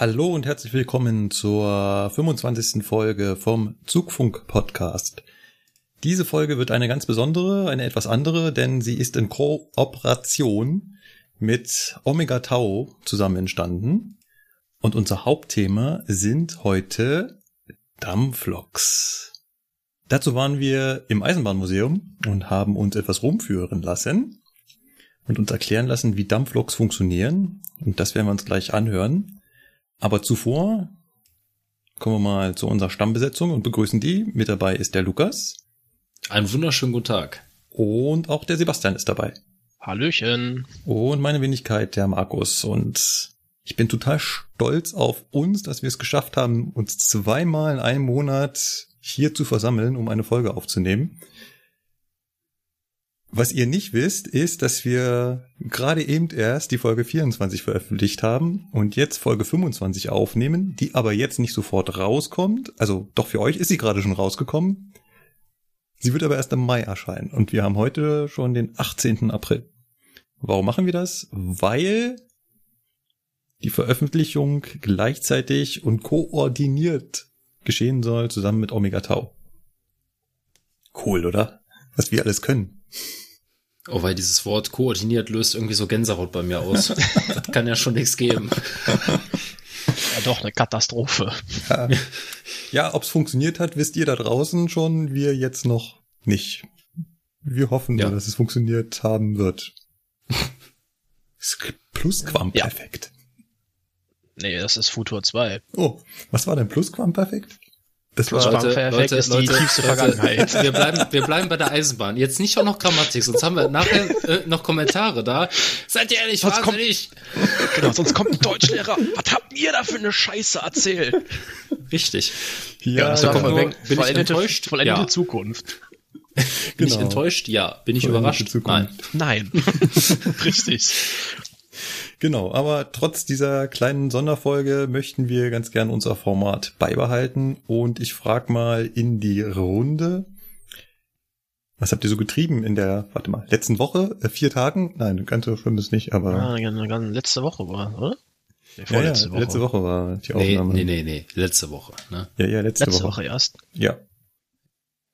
Hallo und herzlich willkommen zur 25. Folge vom Zugfunk-Podcast. Diese Folge wird eine ganz besondere, eine etwas andere, denn sie ist in Kooperation mit Omega Tau zusammen entstanden. Und unser Hauptthema sind heute Dampfloks. Dazu waren wir im Eisenbahnmuseum und haben uns etwas rumführen lassen und uns erklären lassen, wie Dampfloks funktionieren. Und das werden wir uns gleich anhören. Aber zuvor kommen wir mal zu unserer Stammbesetzung und begrüßen die. Mit dabei ist der Lukas. Einen wunderschönen guten Tag. Und auch der Sebastian ist dabei. Hallöchen. Und meine Wenigkeit, der Markus. Und ich bin total stolz auf uns, dass wir es geschafft haben, uns zweimal in einem Monat hier zu versammeln, um eine Folge aufzunehmen. Was ihr nicht wisst, ist, dass wir gerade eben erst die Folge 24 veröffentlicht haben und jetzt Folge 25 aufnehmen, die aber jetzt nicht sofort rauskommt. Also doch für euch ist sie gerade schon rausgekommen. Sie wird aber erst im Mai erscheinen und wir haben heute schon den 18. April. Warum machen wir das? Weil die Veröffentlichung gleichzeitig und koordiniert geschehen soll, zusammen mit Omega Tau. Cool, oder? Was wir alles können. Oh, weil dieses Wort koordiniert löst irgendwie so Gänsehaut bei mir aus. das kann ja schon nichts geben. Ja, doch, eine Katastrophe. Ja, ja ob es funktioniert hat, wisst ihr da draußen schon, wir jetzt noch nicht. Wir hoffen ja. nur, dass es funktioniert haben wird. Plusquamperfekt. Nee, das ist Futur 2. Oh, was war denn Plusquamperfekt? Das war Leute, ist Leute, die tiefste Vergangenheit. Wir bleiben, wir bleiben bei der Eisenbahn. Jetzt nicht auch noch Grammatik, sonst haben wir nachher äh, noch Kommentare da. Seid ihr ehrlich sonst wahnsinnig? Kommt, genau, sonst kommt ein Deutschlehrer. Was habt ihr da für eine Scheiße erzählt? Richtig. Ja, ja also komm, nur, bin ich enttäuscht? Vollendete ja. Zukunft. Bin genau. ich enttäuscht? Ja. Bin ich überrascht? Nein. Nein. Richtig. Genau, aber trotz dieser kleinen Sonderfolge möchten wir ganz gern unser Format beibehalten und ich frage mal in die Runde. Was habt ihr so getrieben in der, warte mal, letzten Woche? Äh, vier Tagen? Nein, ganz so schlimm ist nicht, aber. Ja, ganz letzte Woche war, oder? Nee, ja, ja, Woche. letzte Woche war die Aufnahme. Nee, nee, nee, nee, letzte Woche, ne? Ja, ja, letzte, letzte Woche. Woche erst. Ja.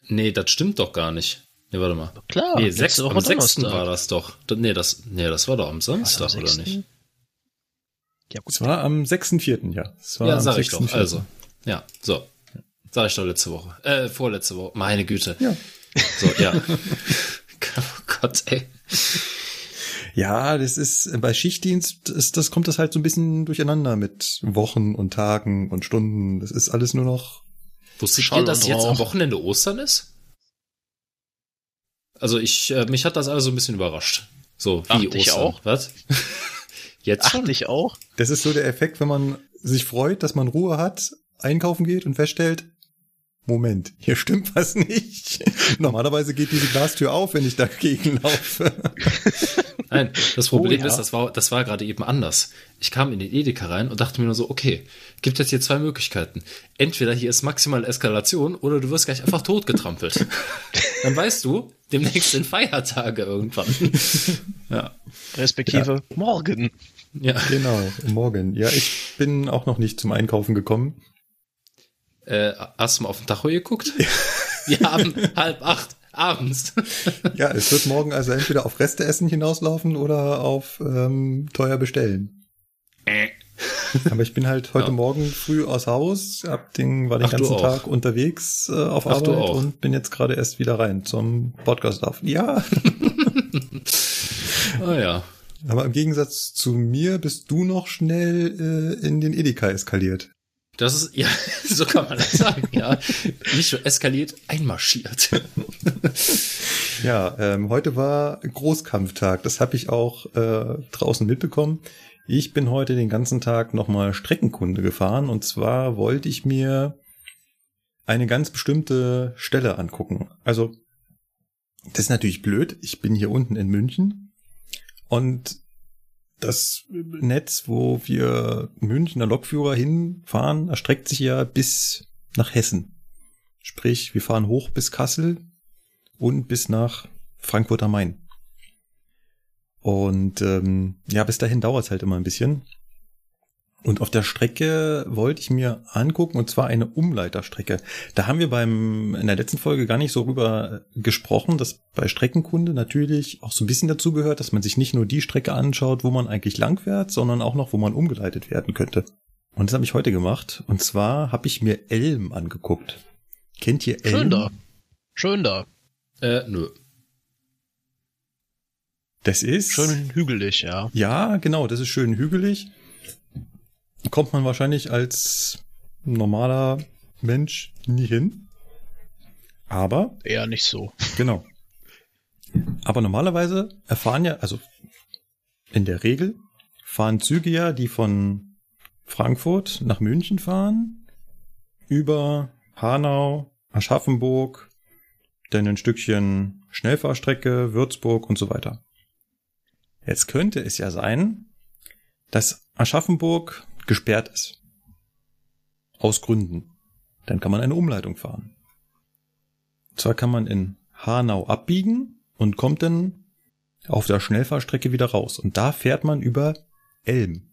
Nee, das stimmt doch gar nicht. Nee, warte mal. Klar, nee, sechs, Woche am 6. war das doch. Nee, das, nee, das war doch am Samstag, oder nicht? Ja, gut. Es war am 6.4., ja. Es war ja, sag ich doch. Also, ja, so. Sag ich doch letzte Woche. Äh, vorletzte Woche. Meine Güte. Ja. So, ja. oh Gott, ey. Ja, das ist, bei Schichtdienst ist, das kommt das halt so ein bisschen durcheinander mit Wochen und Tagen und Stunden. Das ist alles nur noch. Wusstet ihr, dass jetzt am Wochenende Ostern ist? Also ich, äh, mich hat das alles so ein bisschen überrascht. So, wie Ach, Ostern. Ich auch. Was? Jetzt schon? ich auch. Das ist so der Effekt, wenn man sich freut, dass man Ruhe hat, einkaufen geht und feststellt, Moment, hier stimmt was nicht. Normalerweise geht diese Glastür auf, wenn ich dagegen laufe. Nein, das Problem oh, ja. ist, das war, das war gerade eben anders. Ich kam in den Edeka rein und dachte mir nur so, okay, gibt jetzt hier zwei Möglichkeiten. Entweder hier ist maximale Eskalation oder du wirst gleich einfach totgetrampelt. Dann weißt du, demnächst sind Feiertage irgendwann. ja. Respektive ja. morgen. Ja. Genau, morgen. Ja, ich bin auch noch nicht zum Einkaufen gekommen. Äh, hast du mal auf den Tacho geguckt? Wir haben halb acht abends. ja, es wird morgen also entweder auf Reste essen hinauslaufen oder auf ähm, teuer bestellen. Äh. Aber ich bin halt heute ja. Morgen früh aus Haus, hab den, war den Ach, ganzen Tag unterwegs äh, auf Ach, Arbeit und bin jetzt gerade erst wieder rein zum Podcast auf. Ja. ah ja. Aber im Gegensatz zu mir bist du noch schnell äh, in den Edeka eskaliert. Das ist, ja, so kann man das sagen, ja. Nicht nur eskaliert, einmarschiert. Ja, ähm, heute war Großkampftag. Das habe ich auch äh, draußen mitbekommen. Ich bin heute den ganzen Tag nochmal Streckenkunde gefahren und zwar wollte ich mir eine ganz bestimmte Stelle angucken. Also, das ist natürlich blöd. Ich bin hier unten in München und das Netz, wo wir Münchner Lokführer hinfahren, erstreckt sich ja bis nach Hessen. Sprich, wir fahren hoch bis Kassel und bis nach Frankfurt am Main. Und ähm, ja, bis dahin dauert es halt immer ein bisschen. Und auf der Strecke wollte ich mir angucken, und zwar eine Umleiterstrecke. Da haben wir beim, in der letzten Folge gar nicht so rüber gesprochen, dass bei Streckenkunde natürlich auch so ein bisschen dazu gehört, dass man sich nicht nur die Strecke anschaut, wo man eigentlich lang fährt, sondern auch noch, wo man umgeleitet werden könnte. Und das habe ich heute gemacht. Und zwar habe ich mir Elm angeguckt. Kennt ihr Elm? Schön da. Schön da. Äh, nö. Das ist. Schön hügelig, ja. Ja, genau, das ist schön hügelig. Kommt man wahrscheinlich als normaler Mensch nie hin. Aber, Eher nicht so. genau. Aber normalerweise erfahren ja, also in der Regel fahren Züge ja, die von Frankfurt nach München fahren, über Hanau, Aschaffenburg, dann ein Stückchen Schnellfahrstrecke, Würzburg und so weiter. Jetzt könnte es ja sein, dass Aschaffenburg gesperrt ist. Aus Gründen. Dann kann man eine Umleitung fahren. Und zwar kann man in Hanau abbiegen und kommt dann auf der Schnellfahrstrecke wieder raus. Und da fährt man über Elm.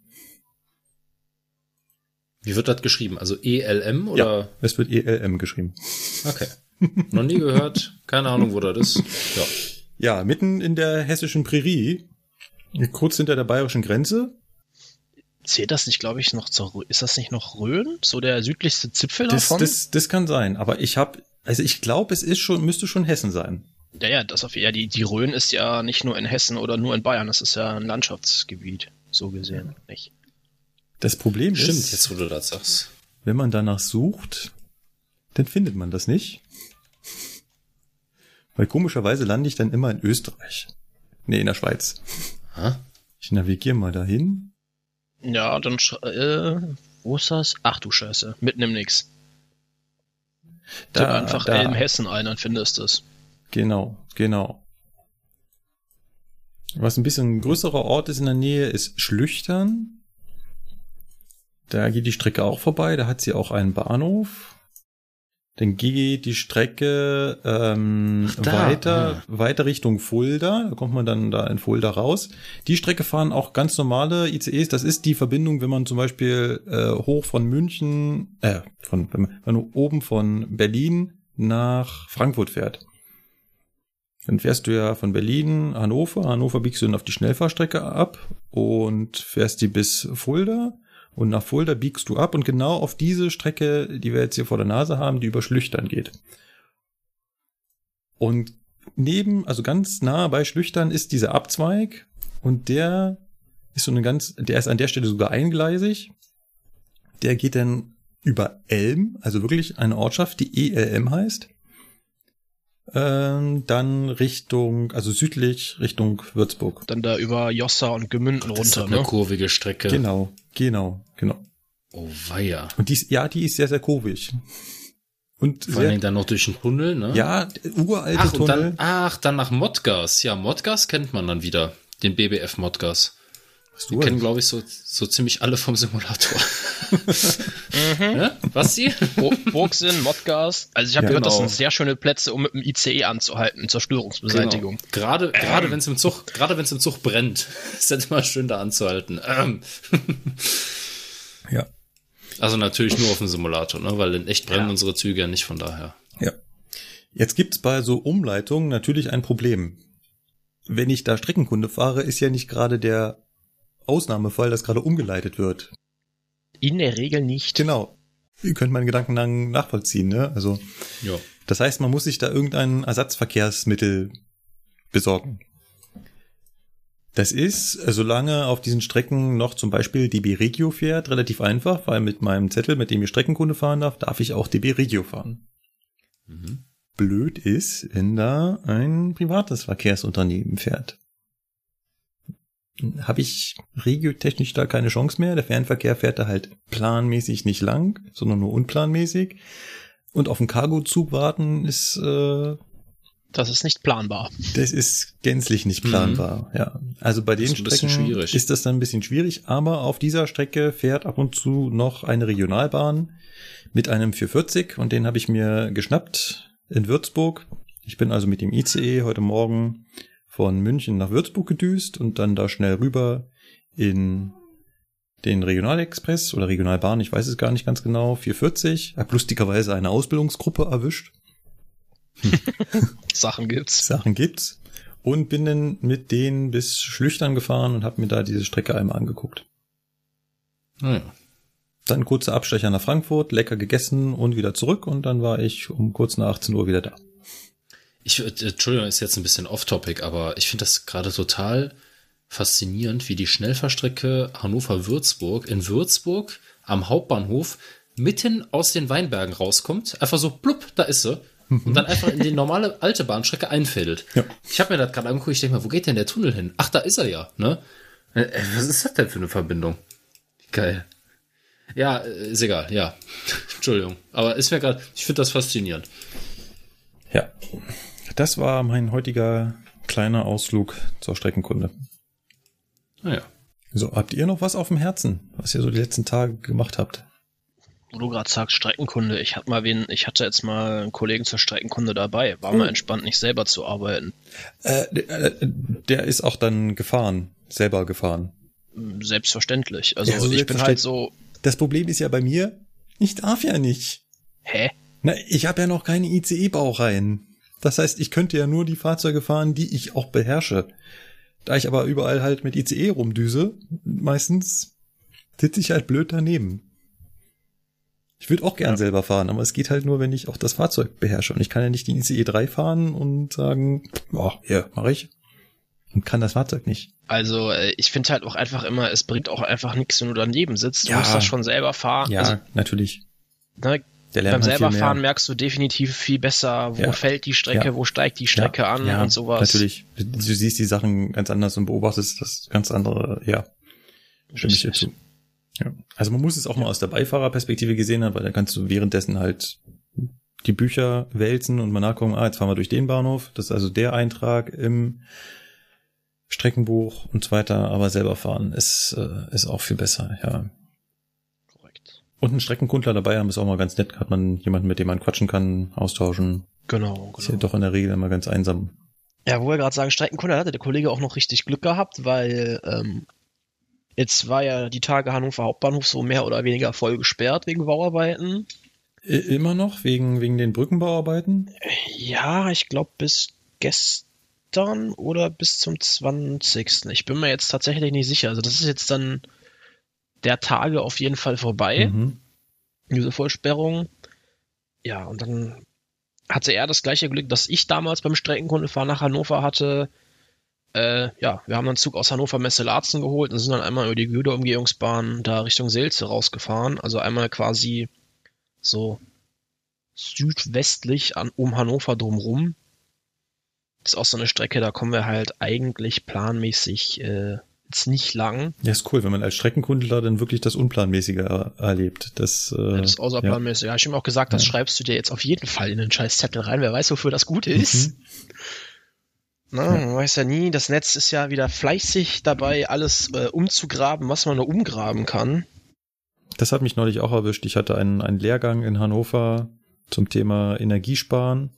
Wie wird das geschrieben? Also ELM oder? Ja, es wird ELM geschrieben. Okay. Noch nie gehört. Keine Ahnung, wo das ist. Ja. Ja, mitten in der hessischen Prärie, kurz hinter der bayerischen Grenze. Zählt das nicht, glaube ich, noch zur, ist das nicht noch Rhön? So der südlichste Zipfel Das, davon? das, das kann sein, aber ich habe, also ich glaube, es ist schon, müsste schon Hessen sein. ja, ja, das auf, ja, die, die Rhön ist ja nicht nur in Hessen oder nur in Bayern, das ist ja ein Landschaftsgebiet, so gesehen, nicht? Das Problem Stimmt, ist, jetzt wo du das sagst. wenn man danach sucht, dann findet man das nicht. Weil komischerweise lande ich dann immer in Österreich. Nee, in der Schweiz. Ha? Ich navigiere mal dahin. Ja, dann, sch- äh, wo ist das? Ach du Scheiße, mitten im Nix. Tipp einfach da. Elm Hessen ein, dann findest du es. Genau, genau. Was ein bisschen ein größerer Ort ist in der Nähe, ist Schlüchtern. Da geht die Strecke auch vorbei, da hat sie auch einen Bahnhof. Dann geht die Strecke ähm, Ach, weiter, ah. weiter Richtung Fulda. Da kommt man dann da in Fulda raus. Die Strecke fahren auch ganz normale ICEs. Das ist die Verbindung, wenn man zum Beispiel äh, hoch von München, äh, von, wenn man oben von Berlin nach Frankfurt fährt. Dann fährst du ja von Berlin Hannover. Hannover biegst du dann auf die Schnellfahrstrecke ab und fährst die bis Fulda. Und nach Fulda biegst du ab und genau auf diese Strecke, die wir jetzt hier vor der Nase haben, die über Schlüchtern geht. Und neben, also ganz nah bei Schlüchtern ist dieser Abzweig und der ist so eine ganz, der ist an der Stelle sogar eingleisig. Der geht dann über Elm, also wirklich eine Ortschaft, die ELM heißt. Ähm, dann Richtung, also südlich Richtung Würzburg. Dann da über Jossa und Gemünden Das ist runter, eine ne? kurvige Strecke. Genau, genau, genau. Oh weia. Und die ist, ja, die ist sehr, sehr kurvig. Und Vor allen Dingen sehr, dann noch durch den Tunnel, ne? ja, uralte Ach, und Tunnel. dann, ach, dann nach Modgas. Ja, Modgas kennt man dann wieder. Den BBF Modgas. Was du kennen, halt- glaube ich, so, so ziemlich alle vom Simulator. Mhm. ne? Was sie? Burgsinn, Modgas. Also ich habe Ja, gehört, das genau. sind sehr schöne Plätze, um mit dem ICE anzuhalten, Zerstörungsbeseitigung. Genau. Gerade, gerade wenn es im Zug, gerade wenn es im Zug brennt, ist das immer schön da anzuhalten. Ähm. Ja. Also natürlich nur auf dem Simulator, ne? Weil in echt brennen Ja. unsere Züge ja nicht von daher. Ja. Jetzt gibt's bei so Umleitungen natürlich ein Problem. Wenn ich da Streckenkunde fahre, ist ja nicht gerade der Ausnahmefall, dass gerade umgeleitet wird. In der Regel nicht. Genau. Ihr könnt meinen Gedanken nachvollziehen, ne? Also, Ja. das heißt, man muss sich da irgendein Ersatzverkehrsmittel besorgen. Das ist, äh, solange auf diesen Strecken noch zum Beispiel DB Regio fährt, relativ einfach, weil mit meinem Zettel, mit dem ich Streckenkunde fahren darf, darf ich auch DB Regio fahren. Mhm. Blöd ist, wenn da ein privates Verkehrsunternehmen fährt. Habe ich regiotechnisch da keine Chance mehr. Der Fernverkehr fährt da halt planmäßig nicht lang, sondern nur unplanmäßig. Und auf den Cargozug warten ist äh, das ist nicht planbar. Das ist gänzlich nicht planbar, mhm. ja. Also bei den Strecken ist das dann ein bisschen schwierig, aber auf dieser Strecke fährt ab und zu noch eine Regionalbahn mit einem 440 und den habe ich mir geschnappt in Würzburg. Ich bin also mit dem ICE heute Morgen von München nach Würzburg gedüst und dann da schnell rüber in den Regionalexpress oder Regionalbahn, ich weiß es gar nicht ganz genau, 440. Hab lustigerweise eine Ausbildungsgruppe erwischt Sachen gibt's. Sachen gibt's. Und bin dann mit denen bis Schlüchtern gefahren und habe mir da diese Strecke einmal angeguckt. Naja. Dann kurzer Abstecher nach Frankfurt, lecker gegessen und wieder zurück und dann war ich um kurz nach 18 Uhr wieder da. Ich, äh, Entschuldigung, ist jetzt ein bisschen off-topic, aber ich finde das gerade total faszinierend, wie die Schnellfahrstrecke Hannover-Würzburg in Würzburg am Hauptbahnhof mitten aus den Weinbergen rauskommt. Einfach so, plupp, da ist sie und dann einfach in die normale alte Bahnstrecke einfädelt. Ja. Ich habe mir das gerade angeguckt, ich denke mal, wo geht denn der Tunnel hin? Ach, da ist er ja, ne? Äh, was ist das denn für eine Verbindung? Geil. Ja, äh, ist egal, ja. Entschuldigung. Aber ist mir gerade, ich finde das faszinierend. Ja. Das war mein heutiger kleiner Ausflug zur Streckenkunde. Naja. Ah so, habt ihr noch was auf dem Herzen, was ihr so die letzten Tage gemacht habt? wo du gerade sagst, Streckenkunde, ich hatte mal wen, ich hatte jetzt mal einen Kollegen zur Streckenkunde dabei. War mal hm. entspannt, nicht selber zu arbeiten. Äh, äh, der ist auch dann gefahren, selber gefahren. Selbstverständlich. Also ja, so ich bin halt so. Das Problem ist ja bei mir, ich darf ja nicht. Hä? Na, ich habe ja noch keine ICE-Baureihen. Das heißt, ich könnte ja nur die Fahrzeuge fahren, die ich auch beherrsche. Da ich aber überall halt mit ICE rumdüse, meistens sitze ich halt blöd daneben. Ich würde auch gern ja. selber fahren, aber es geht halt nur, wenn ich auch das Fahrzeug beherrsche. Und ich kann ja nicht die ICE 3 fahren und sagen, oh, ja, mache ich. Und kann das Fahrzeug nicht. Also äh, ich finde halt auch einfach immer, es bringt auch einfach nichts, wenn du daneben sitzt. Du ja. musst das schon selber fahren. Ja, also, natürlich. Ne, beim halt selber fahren merkst du definitiv viel besser, wo ja. fällt die Strecke, ja. wo steigt die Strecke ja. an und sowas. Natürlich. Du siehst die Sachen ganz anders und beobachtest das ganz andere, ja. Stimme ich dir zu. Ja. Also man muss es auch mal aus der Beifahrerperspektive gesehen haben, weil da kannst du währenddessen halt die Bücher wälzen und mal nachgucken, ah, jetzt fahren wir durch den Bahnhof. Das ist also der Eintrag im Streckenbuch und so weiter, aber selber fahren ist, äh, ist auch viel besser, ja. Und einen Streckenkundler dabei haben ist auch mal ganz nett, hat man jemanden, mit dem man quatschen kann, austauschen. Genau, genau. Ist ja doch in der Regel immer ganz einsam. Ja, wo wir gerade sagen, Streckenkunde hatte der Kollege auch noch richtig Glück gehabt, weil ähm, Jetzt war ja die Tage Hannover Hauptbahnhof so mehr oder weniger voll gesperrt wegen Bauarbeiten. Immer noch wegen, wegen den Brückenbauarbeiten? Ja, ich glaube bis gestern oder bis zum 20. Ich bin mir jetzt tatsächlich nicht sicher. Also das ist jetzt dann der Tage auf jeden Fall vorbei. Mhm. Diese Vollsperrung. Ja, und dann hatte er das gleiche Glück, das ich damals beim Streckenkundefahren nach Hannover hatte. Äh, ja, wir haben dann Zug aus Hannover Messe Larzen geholt und sind dann einmal über die Güterumgehungsbahn da Richtung Selze rausgefahren. Also einmal quasi so südwestlich an, um Hannover drumrum. Das ist auch so eine Strecke, da kommen wir halt eigentlich planmäßig äh, jetzt nicht lang. Ja, ist cool, wenn man als Streckenkundler dann wirklich das Unplanmäßige er erlebt. Das, äh, ja, das Außerplanmäßige. Ja. ja, ich habe auch gesagt, das ja. schreibst du dir jetzt auf jeden Fall in den scheiß Zettel rein. Wer weiß, wofür das gut ist. Mhm. Na, man weiß ja nie, das Netz ist ja wieder fleißig dabei, alles äh, umzugraben, was man nur umgraben kann. Das hat mich neulich auch erwischt. Ich hatte einen, einen Lehrgang in Hannover zum Thema Energiesparen.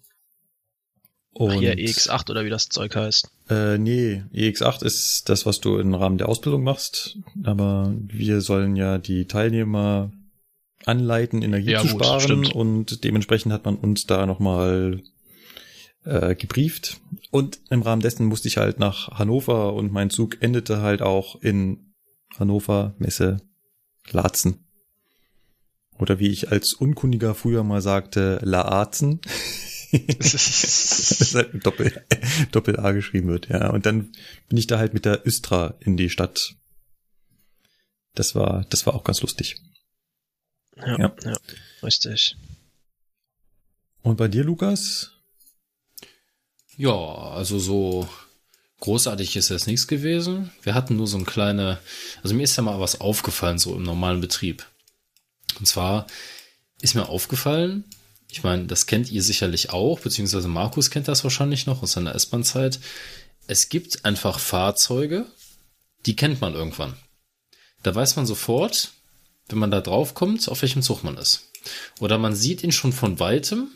Und, Ach, hier EX8 oder wie das Zeug heißt. Äh, nee, EX8 ist das, was du im Rahmen der Ausbildung machst. Aber wir sollen ja die Teilnehmer anleiten, Energie ja, zu gut, sparen. Stimmt. Und dementsprechend hat man uns da nochmal äh, gebrieft. Und im Rahmen dessen musste ich halt nach Hannover und mein Zug endete halt auch in Hannover Messe Laatzen. Oder wie ich als Unkundiger früher mal sagte, Laatzen. das halt mit Doppel, Doppel A geschrieben wird, ja. Und dann bin ich da halt mit der Östra in die Stadt. Das war, das war auch ganz lustig. Ja, ja. ja richtig. Und bei dir, Lukas? Ja, also so großartig ist jetzt nichts gewesen. Wir hatten nur so ein kleine, also mir ist ja mal was aufgefallen, so im normalen Betrieb. Und zwar ist mir aufgefallen, ich meine, das kennt ihr sicherlich auch, beziehungsweise Markus kennt das wahrscheinlich noch aus seiner S-Bahn-Zeit. Es gibt einfach Fahrzeuge, die kennt man irgendwann. Da weiß man sofort, wenn man da drauf kommt, auf welchem Zug man ist. Oder man sieht ihn schon von weitem.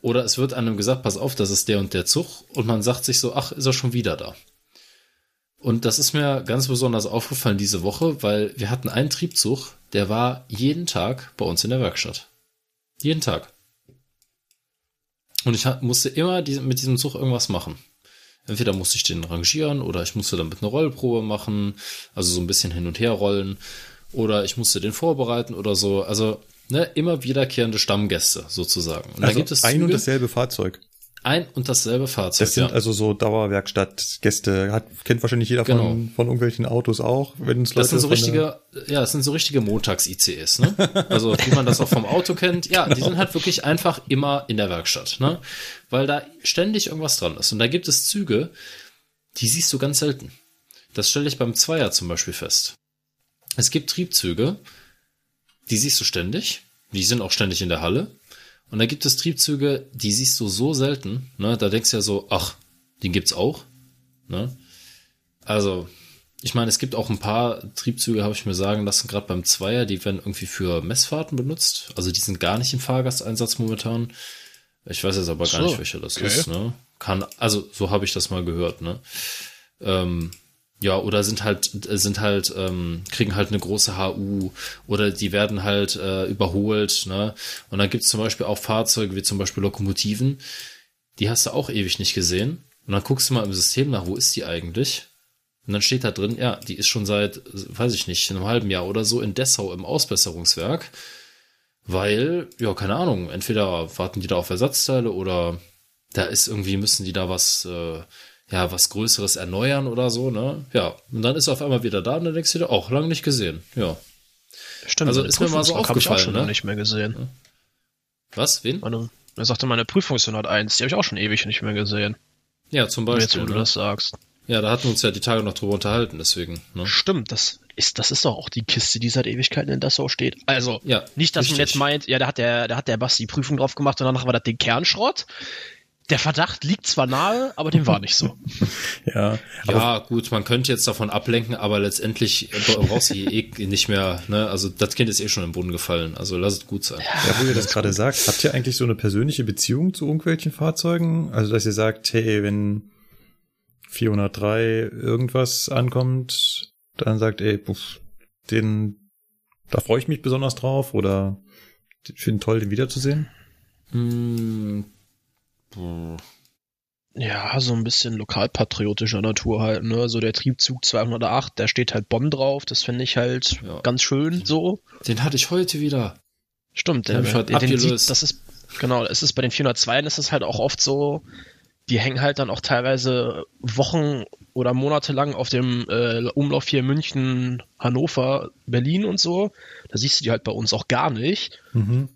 Oder es wird einem gesagt, pass auf, das ist der und der Zug. Und man sagt sich so, ach, ist er schon wieder da. Und das ist mir ganz besonders aufgefallen diese Woche, weil wir hatten einen Triebzug, der war jeden Tag bei uns in der Werkstatt. Jeden Tag. Und ich musste immer mit diesem Zug irgendwas machen. Entweder musste ich den rangieren oder ich musste damit eine Rollprobe machen, also so ein bisschen hin und her rollen. Oder ich musste den vorbereiten oder so. Also ne, immer wiederkehrende Stammgäste sozusagen. Und also da gibt es ein und dasselbe Fahrzeug. Ein und dasselbe Fahrzeug. Das sind ja. also so Dauerwerkstattgäste. Hat, kennt wahrscheinlich jeder genau. von, von irgendwelchen Autos auch, wenn es Das sind so richtige, ja, das sind so richtige Montags-ICs, ne? Also, wie man das auch vom Auto kennt. Ja, die sind halt wirklich einfach immer in der Werkstatt, ne? Weil da ständig irgendwas dran ist. Und da gibt es Züge, die siehst du ganz selten. Das stelle ich beim Zweier zum Beispiel fest. Es gibt Triebzüge, die siehst du ständig. Die sind auch ständig in der Halle. Und da gibt es Triebzüge, die siehst du so selten, ne? Da denkst du ja so, ach, den gibt's auch, ne? Also, ich meine, es gibt auch ein paar Triebzüge, habe ich mir sagen lassen, gerade beim Zweier, die werden irgendwie für Messfahrten benutzt. Also die sind gar nicht im Fahrgasteinsatz momentan. Ich weiß jetzt aber gar so, nicht, welcher das okay. ist, ne? Kann, also so habe ich das mal gehört, ne? Ähm, ja, oder sind halt, sind halt, ähm, kriegen halt eine große HU oder die werden halt äh, überholt, ne? Und dann gibt's zum Beispiel auch Fahrzeuge wie zum Beispiel Lokomotiven, die hast du auch ewig nicht gesehen. Und dann guckst du mal im System nach, wo ist die eigentlich? Und dann steht da drin, ja, die ist schon seit, weiß ich nicht, einem halben Jahr oder so in Dessau im Ausbesserungswerk. Weil, ja, keine Ahnung, entweder warten die da auf Ersatzteile oder da ist irgendwie, müssen die da was äh, ja, was Größeres erneuern oder so, ne? Ja, und dann ist er auf einmal wieder da und dann denkst du dir, auch lange nicht gesehen. Ja. Stimmt, also ist mir mal so aufgefallen, ich auch schon ne? nicht mehr gesehen. Was? Wen? Meine, er sagte meine Prüfungston hat eins, die habe ich auch schon ewig nicht mehr gesehen. Ja, zum Beispiel. Jetzt, wo du ne? das sagst. Ja, da hatten wir uns ja die Tage noch drüber unterhalten, deswegen. Ne? Stimmt, das ist, das ist doch auch die Kiste, die seit Ewigkeiten in Dessau steht. Also, ja, nicht, dass richtig. man jetzt meint, ja, da hat der, da hat der Basti die Prüfung drauf gemacht und danach war das den Kernschrott der Verdacht liegt zwar nahe, aber dem war nicht so. ja, ja, gut, man könnte jetzt davon ablenken, aber letztendlich brauchst du eh nicht mehr, ne? Also das Kind ist eh schon im Boden gefallen, also lass es gut sein. Ja, wo ihr das gerade sagt, habt ihr eigentlich so eine persönliche Beziehung zu irgendwelchen Fahrzeugen? Also, dass ihr sagt, hey, wenn 403 irgendwas ankommt, dann sagt, ey, puff, den, da freue ich mich besonders drauf oder ich finde toll, den wiederzusehen? Hm, ja, so ein bisschen lokalpatriotischer Natur halt, ne? So der Triebzug 208, da steht halt Bonn drauf, das finde ich halt ja. ganz schön so. Den hatte ich heute wieder. Stimmt, den, der, den, den sieht, das ist, genau, es ist bei den 402 ist es halt auch oft so, die hängen halt dann auch teilweise Wochen oder Monate lang auf dem äh, Umlauf hier München, Hannover, Berlin und so. Da siehst du die halt bei uns auch gar nicht. Mhm.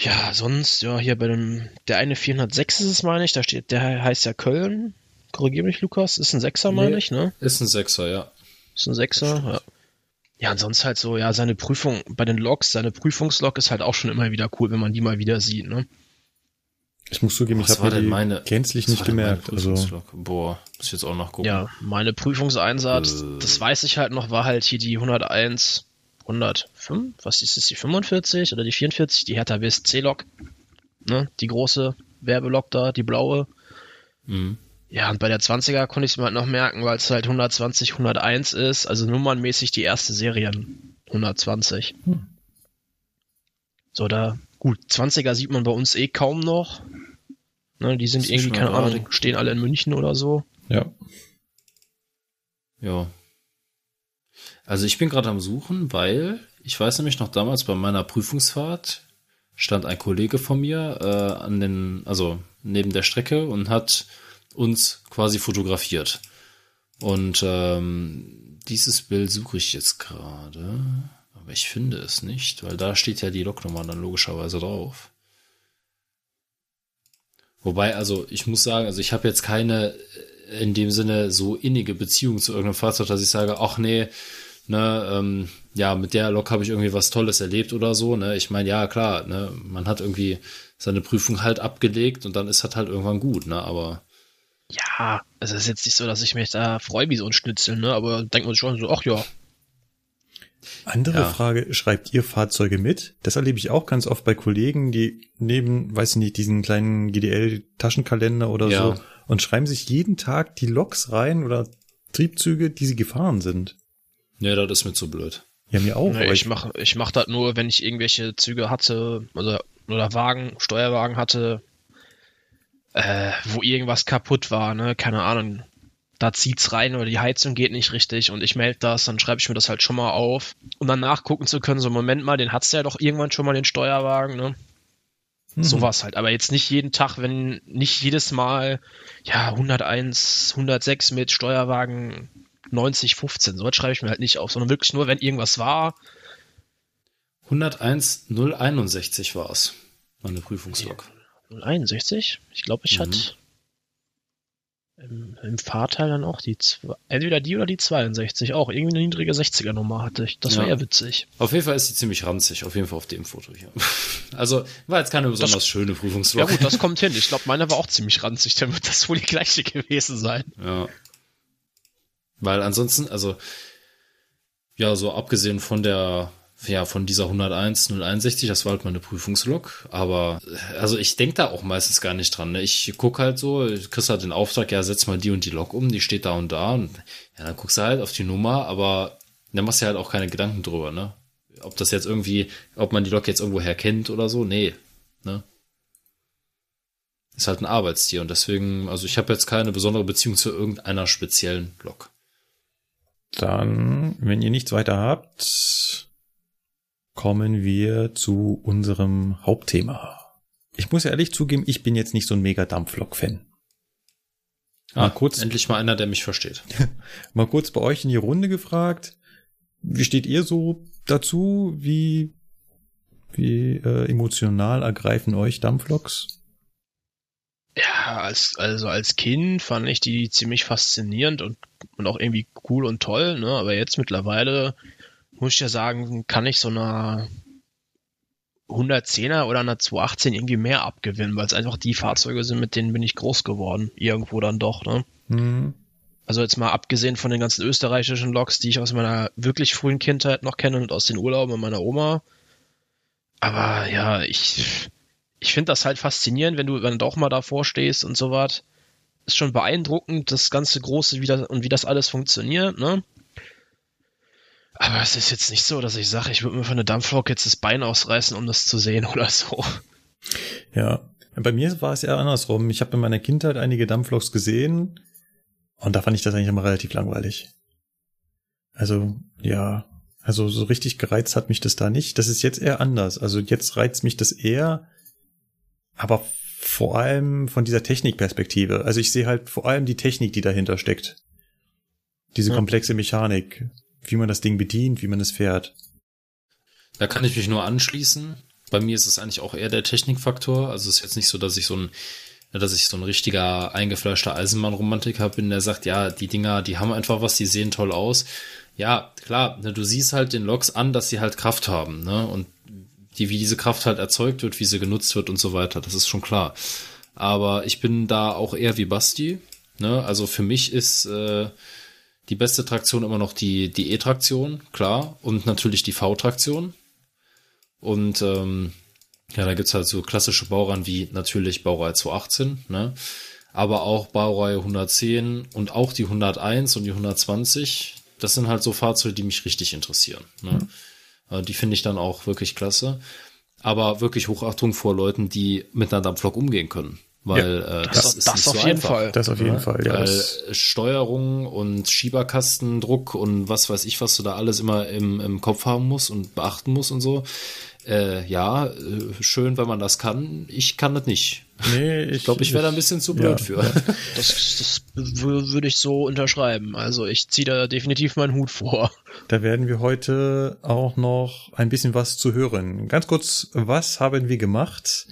Ja, sonst, ja, hier bei dem, der eine 406 ist es, meine ich, da steht, der heißt ja Köln. Korrigier mich, Lukas, ist ein Sechser, meine nee, ich, ne? Ist ein Sechser, ja. Ist ein Sechser, ja. Ja, und sonst halt so, ja, seine Prüfung, bei den Logs, seine Prüfungslog ist halt auch schon immer wieder cool, wenn man die mal wieder sieht, ne? Ich muss zugeben, ich habe die meine, gänzlich nicht gemerkt. Also. Boah, muss ich jetzt auch nachgucken. Ja, meine Prüfungseinsatz, äh. das weiß ich halt noch, war halt hier die 101 105, was ist es, die 45 oder die 44, die Hertha WSC-Lok, ne, die große Werbelok da, die blaue. Mhm. Ja, und bei der 20er konnte ich es mir halt noch merken, weil es halt 120, 101 ist, also nummernmäßig die erste Serien 120. Hm. So, da, gut, 20er sieht man bei uns eh kaum noch. Ne, die sind irgendwie, keine Ahnung, stehen alle in München oder so. Ja. Ja, also ich bin gerade am Suchen, weil ich weiß nämlich noch damals bei meiner Prüfungsfahrt stand ein Kollege von mir äh, an den, also neben der Strecke und hat uns quasi fotografiert. Und ähm, dieses Bild suche ich jetzt gerade, aber ich finde es nicht, weil da steht ja die Loknummer dann logischerweise drauf. Wobei, also ich muss sagen, also ich habe jetzt keine äh, in dem Sinne so innige Beziehung zu irgendeinem Fahrzeug, dass ich sage, ach nee, ne, ähm, ja, mit der Lok habe ich irgendwie was Tolles erlebt oder so, ne? Ich meine, ja, klar, ne, man hat irgendwie seine Prüfung halt abgelegt und dann ist das halt irgendwann gut, ne, aber ja, also es ist jetzt nicht so, dass ich mich da freue wie so ein Schnitzel, ne? Aber denkt man schon so, ach ja. Andere ja. Frage, schreibt ihr Fahrzeuge mit? Das erlebe ich auch ganz oft bei Kollegen, die neben, weiß ich nicht, diesen kleinen GDL-Taschenkalender oder ja. so und schreiben sich jeden Tag die Loks rein oder Triebzüge, die sie gefahren sind. Ja, das ist mir zu blöd. Ja, mir auch. Nee, ich mache ich mach das nur, wenn ich irgendwelche Züge hatte oder, oder Wagen, Steuerwagen hatte, äh, wo irgendwas kaputt war, ne, keine Ahnung, da zieht's rein oder die Heizung geht nicht richtig und ich melde das, dann schreibe ich mir das halt schon mal auf, um dann nachgucken zu können, so Moment mal, den hat's ja doch irgendwann schon mal den Steuerwagen, ne? Mhm. Sowas halt, aber jetzt nicht jeden Tag, wenn nicht jedes Mal, ja, 101, 106 mit Steuerwagen 90, 15, sowas schreibe ich mir halt nicht auf, sondern wirklich nur, wenn irgendwas war. 101, 061 war's, meine Prüfungslog. 061? Ich glaube, ich mhm. hatte im, im Fahrteil dann auch die zwei, entweder die oder die 62, auch irgendwie eine niedrige 60er Nummer hatte ich. Das ja. war ja witzig. Auf jeden Fall ist sie ziemlich ranzig, auf jeden Fall auf dem Foto hier. Also war jetzt keine besonders das, schöne Prüfungslog. Ja gut, das kommt hin. Ich glaube, meine war auch ziemlich ranzig, dann wird das wohl die gleiche gewesen sein. Ja. Weil ansonsten, also ja, so abgesehen von der ja, von dieser 101 061, das war halt meine Prüfungslog. Aber also ich denke da auch meistens gar nicht dran. Ne? Ich guck halt so, kriegst halt den Auftrag, ja, setz mal die und die Log um, die steht da und da. Und ja, dann guckst du halt auf die Nummer, aber dann machst du halt auch keine Gedanken drüber, ne? Ob das jetzt irgendwie, ob man die Lok jetzt irgendwo herkennt oder so, nee. Ne? Ist halt ein Arbeitstier und deswegen, also ich habe jetzt keine besondere Beziehung zu irgendeiner speziellen Lok. Dann, wenn ihr nichts weiter habt, kommen wir zu unserem Hauptthema. Ich muss ehrlich zugeben, ich bin jetzt nicht so ein mega Dampflok-Fan. Ah, kurz. Endlich mal einer, der mich versteht. mal kurz bei euch in die Runde gefragt. Wie steht ihr so dazu? Wie, wie äh, emotional ergreifen euch Dampfloks? Ja, als, also als Kind fand ich die ziemlich faszinierend und, und auch irgendwie cool und toll, ne? Aber jetzt mittlerweile muss ich ja sagen, kann ich so einer 110er oder einer 218 irgendwie mehr abgewinnen, weil es einfach die Fahrzeuge sind, mit denen bin ich groß geworden. Irgendwo dann doch, ne? Mhm. Also jetzt mal abgesehen von den ganzen österreichischen Loks, die ich aus meiner wirklich frühen Kindheit noch kenne und aus den Urlauben meiner Oma. Aber ja, ich, ich finde das halt faszinierend, wenn du dann doch mal davor stehst und so was. Ist schon beeindruckend, das ganze Große wie das, und wie das alles funktioniert, ne? Aber es ist jetzt nicht so, dass ich sage, ich würde mir von der Dampflok jetzt das Bein ausreißen, um das zu sehen oder so. Ja, bei mir war es eher andersrum. Ich habe in meiner Kindheit einige Dampfloks gesehen und da fand ich das eigentlich immer relativ langweilig. Also, ja, also so richtig gereizt hat mich das da nicht. Das ist jetzt eher anders. Also jetzt reizt mich das eher, aber vor allem von dieser Technikperspektive. Also ich sehe halt vor allem die Technik, die dahinter steckt. Diese komplexe Mechanik wie man das Ding bedient, wie man es fährt. Da kann ich mich nur anschließen. Bei mir ist es eigentlich auch eher der Technikfaktor. Also es ist jetzt nicht so, dass ich so ein, dass ich so ein richtiger eingefleischter Eisenbahnromantiker bin, der sagt, ja, die Dinger, die haben einfach was, die sehen toll aus. Ja, klar, ne, du siehst halt den Loks an, dass sie halt Kraft haben, ne? Und die, wie diese Kraft halt erzeugt wird, wie sie genutzt wird und so weiter, das ist schon klar. Aber ich bin da auch eher wie Basti, ne? Also für mich ist äh, die beste Traktion immer noch die, die E-Traktion, klar. Und natürlich die V-Traktion. Und ähm, ja, da gibt's halt so klassische Baureihen wie natürlich Baureihe 218, ne? Aber auch Baureihe 110 und auch die 101 und die 120. Das sind halt so Fahrzeuge, die mich richtig interessieren. Ne? Mhm. Die finde ich dann auch wirklich klasse. Aber wirklich Hochachtung vor Leuten, die mit einer Dampflok umgehen können. Weil ja, äh, das, das, ist das nicht auf so jeden einfach. Fall. Das auf jeden ja, Fall, ja. Weil Steuerung und Schieberkastendruck und was weiß ich, was du da alles immer im, im Kopf haben musst und beachten musst und so. Äh, ja, äh, schön, wenn man das kann. Ich kann das nicht. Nee, ich glaube, ich wäre da ein bisschen zu blöd ja, für. Das, das würde ich so unterschreiben. Also ich ziehe da definitiv meinen Hut vor. Da werden wir heute auch noch ein bisschen was zu hören. Ganz kurz, was haben wir gemacht?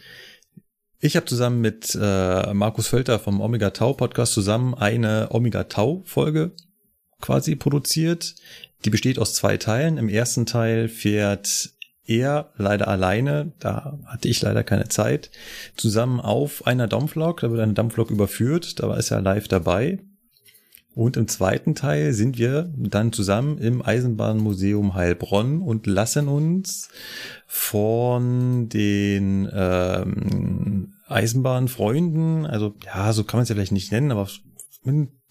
Ich habe zusammen mit äh, Markus Völter vom Omega Tau Podcast zusammen eine Omega Tau Folge quasi produziert. Die besteht aus zwei Teilen. Im ersten Teil fährt er leider alleine, da hatte ich leider keine Zeit, zusammen auf einer Dampflok, da wird eine Dampflok überführt, da war ja live dabei. Und im zweiten Teil sind wir dann zusammen im Eisenbahnmuseum Heilbronn und lassen uns von den ähm, Eisenbahnfreunden, also ja, so kann man es ja vielleicht nicht nennen, aber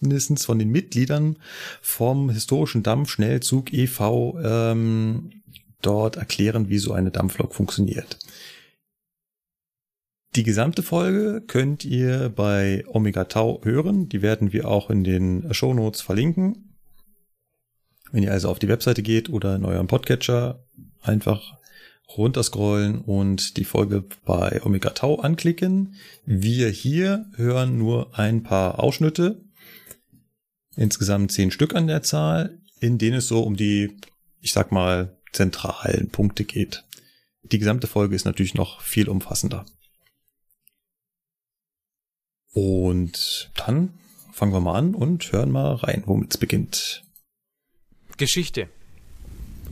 mindestens von den Mitgliedern vom historischen Dampfschnellzug e.V. Ähm, dort erklären, wie so eine Dampflok funktioniert. Die gesamte Folge könnt ihr bei Omega Tau hören. Die werden wir auch in den Show Notes verlinken. Wenn ihr also auf die Webseite geht oder in eurem Podcatcher einfach runterscrollen und die Folge bei Omega Tau anklicken. Wir hier hören nur ein paar Ausschnitte. Insgesamt zehn Stück an der Zahl, in denen es so um die, ich sag mal, zentralen Punkte geht. Die gesamte Folge ist natürlich noch viel umfassender. Und dann fangen wir mal an und hören mal rein, womit es beginnt. Geschichte.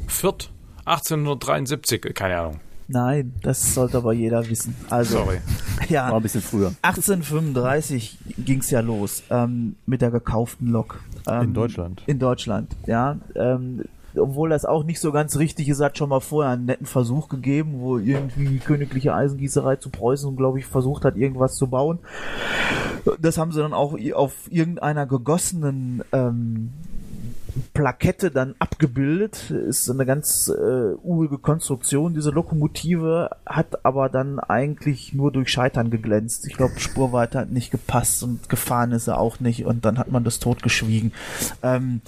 Fürth, 1873, keine Ahnung. Nein, das sollte aber jeder wissen. Also, Sorry. Ja, War ein bisschen früher. 1835 ging es ja los ähm, mit der gekauften Lok. Ähm, in Deutschland. In Deutschland, ja. Ähm, obwohl das auch nicht so ganz richtig ist, hat schon mal vorher einen netten Versuch gegeben, wo irgendwie die königliche Eisengießerei zu Preußen, glaube ich, versucht hat, irgendwas zu bauen. Das haben sie dann auch auf irgendeiner gegossenen ähm, Plakette dann abgebildet. Ist eine ganz äh, urige Konstruktion. Diese Lokomotive hat aber dann eigentlich nur durch Scheitern geglänzt. Ich glaube, Spurweite hat nicht gepasst und gefahren ist er auch nicht und dann hat man das totgeschwiegen. Ähm,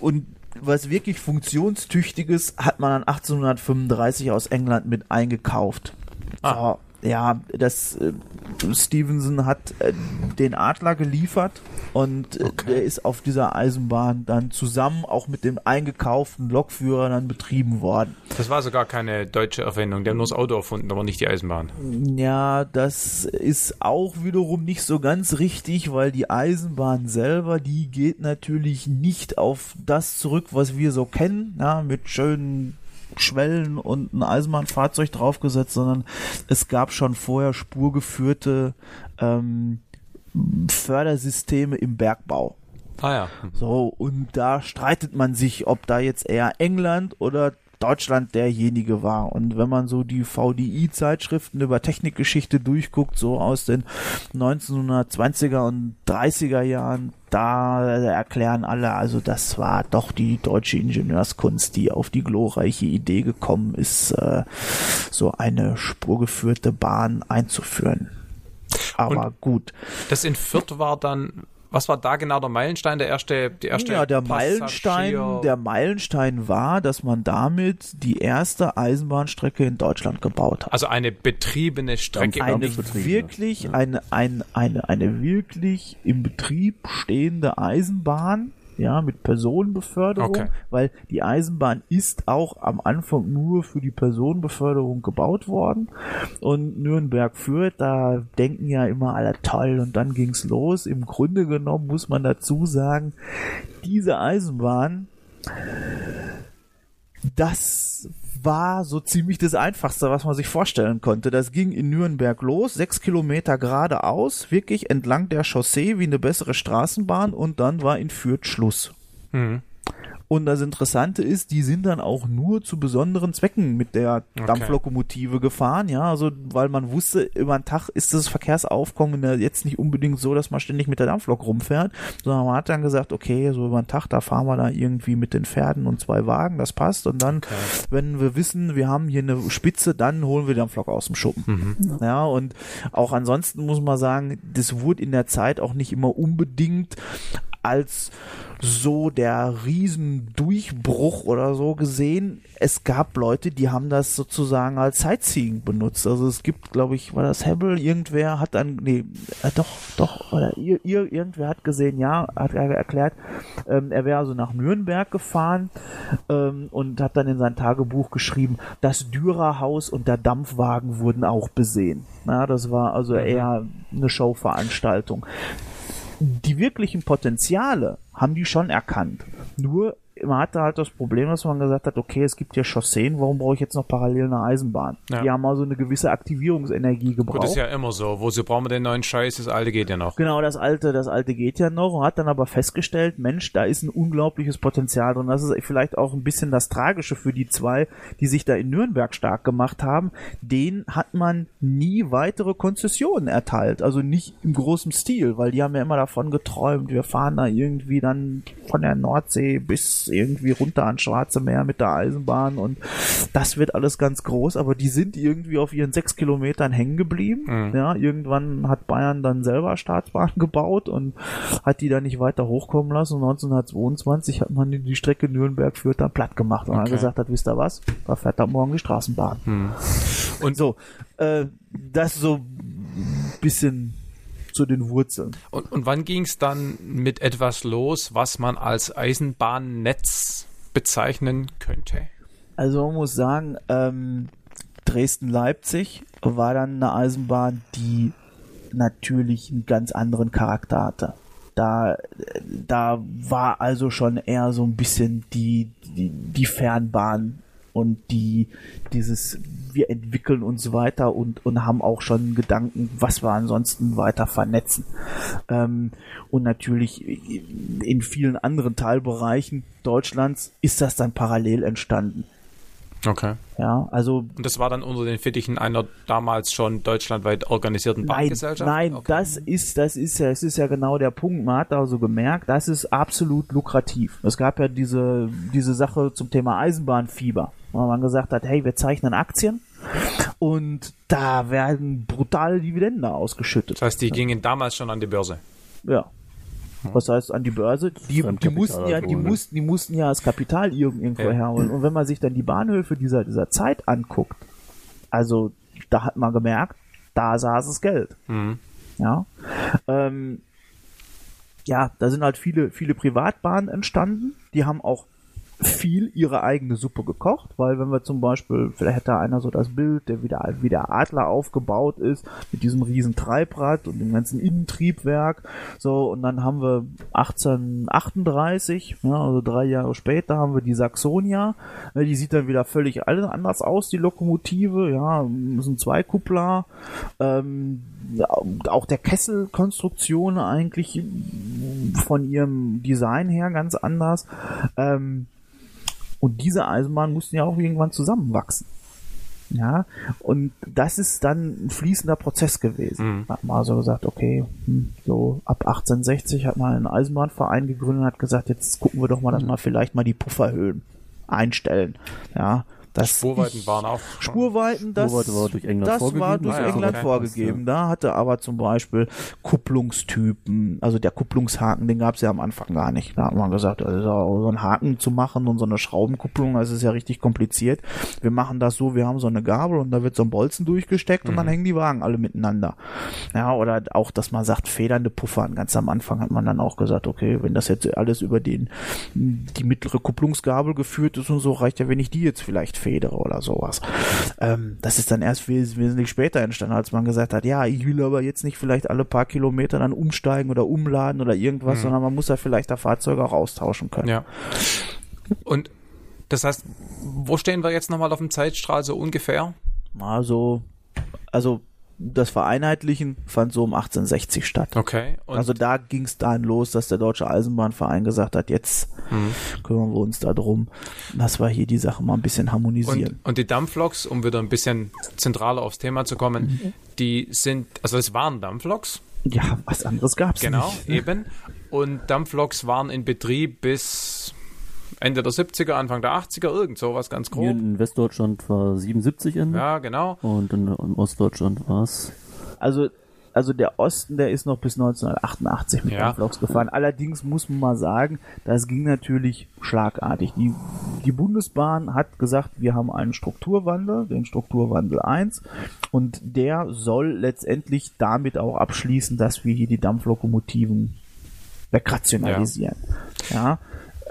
und was wirklich funktionstüchtiges hat man dann 1835 aus England mit eingekauft. Ah. So, ja, das äh, Stevenson hat äh, den Adler geliefert und äh, okay. der ist auf dieser Eisenbahn dann zusammen auch mit dem eingekauften Lokführer dann betrieben worden. Das war sogar keine deutsche Erfindung, der hat nur das Auto erfunden, aber nicht die Eisenbahn. Ja, das ist auch wiederum nicht so ganz richtig, weil die Eisenbahn selber, die geht natürlich nicht auf das zurück, was wir so kennen, ja, mit schönen Schwellen und ein Eisenbahnfahrzeug draufgesetzt, sondern es gab schon vorher spurgeführte ähm, Fördersysteme im Bergbau. Ah ja. So, und da streitet man sich, ob da jetzt eher England oder Deutschland derjenige war. Und wenn man so die VDI-Zeitschriften über Technikgeschichte durchguckt, so aus den 1920er und 30er Jahren, da erklären alle, also das war doch die deutsche Ingenieurskunst, die auf die glorreiche Idee gekommen ist, äh, so eine spurgeführte Bahn einzuführen. Aber und gut. Das in Fürth war dann was war da genau der Meilenstein, der erste, die erste Ja, der Meilenstein, der Meilenstein war, dass man damit die erste Eisenbahnstrecke in Deutschland gebaut hat. Also eine betriebene Strecke. Eine wirklich, ja. eine, eine, eine, eine wirklich im Betrieb stehende Eisenbahn ja, mit Personenbeförderung, okay. weil die Eisenbahn ist auch am Anfang nur für die Personenbeförderung gebaut worden. Und Nürnberg führt, da denken ja immer alle toll und dann ging's los. Im Grunde genommen muss man dazu sagen, diese Eisenbahn, das war so ziemlich das Einfachste, was man sich vorstellen konnte. Das ging in Nürnberg los, sechs Kilometer geradeaus, wirklich entlang der Chaussee wie eine bessere Straßenbahn und dann war in Fürth Schluss. Mhm. Und das Interessante ist, die sind dann auch nur zu besonderen Zwecken mit der okay. Dampflokomotive gefahren, ja, also weil man wusste, über den Tag ist das Verkehrsaufkommen jetzt nicht unbedingt so, dass man ständig mit der Dampflok rumfährt, sondern man hat dann gesagt, okay, so über den Tag, da fahren wir da irgendwie mit den Pferden und zwei Wagen, das passt und dann, okay. wenn wir wissen, wir haben hier eine Spitze, dann holen wir die Dampflok aus dem Schuppen. Mhm. Ja, und auch ansonsten muss man sagen, das wurde in der Zeit auch nicht immer unbedingt als so der Riesendurchbruch oder so gesehen. Es gab Leute, die haben das sozusagen als Sightseeing benutzt. Also es gibt, glaube ich, war das Hebel, irgendwer hat dann, nee, äh, doch, doch, oder ihr, ihr, irgendwer hat gesehen, ja, hat er erklärt, ähm, er wäre also nach Nürnberg gefahren ähm, und hat dann in sein Tagebuch geschrieben, das Dürerhaus und der Dampfwagen wurden auch besehen. Na, das war also eher eine Showveranstaltung die wirklichen Potenziale haben die schon erkannt. Nur man hatte halt das Problem, dass man gesagt hat, okay, es gibt ja Chausseen, warum brauche ich jetzt noch parallel eine Eisenbahn? Ja. Die haben also eine gewisse Aktivierungsenergie gebraucht. Gut, ist ja immer so. Wozu brauchen wir den neuen Scheiß? Das alte geht ja noch. Genau, das alte, das alte geht ja noch und hat dann aber festgestellt, Mensch, da ist ein unglaubliches Potenzial drin. Das ist vielleicht auch ein bisschen das Tragische für die zwei, die sich da in Nürnberg stark gemacht haben. Den hat man nie weitere Konzessionen erteilt, also nicht im großen Stil, weil die haben ja immer davon geträumt, wir fahren da irgendwie dann von der Nordsee bis irgendwie runter ans Schwarze Meer mit der Eisenbahn und das wird alles ganz groß, aber die sind irgendwie auf ihren sechs Kilometern hängen geblieben. Mhm. Ja, irgendwann hat Bayern dann selber Staatsbahn gebaut und hat die dann nicht weiter hochkommen lassen. Und 1922 hat man die Strecke Nürnberg-Fürth dann platt gemacht und Okay. dann gesagt hat, wisst ihr was, da fährt dann morgen die Straßenbahn. Und so, äh, das so ein bisschen zu den Wurzeln. Und, und wann ging es dann mit etwas los, was man als Eisenbahnnetz bezeichnen könnte? Also man muss sagen, ähm, Dresden-Leipzig war dann eine Eisenbahn, die natürlich einen ganz anderen Charakter hatte. Da, da war also schon eher so ein bisschen die, die, die Fernbahn und die, dieses, wir entwickeln uns weiter und, und haben auch schon Gedanken, was wir ansonsten weiter vernetzen. Ähm, und natürlich in vielen anderen Teilbereichen Deutschlands ist das dann parallel entstanden. Okay. Ja, also Und das war dann unter den Fittichen einer damals schon deutschlandweit organisierten Nein, Bahngesellschaft? nein, Okay. das ist, das ist ja, es ist ja genau der Punkt. Man hat also gemerkt, das ist absolut lukrativ. Es gab ja diese, diese Sache zum Thema Eisenbahnfieber, wo man gesagt hat, hey, wir zeichnen Aktien und da werden brutale Dividenden ausgeschüttet. Das heißt, die gingen damals schon an die Börse. Ja. Was heißt an die Börse? Die, die mussten ja, die mussten, die mussten ja das Kapital irg- irgendwo Ja. herholen. Und wenn man sich dann die Bahnhöfe dieser, dieser Zeit anguckt, also da hat man gemerkt, da saß das Geld. Mhm. Ja. Ähm, ja, da sind halt viele, viele Privatbahnen entstanden. Die haben auch viel ihre eigene Suppe gekocht, weil wenn wir zum Beispiel, vielleicht hätte einer so das Bild, der wie der, wie der Adler aufgebaut ist, mit diesem riesen Treibrad und dem ganzen Innentriebwerk, so, und dann haben wir 1838, ja, also drei Jahre später haben wir die Saxonia, Ja, die sieht dann wieder völlig anders aus, die Lokomotive, ja, sind zwei Kuppler, ähm, auch der Kesselkonstruktion eigentlich von ihrem Design her ganz anders. Ähm, und diese Eisenbahnen mussten ja auch irgendwann zusammenwachsen. Ja, und das ist dann ein fließender Prozess gewesen. Hat man also gesagt, okay, hm, so ab 1860 hat man einen Eisenbahnverein gegründet und hat gesagt, jetzt gucken wir doch mal, dass wir vielleicht mal die Pufferhöhen einstellen. Ja, das Spurweiten ich- waren auch. schon- Spurweiten, das, Spurweite war durch England das war vorgegeben. durch Ah ja, England okay. vorgegeben. Da hatte aber zum Beispiel Kupplungstypen, also der Kupplungshaken, den gab es ja am Anfang gar nicht. Da hat man gesagt, also so einen Haken zu machen und so eine Schraubenkupplung, das ist ja richtig kompliziert. Wir machen das so, wir haben so eine Gabel und da wird so ein Bolzen durchgesteckt und dann hängen die Wagen alle miteinander. Ja, oder auch, dass man sagt, federnde Puffern. Ganz am Anfang hat man dann auch gesagt, okay, wenn das jetzt alles über den, die mittlere Kupplungsgabel geführt ist und so, reicht ja, wenn ich die jetzt vielleicht federe oder sowas. Ähm, das ist dann erst wes wesentlich später entstanden, als man gesagt hat, ja, ich will aber jetzt nicht vielleicht alle paar Kilometer dann umsteigen oder umladen oder irgendwas, sondern man muss ja vielleicht da Fahrzeuge auch austauschen können. Ja. Und das heißt, wo stehen wir jetzt nochmal auf dem Zeitstrahl so ungefähr? Also, also das Vereinheitlichen fand so um 1860 statt. Okay. Also da ging es dann los, dass der Deutsche Eisenbahnverein gesagt hat, jetzt Mhm. kümmern wir uns darum, dass wir hier die Sache mal ein bisschen harmonisieren. Und, und die Dampfloks, um wieder ein bisschen zentraler aufs Thema zu kommen, Mhm. die sind, also es waren Dampfloks, ja, was anderes gab's genau, nicht. eben. Und Dampfloks waren in Betrieb bis Ende der 70er, Anfang der 80er, irgend sowas ganz Hier grob. in Westdeutschland war 77 in Ja, genau. und in, in Ostdeutschland war es Also also der Osten, der ist noch bis 1988 mit Ja. Dampfloks gefahren. Allerdings muss man mal sagen, das ging natürlich schlagartig. Die, die Bundesbahn hat gesagt, wir haben einen Strukturwandel, den Strukturwandel 1, und der soll letztendlich damit auch abschließen, dass wir hier die Dampflokomotiven wegrationalisieren. Ja. Äh,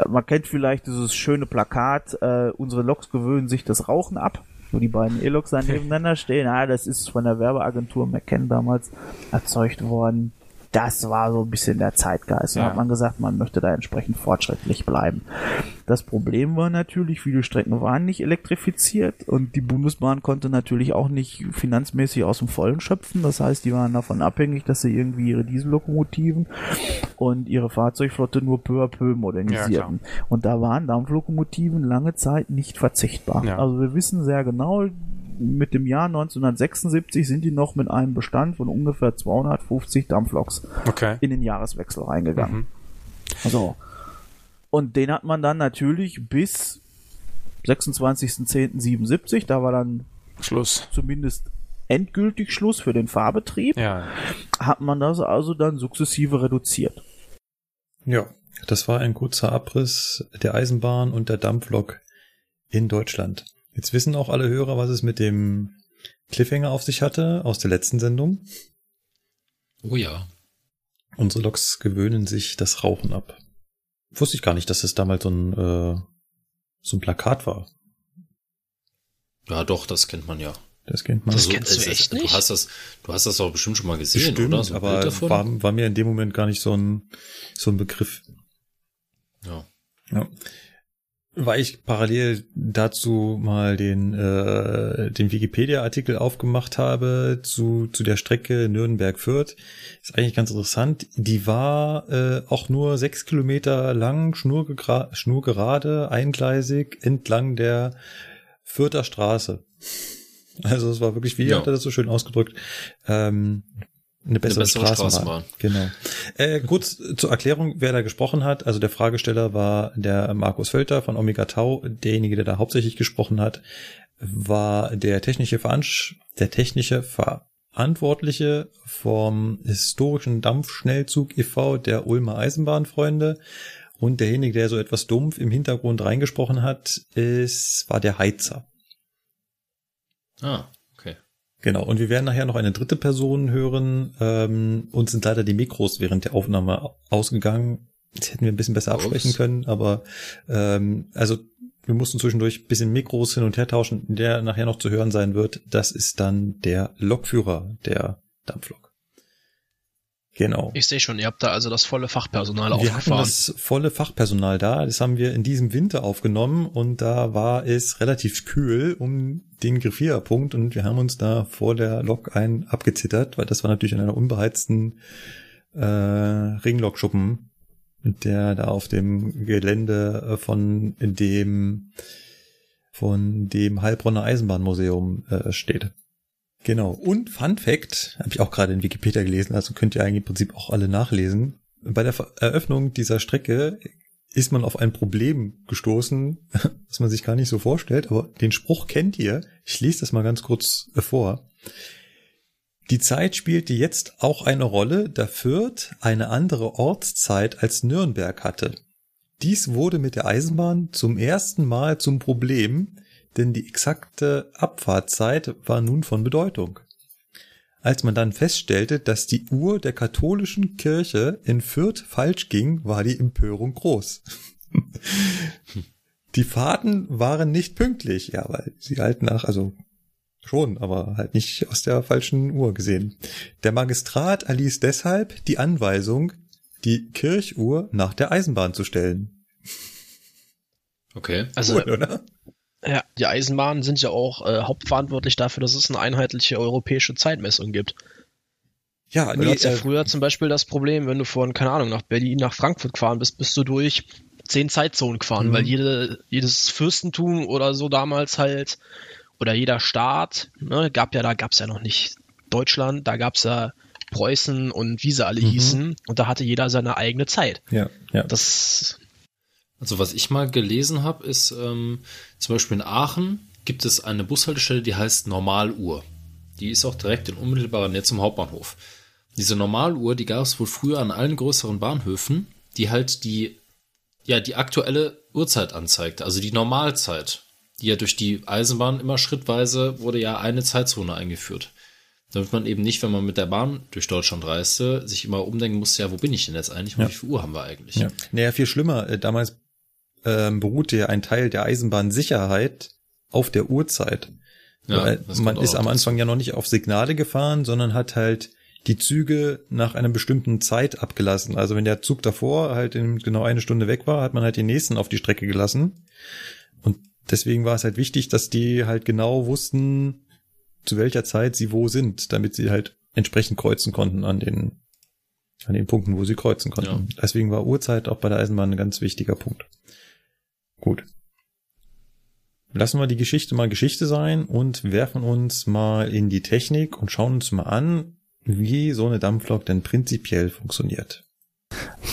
Man kennt vielleicht dieses schöne Plakat, äh, unsere Loks gewöhnen sich das Rauchen ab, wo die beiden E-Loks da nebeneinander stehen. Ja, das ist von der Werbeagentur McKen damals erzeugt worden. Das war so ein bisschen der Zeitgeist. Da Ja. hat man gesagt, man möchte da entsprechend fortschrittlich bleiben. Das Problem war natürlich, viele Strecken waren nicht elektrifiziert und die Bundesbahn konnte natürlich auch nicht finanzmäßig aus dem Vollen schöpfen. Das heißt, die waren davon abhängig, dass sie irgendwie ihre Diesellokomotiven und ihre Fahrzeugflotte nur peu à peu modernisierten. und da waren Dampflokomotiven lange Zeit nicht verzichtbar. Ja. Also wir wissen sehr genau, mit dem Jahr 1976 sind die noch mit einem Bestand von ungefähr 250 Dampfloks Okay. in den Jahreswechsel reingegangen. Mhm. So. Und den hat man dann natürlich bis 26.10.77, da war dann Schluss. zumindest endgültig Schluss für den Fahrbetrieb, Ja. hat man das also dann sukzessive reduziert. Ja, das war ein kurzer Abriss der Eisenbahn und der Dampflok in Deutschland. Jetzt wissen auch alle Hörer, was es mit dem Cliffhanger auf sich hatte aus der letzten Sendung. Oh ja. Unsere Loks gewöhnen sich das Rauchen ab. Wusste ich gar nicht, dass es damals so ein, äh, so ein Plakat war. Ja, doch, das kennt man ja. Das kennt man. Das Also, kennst du echt Du nicht? hast das, du hast das doch bestimmt schon mal gesehen, Bestimmt, oder? So aber davon? war, war mir in dem Moment gar nicht so ein, so ein Begriff. ja. Ja. Weil ich parallel dazu mal den, äh, den Wikipedia-Artikel aufgemacht habe zu, zu der Strecke Nürnberg-Fürth. Ist eigentlich ganz interessant. Die war äh, auch nur sechs Kilometer lang, schnurgegra schnurgerade, eingleisig entlang der Fürther Straße. Also es war wirklich, wie Ja. hat er das so schön ausgedrückt, ähm, eine bessere, bessere Straßenbahn. Straßenbahn. Genau. Äh, kurz zur Erklärung, wer da gesprochen hat. Also der Fragesteller war der Markus Völter von Omega Tau. Derjenige, der da hauptsächlich gesprochen hat, war der technische, Veransch der technische Verantwortliche vom historischen Dampfschnellzug e.V. der Ulmer Eisenbahnfreunde. Und derjenige, der so etwas dumpf im Hintergrund reingesprochen hat, ist, war der Heizer. Ah. Genau, und wir werden nachher noch eine dritte Person hören. Ähm, uns sind leider die Mikros während der Aufnahme au- ausgegangen. Das hätten wir ein bisschen besser Ups. absprechen können, aber ähm, also wir mussten zwischendurch ein bisschen Mikros hin und her tauschen. Der nachher noch zu hören sein wird, das ist dann der Lokführer der Dampflok. Genau. Ich sehe schon, ihr habt da also das volle Fachpersonal Wir hatten aufgefahren. das volle Fachpersonal da. Das haben wir in diesem Winter aufgenommen und da war es relativ kühl um den Griffierpunkt und wir haben uns da vor der Lok ein abgezittert, weil das war natürlich in einer unbeheizten äh, Ringlokschuppen, der da auf dem Gelände äh, von dem von dem Heilbronner Eisenbahnmuseum äh, steht. Genau. Und Fun Fact, habe ich auch gerade in Wikipedia gelesen, also könnt ihr eigentlich im Prinzip auch alle nachlesen. Bei der Eröffnung dieser Strecke ist man auf ein Problem gestoßen, was man sich gar nicht so vorstellt, aber den Spruch kennt ihr. Ich lese das mal ganz kurz äh, vor. Die Zeit spielte jetzt auch eine Rolle, da Fürth eine andere Ortszeit als Nürnberg hatte. Dies wurde mit der Eisenbahn zum ersten Mal zum Problem, denn die exakte Abfahrtzeit war nun von Bedeutung. Als man dann feststellte, dass die Uhr der katholischen Kirche in Fürth falsch ging, war die Empörung groß. die Fahrten waren nicht pünktlich, ja, weil sie halt nach, also schon, aber halt nicht aus der falschen Uhr gesehen. Der Magistrat erließ deshalb die Anweisung, die Kirchuhr nach der Eisenbahn zu stellen. Okay. Also, Cool, oder? Ja, die Eisenbahnen sind ja auch äh, hauptverantwortlich dafür, dass es eine einheitliche europäische Zeitmessung gibt. Ja, Weil du hattest ja früher zum Beispiel das Problem, wenn du von, keine Ahnung, nach Berlin, nach Frankfurt gefahren bist, bist du durch zehn Zeitzonen gefahren, Mhm. weil jede, jedes Fürstentum oder so damals halt, oder jeder Staat, ne, gab ja, da gab's ja noch nicht Deutschland, da gab's ja Preußen und wie sie alle Mhm. hießen, und da hatte jeder seine eigene Zeit. ja, ja. Das, Also was ich mal gelesen habe, ist ähm, zum Beispiel in Aachen gibt es eine Bushaltestelle, die heißt Normaluhr. Die ist auch direkt in unmittelbarer Nähe zum Hauptbahnhof. Diese Normaluhr, die gab es wohl früher an allen größeren Bahnhöfen, die halt die, ja, die aktuelle Uhrzeit anzeigt, also die Normalzeit. Die ja durch die Eisenbahn immer schrittweise wurde ja eine Zeitzone eingeführt. Damit man eben nicht, wenn man mit der Bahn durch Deutschland reiste, sich immer umdenken musste, ja, wo bin ich denn jetzt eigentlich? Ja. Wie viel Uhr haben wir eigentlich? Ja. Naja, viel schlimmer. Äh, damals ähm, beruhte ja ein Teil der Eisenbahnsicherheit auf der Uhrzeit. Ja, man ist am Anfang ja noch nicht auf Signale gefahren, sondern hat halt die Züge nach einer bestimmten Zeit abgelassen. Also wenn der Zug davor halt in genau eine Stunde weg war, hat man halt den nächsten auf die Strecke gelassen. Und deswegen war es halt wichtig, dass die halt genau wussten, zu welcher Zeit sie wo sind, damit sie halt entsprechend kreuzen konnten an den, an den Punkten, wo sie kreuzen konnten. Ja. Deswegen war Uhrzeit auch bei der Eisenbahn ein ganz wichtiger Punkt. Gut. Lassen wir die Geschichte mal Geschichte sein und werfen uns mal in die Technik und schauen uns mal an, wie so eine Dampflok denn prinzipiell funktioniert.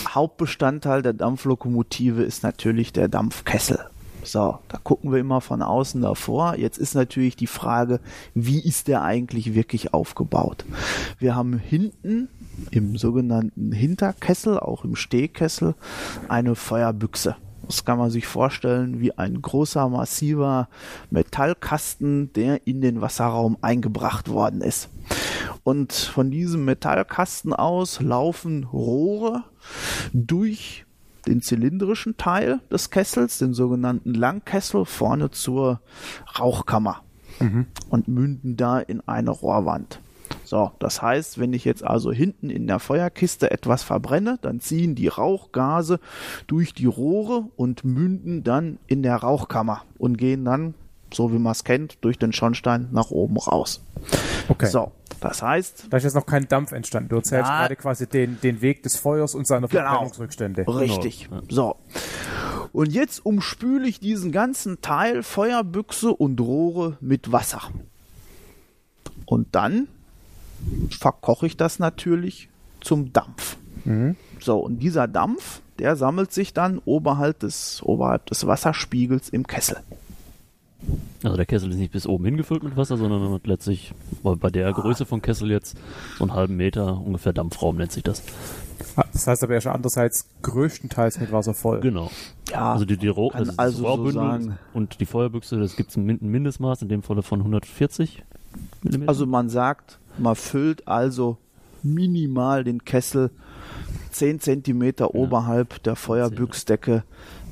Hauptbestandteil der Dampflokomotive ist natürlich der Dampfkessel. So, da gucken wir immer von außen davor. Jetzt ist natürlich die Frage, wie ist der eigentlich wirklich aufgebaut? Wir haben hinten im sogenannten Hinterkessel, auch im Stehkessel, eine Feuerbüchse. Das kann man sich vorstellen wie ein großer, massiver Metallkasten, der in den Wasserraum eingebracht worden ist. Und von diesem Metallkasten aus laufen Rohre durch den zylindrischen Teil des Kessels, den sogenannten Langkessel, vorne zur Rauchkammer mhm. und münden da in eine Rohrwand. So, das heißt, wenn ich jetzt also hinten in der Feuerkiste etwas verbrenne, dann ziehen die Rauchgase durch die Rohre und münden dann in der Rauchkammer und gehen dann, so wie man es kennt, durch den Schornstein nach oben raus. Okay. So, das heißt. Da ist jetzt noch kein Dampf entstanden. Du erzählst gerade quasi den, den Weg des Feuers und seine genau, Verbrennungsrückstände. Richtig. Genau. So. Und jetzt umspüle ich diesen ganzen Teil Feuerbüchse und Rohre mit Wasser. Und dann verkoche ich das natürlich zum Dampf. Mhm. So, und dieser Dampf, der sammelt sich dann oberhalb des, oberhalb des Wasserspiegels im Kessel. Also der Kessel ist nicht bis oben hingefüllt mit Wasser, sondern hat letztlich bei der Größe von Kessel jetzt so einen halben Meter ungefähr Dampfraum nennt sich das. Ah, das heißt aber ja schon andererseits größtenteils mit Wasser voll. Genau. Ja, also die, die Roh also also Rohrbündel so und die Feuerbüchse, das gibt es ein Mindestmaß, in dem Falle von 140 mm. Also man sagt, man füllt also minimal den Kessel 10 Zentimeter ja. oberhalb der Feuerbüchsdecke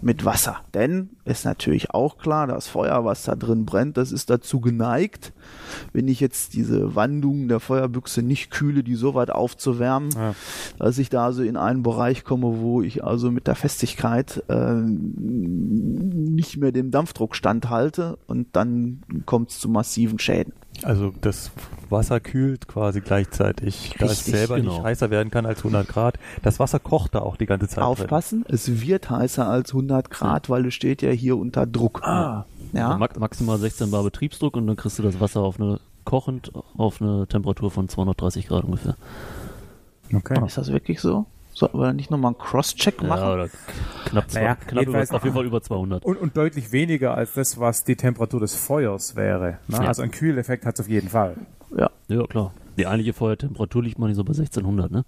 mit Wasser. Denn ist natürlich auch klar, das Feuer, was da drin brennt, das ist dazu geneigt, wenn ich jetzt diese Wandung der Feuerbüchse nicht kühle, die so weit aufzuwärmen, ja. dass ich da also in einen Bereich komme, wo ich also mit der Festigkeit äh, nicht mehr dem Dampfdruck standhalte und dann kommt es zu massiven Schäden. Also das Wasser kühlt quasi gleichzeitig, da es selber genau. nicht heißer werden kann als 100 Grad. Das Wasser kocht da auch die ganze Zeit. Aufpassen, drin. es wird heißer als 100 Grad, weil es steht ja hier unter Druck. Ah. Ja. Also maximal 16 Bar Betriebsdruck und dann kriegst du das Wasser auf eine kochend auf eine Temperatur von 230 Grad ungefähr. Okay. Ist das wirklich so? Sollten wir nicht nochmal einen Cross-Check machen? Ja, oder knapp, zwei, naja, knapp über, auf jeden Fall über 200. Und, und, deutlich weniger als das, was die Temperatur des Feuers wäre. Ne? Ja. Also ein Kühleffekt hat es auf jeden Fall. Ja. Ja, klar. Die eigentliche Feuertemperatur liegt mal nicht so bei 1600, ne?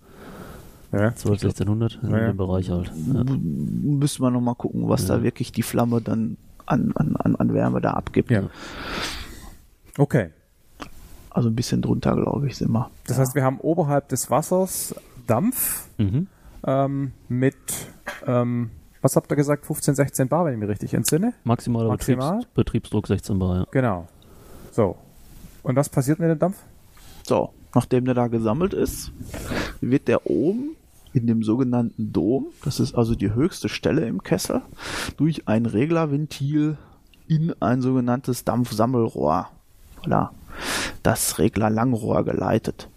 Ja. 12, 1600 in ja. dem Bereich halt. Ja. Müssen wir nochmal gucken, was ja. da wirklich die Flamme dann an, an, an Wärme da abgibt. Ja. Okay. Also ein bisschen drunter, glaube ich, sind wir. Das heißt, wir haben oberhalb des Wassers Dampf. Mhm ähm, mit, ähm, was habt ihr gesagt, 15, 16 Bar, wenn ich mich richtig entsinne? Maximaler Maximal. Betriebs Betriebsdruck 16 Bar, ja. Genau. So. Und was passiert mit dem Dampf? So, nachdem der da gesammelt ist, wird der oben in dem sogenannten Dom, das ist also die höchste Stelle im Kessel, durch ein Reglerventil in ein sogenanntes Dampfsammelrohr, voilà, das Reglerlangrohr geleitet.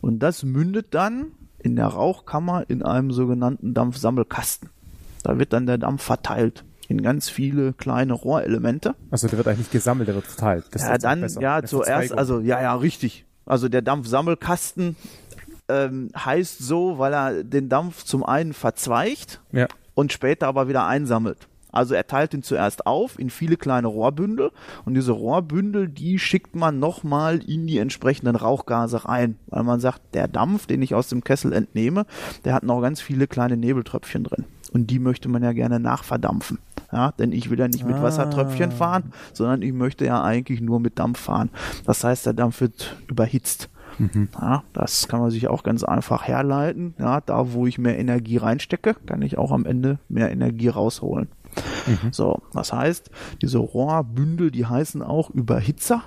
Und das mündet dann in der Rauchkammer in einem sogenannten Dampfsammelkasten. Da wird dann der Dampf verteilt in ganz viele kleine Rohrelemente. Also der wird eigentlich gesammelt, der wird verteilt. Das ja, dann, ja, zuerst, also, ja, ja, richtig. Also der Dampfsammelkasten ähm, heißt so, weil er den Dampf zum einen verzweigt ja. und später aber wieder einsammelt. Also er teilt ihn zuerst auf in viele kleine Rohrbündel und diese Rohrbündel, die schickt man nochmal in die entsprechenden Rauchgase rein, weil man sagt, der Dampf, den ich aus dem Kessel entnehme, der hat noch ganz viele kleine Nebeltröpfchen drin. Und die möchte man ja gerne nachverdampfen. Ja, denn ich will ja nicht mit Ah. Wassertröpfchen fahren, sondern ich möchte ja eigentlich nur mit Dampf fahren. Das heißt, der Dampf wird überhitzt. Ja, das kann man sich auch ganz einfach herleiten. Ja, da wo ich mehr Energie reinstecke, kann ich auch am Ende mehr Energie rausholen. So, das heißt, diese Rohrbündel, die heißen auch Überhitzer.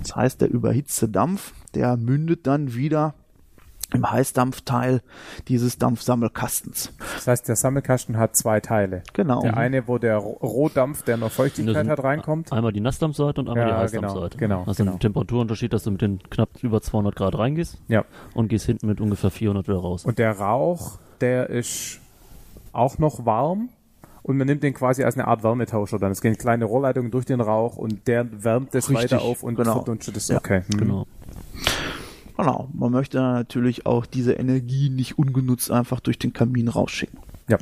Das heißt, der überhitzte Dampf, der mündet dann wieder im Heißdampfteil dieses Dampfsammelkastens. Das heißt, der Sammelkasten hat zwei Teile. Genau. Der eine, wo der Ro- Rohdampf, der noch Feuchtigkeit hat, reinkommt. Einmal die Nassdampfseite und einmal Ja, die Heißdampfseite. genau, genau, Also genau. ein Temperaturunterschied, dass du mit den knapp über 200 Grad reingehst Ja. und gehst hinten mit ungefähr 400 wieder raus. Und der Rauch, der ist auch noch warm. Und man nimmt den quasi als eine Art Wärmetauscher dann. Es gehen kleine Rohrleitungen durch den Rauch und der wärmt das Richtig, weiter auf und genau. verdunstet es. Ja, okay. hm. Genau. Genau. Man möchte natürlich auch diese Energie nicht ungenutzt einfach durch den Kamin rausschicken. Ja.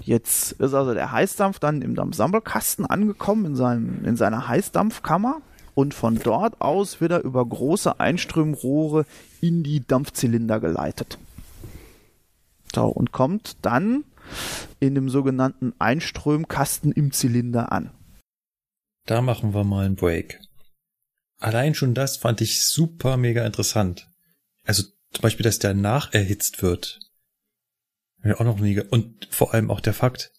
Jetzt ist also der Heißdampf dann im Dampfsammelkasten angekommen, in, seinem, in seiner Heißdampfkammer. Und von dort aus wird er über große Einströmrohre in die Dampfzylinder geleitet. So, und kommt dann in dem sogenannten Einströmkasten im Zylinder an. Da machen wir mal einen Break. Allein schon das fand ich super mega interessant. Also zum Beispiel, dass der nacherhitzt wird. Hab ich auch noch nie Und vor allem auch der Fakt,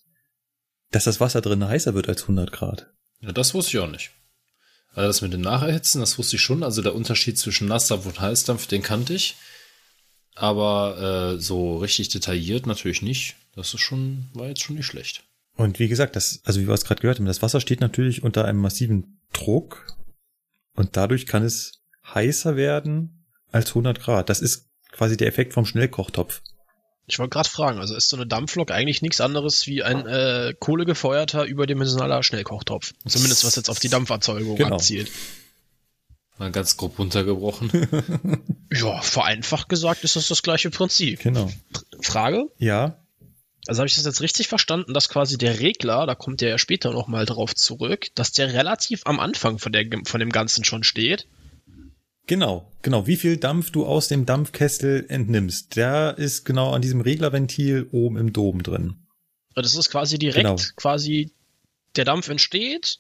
dass das Wasser drin heißer wird als 100 Grad. Ja, das wusste ich auch nicht. Also das mit dem Nacherhitzen, das wusste ich schon. Also der Unterschied zwischen Nassdampf und Heißdampf, den kannte ich. Aber äh, so richtig detailliert natürlich nicht. Das ist schon, war jetzt schon nicht schlecht. Und wie gesagt, das, also wie wir es gerade gehört haben, das Wasser steht natürlich unter einem massiven Druck und dadurch kann es heißer werden als 100 Grad. Das ist quasi der Effekt vom Schnellkochtopf. Ich wollte gerade fragen, also ist so eine Dampflok eigentlich nichts anderes wie ein äh, kohlegefeuerter, überdimensionaler Schnellkochtopf. Zumindest was jetzt auf die Dampferzeugung Genau. abzielt. Mal ganz grob runtergebrochen. Ja, vereinfacht gesagt ist das das gleiche Prinzip. Genau. Frage? Ja, Also habe ich das jetzt richtig verstanden, dass quasi der Regler, da kommt der ja später nochmal drauf zurück, dass der relativ am Anfang von, der, von dem Ganzen schon steht. Genau, genau. Wie viel Dampf du aus dem Dampfkessel entnimmst, der ist genau an diesem Reglerventil oben im Dom drin. Das ist quasi direkt, Genau. quasi der Dampf entsteht,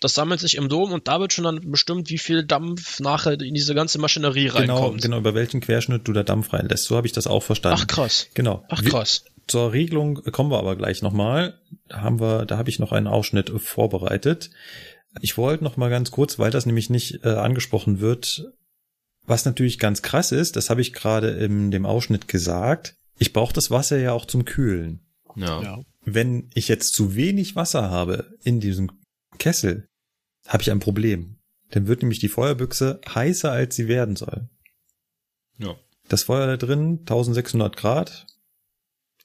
das sammelt sich im Dom und da wird schon dann bestimmt, wie viel Dampf nachher in diese ganze Maschinerie Genau, reinkommt. genau, über welchen Querschnitt du da Dampf reinlässt. So habe ich das auch verstanden. Ach krass. Genau. Ach krass. Zur Regelung kommen wir aber gleich nochmal. Da haben wir, da habe ich noch einen Ausschnitt vorbereitet. Ich wollte noch mal ganz kurz, weil das nämlich nicht äh, angesprochen wird, was natürlich ganz krass ist, das habe ich gerade in dem Ausschnitt gesagt. Ich brauche das Wasser ja auch zum Kühlen. Ja. Ja. Wenn ich jetzt zu wenig Wasser habe in diesem Kessel, habe ich ein Problem. Dann wird nämlich die Feuerbüchse heißer, als sie werden soll. ja. Das Feuer da drin, 1600 Grad,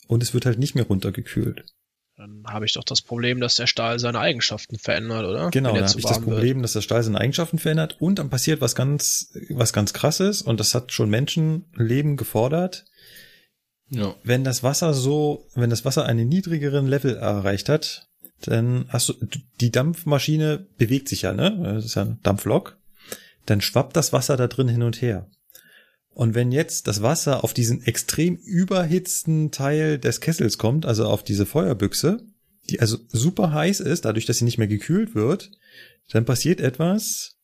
und es wird halt nicht mehr runtergekühlt. Dann habe ich doch das Problem, dass der Stahl seine Eigenschaften verändert, oder? Genau, Wenn da zu habe ich das warm wird. Problem, dass der Stahl seine Eigenschaften verändert und dann passiert was ganz, was ganz krasses und das hat schon Menschenleben gefordert. Ja. Wenn das Wasser so, wenn das Wasser einen niedrigeren Level erreicht hat, dann hast du, die Dampfmaschine bewegt sich ja, ne? Das ist ja ein Dampflok. Dann schwappt das Wasser da drin hin und her. Und wenn jetzt das Wasser auf diesen extrem überhitzten Teil des Kessels kommt, also auf diese Feuerbüchse, die also super heiß ist, dadurch, dass sie nicht mehr gekühlt wird, dann passiert etwas,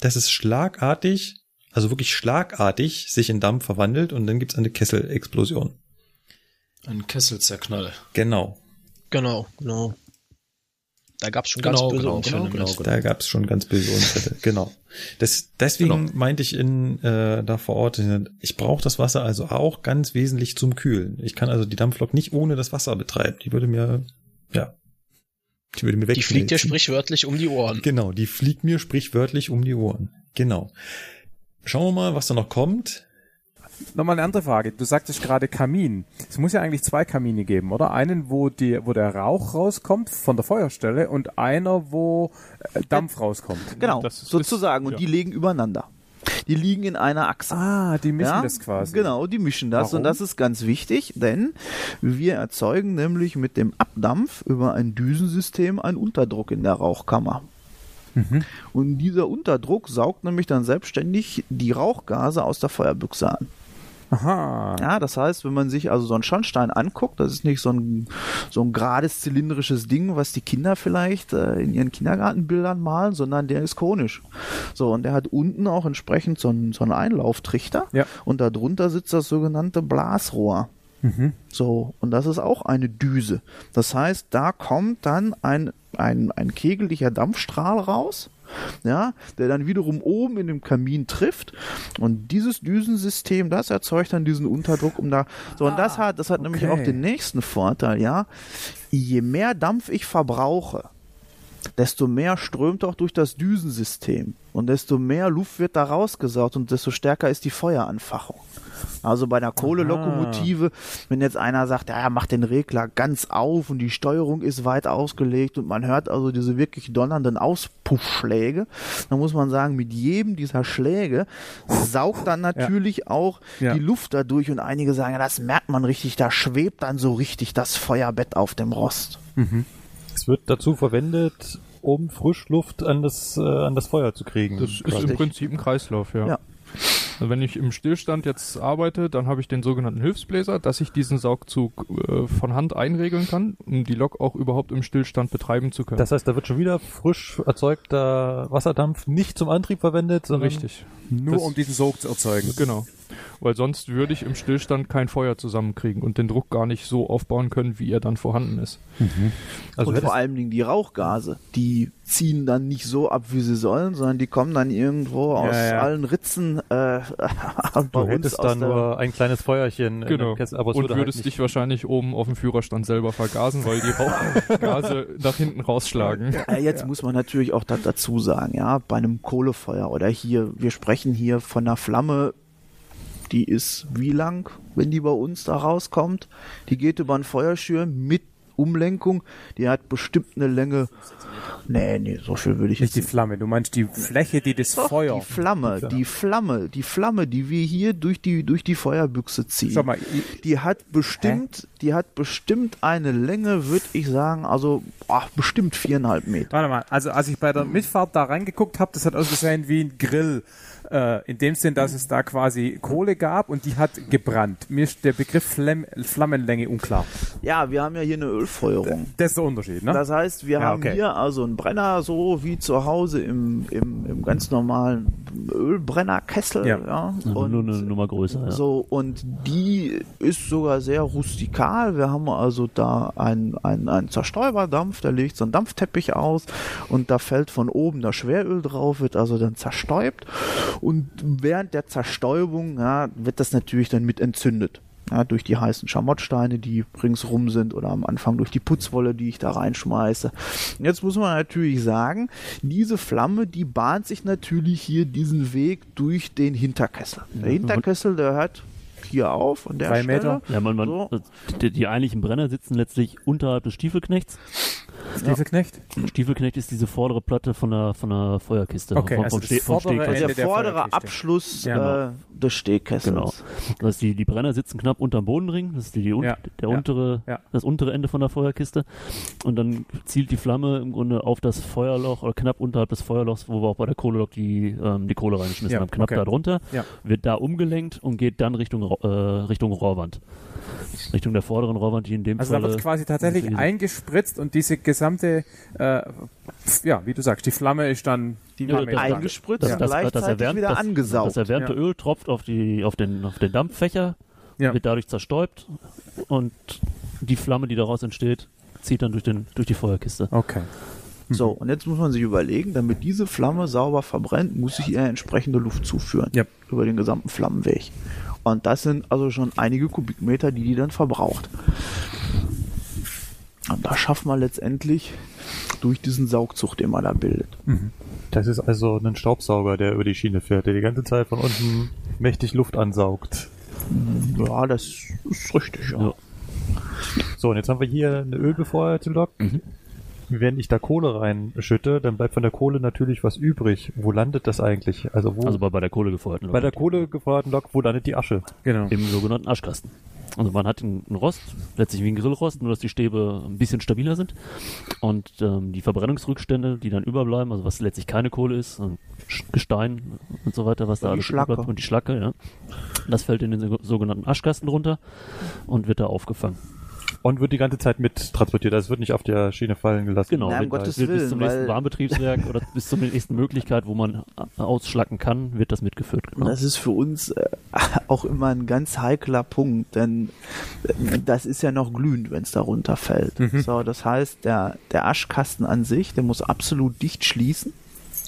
dass es schlagartig, also wirklich schlagartig sich in Dampf verwandelt und dann gibt's eine Kesselexplosion. Ein Kesselzerknall. Genau. Genau, genau. Da gab es schon Genau, ganz böse genau, Unfälle genau, genau. Da gab's schon ganz böse Unfälle. genau. Das, deswegen Genau. meinte ich in äh, da vor Ort, ich brauche das Wasser also auch ganz wesentlich zum Kühlen. Ich kann also die Dampflok nicht ohne das Wasser betreiben. Die würde mir, ja, die würde mir weg. Die fliegt dir sprichwörtlich um die Ohren. Genau, die fliegt mir sprichwörtlich um die Ohren. Genau. Schauen wir mal, was da noch kommt. Nochmal eine andere Frage. Du sagtest gerade Kamin. Es muss ja eigentlich zwei Kamine geben, oder? Einen, wo die, wo der Rauch rauskommt von der Feuerstelle und einer, wo äh, Dampf rauskommt. Genau, Das ist- sozusagen. Und ja. die liegen übereinander. Die liegen in einer Achse. Ah, die mischen Ja, das quasi. Genau, die mischen das. Warum? Und das ist ganz wichtig, denn wir erzeugen nämlich mit dem Abdampf über ein Düsensystem einen Unterdruck in der Rauchkammer. Mhm. Und dieser Unterdruck saugt nämlich dann selbstständig die Rauchgase aus der Feuerbüchse an. Aha. Ja, das heißt, wenn man sich also so einen Schornstein anguckt, das ist nicht so ein, so ein gerades zylindrisches Ding, was die Kinder vielleicht äh, in ihren Kindergartenbildern malen, sondern der ist konisch. So, und der hat unten auch entsprechend so einen, so einen Einlauftrichter Ja. und darunter sitzt das sogenannte Blasrohr. So, und das ist auch eine Düse. Das heißt, da kommt dann ein, ein, ein kegeliger Dampfstrahl raus, ja, der dann wiederum oben in dem Kamin trifft. Und dieses Düsensystem, das erzeugt dann diesen Unterdruck, um da. So, und das hat, das hat nämlich okay. auch den nächsten Vorteil, ja. Je mehr Dampf ich verbrauche, desto mehr strömt auch durch das Düsensystem und desto mehr Luft wird da rausgesaugt und desto stärker ist die Feueranfachung. Also bei einer Kohlelokomotive, wenn jetzt einer sagt, ja, er macht den Regler ganz auf und die Steuerung ist weit ausgelegt und man hört also diese wirklich donnernden Auspuffschläge, dann muss man sagen, mit jedem dieser Schläge saugt dann natürlich auch Ja. die Luft dadurch und einige sagen, ja, das merkt man richtig, da schwebt dann so richtig das Feuerbett auf dem Rost. Es wird dazu verwendet, um Frischluft an das, äh, an das Feuer zu kriegen. Das ist Richtig. im Prinzip ein Kreislauf, ja. Ja. Also wenn ich im Stillstand jetzt arbeite, dann habe ich den sogenannten Hilfsbläser, dass ich diesen Saugzug äh, von Hand einregeln kann, um die Lok auch überhaupt im Stillstand betreiben zu können. Das heißt, da wird schon wieder frisch erzeugter Wasserdampf nicht zum Antrieb verwendet, sondern richtig. Nur Das- um diesen Sog zu erzeugen. Genau. Weil sonst würde ich im Stillstand kein Feuer zusammenkriegen und den Druck gar nicht so aufbauen können, wie er dann vorhanden ist. Also und vor allen Dingen die Rauchgase, die ziehen dann nicht so ab, wie sie sollen, sondern die kommen dann irgendwo aus ja. allen Ritzen äh, bei du uns hättest aus dann nur ein kleines Feuerchen Genau. Kessel, aber und halt würdest nicht, dich wahrscheinlich oben auf dem Führerstand selber vergasen, weil die Rauchgase nach hinten rausschlagen. Ja, jetzt muss man natürlich auch da, dazu sagen, ja, bei einem Kohlefeuer oder hier, wir sprechen hier von einer Flamme, die ist wie lang, wenn die bei uns da rauskommt? Die geht über einen Feuerschirm mit Umlenkung, die hat bestimmt eine Länge. Nee, nee, so viel würde ich Nicht jetzt die Flamme, du meinst die Fläche, die das Doch, Feuer. Die Flamme, die Flamme, die Flamme, die wir hier durch die, durch die Feuerbüchse ziehen. Schau mal, die hat bestimmt, die hat bestimmt eine Länge, würde ich sagen, also ach, bestimmt viereinhalb Meter. Warte mal, also als ich bei der Mitfahrt da reingeguckt habe, das hat ausgesehen wie ein Grill. Äh, in dem Sinn, dass es da quasi Kohle gab und die hat gebrannt. Mir ist der Begriff Flamm, Flammenlänge unklar. Ja, wir haben ja hier eine Ölfeuerung. Das ist der Unterschied, ne? Das heißt, wir Ja, haben okay. hier also einen Brenner, so wie zu Hause im, im, im ganz normalen Ölbrennerkessel. Ja. Ja. Also Und nur eine Nummer größer, ja. So, und die ist sogar sehr rustikal. Wir haben also da einen, einen, einen Zerstäuberdampf, der legt so einen Dampfteppich aus und da fällt von oben das Schweröl drauf, wird also dann zerstäubt. Und während der Zerstäubung ja, wird das natürlich dann mit entzündet. Ja, durch die heißen Schamottsteine, die ringsrum sind oder am Anfang durch die Putzwolle, die ich da reinschmeiße. Und Jetzt muss man natürlich sagen, diese Flamme, die bahnt sich natürlich hier diesen Weg durch den Hinterkessel. Der Hinterkessel, der hört hier auf an der Drei Stelle. Meter. Ja, man, man, So. die, die eigentlichen Brenner sitzen letztlich unterhalb des Stiefelknechts. Stiefelknecht? Stiefelknecht ist diese vordere Platte von der, von der Feuerkiste. Okay, vom, also vom, das Ste vom vordere. Ende Der der vordere. Abschluss Ja. äh, des Stehkessels. Genau. Das heißt, die, die Brenner sitzen knapp unterm Bodenring. Das ist die, die un Ja. der Ja. untere, Ja. das untere Ende von der Feuerkiste. Und dann zielt die Flamme im Grunde auf das Feuerloch oder knapp unterhalb des Feuerlochs, wo wir auch bei der Kohlelok die, ähm, die Kohle reingeschmissen Ja, haben. Knapp okay. da drunter. Ja. Wird da umgelenkt und geht dann Richtung, äh, Richtung Rohrwand. Richtung der vorderen Rohrwand, die in dem Also da Fall. wird quasi tatsächlich eingespritzt und diese gesamte, äh, ja, wie du sagst, die Flamme ist dann die Ja, das- Eingespritzt das, und das, das, gleichzeitig erwärmt, wieder das, angesaugt. das erwärmte Ja. Öl tropft auf, die, auf, den, auf den Dampffächer, Ja. wird dadurch zerstäubt und die Flamme, die daraus entsteht, zieht dann durch, den, durch die Feuerkiste. Okay. So, und jetzt muss man sich überlegen, damit diese Flamme sauber verbrennt, muss ich ihr entsprechende Luft zuführen. Ja. Über den gesamten Flammenweg. Und das sind also schon einige Kubikmeter, die die dann verbraucht. Und das schafft man letztendlich durch diesen Saugzug, den man da bildet. Das ist also ein Staubsauger, der über die Schiene fährt, der die ganze Zeit von unten mächtig Luft ansaugt. Ja, das ist richtig. Ja. Ja. So, und jetzt haben wir hier eine ölbefeuerte Lok. Wenn ich da Kohle reinschütte, dann bleibt von der Kohle natürlich was übrig. Wo landet das eigentlich? Also wo? Also bei, bei der Kohle gefeuerten Lok. bei der Kohle gefeuerten Lok, wo landet die Asche? Genau. Im sogenannten Aschkasten. Also man hat einen Rost, letztlich wie ein Grillrost, nur dass die Stäbe ein bisschen stabiler sind. Und ähm, die Verbrennungsrückstände, die dann überbleiben, also was letztlich keine Kohle ist, und Sch- Gestein und so weiter, was da alles Schlacke. überbleibt und die Schlacke, ja. Das fällt in den so- sogenannten Aschkasten runter und wird da aufgefangen. Und wird die ganze Zeit mit transportiert. Also es wird nicht auf der Schiene fallen gelassen. Genau, Na, um wird, Gottes wird bis Willen, zum nächsten Warmbetriebswerk oder bis zur nächsten Möglichkeit, wo man ausschlacken kann, wird das mitgeführt. Genau. Das ist für uns äh, auch immer ein ganz heikler Punkt, denn äh, das ist ja noch glühend, wenn es da runterfällt. So, das heißt, der, der Aschkasten an sich, der muss absolut dicht schließen.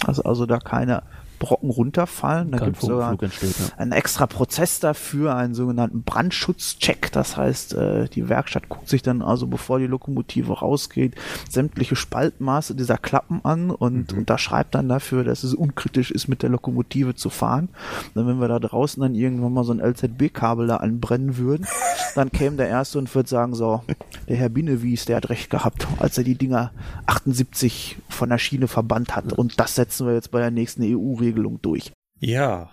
Also, also da keine Brocken runterfallen. Da gibt es sogar entsteht. Ja. einen extra Prozess dafür, einen sogenannten Brandschutzcheck. Das heißt, äh, die Werkstatt guckt sich dann also, bevor die Lokomotive rausgeht, sämtliche Spaltmaße dieser Klappen an und unterschreibt dann dafür, dass es unkritisch ist, mit der Lokomotive zu fahren. Dann, wenn wir da draußen dann irgendwann mal so ein LZB-Kabel da anbrennen würden, dann käme der Erste und würde sagen, so, der Herr Binnewies, der hat recht gehabt, als er die Dinger 78 von der Schiene verbannt hat. Und das setzen wir jetzt bei der nächsten EU-Regelung durch. Ja.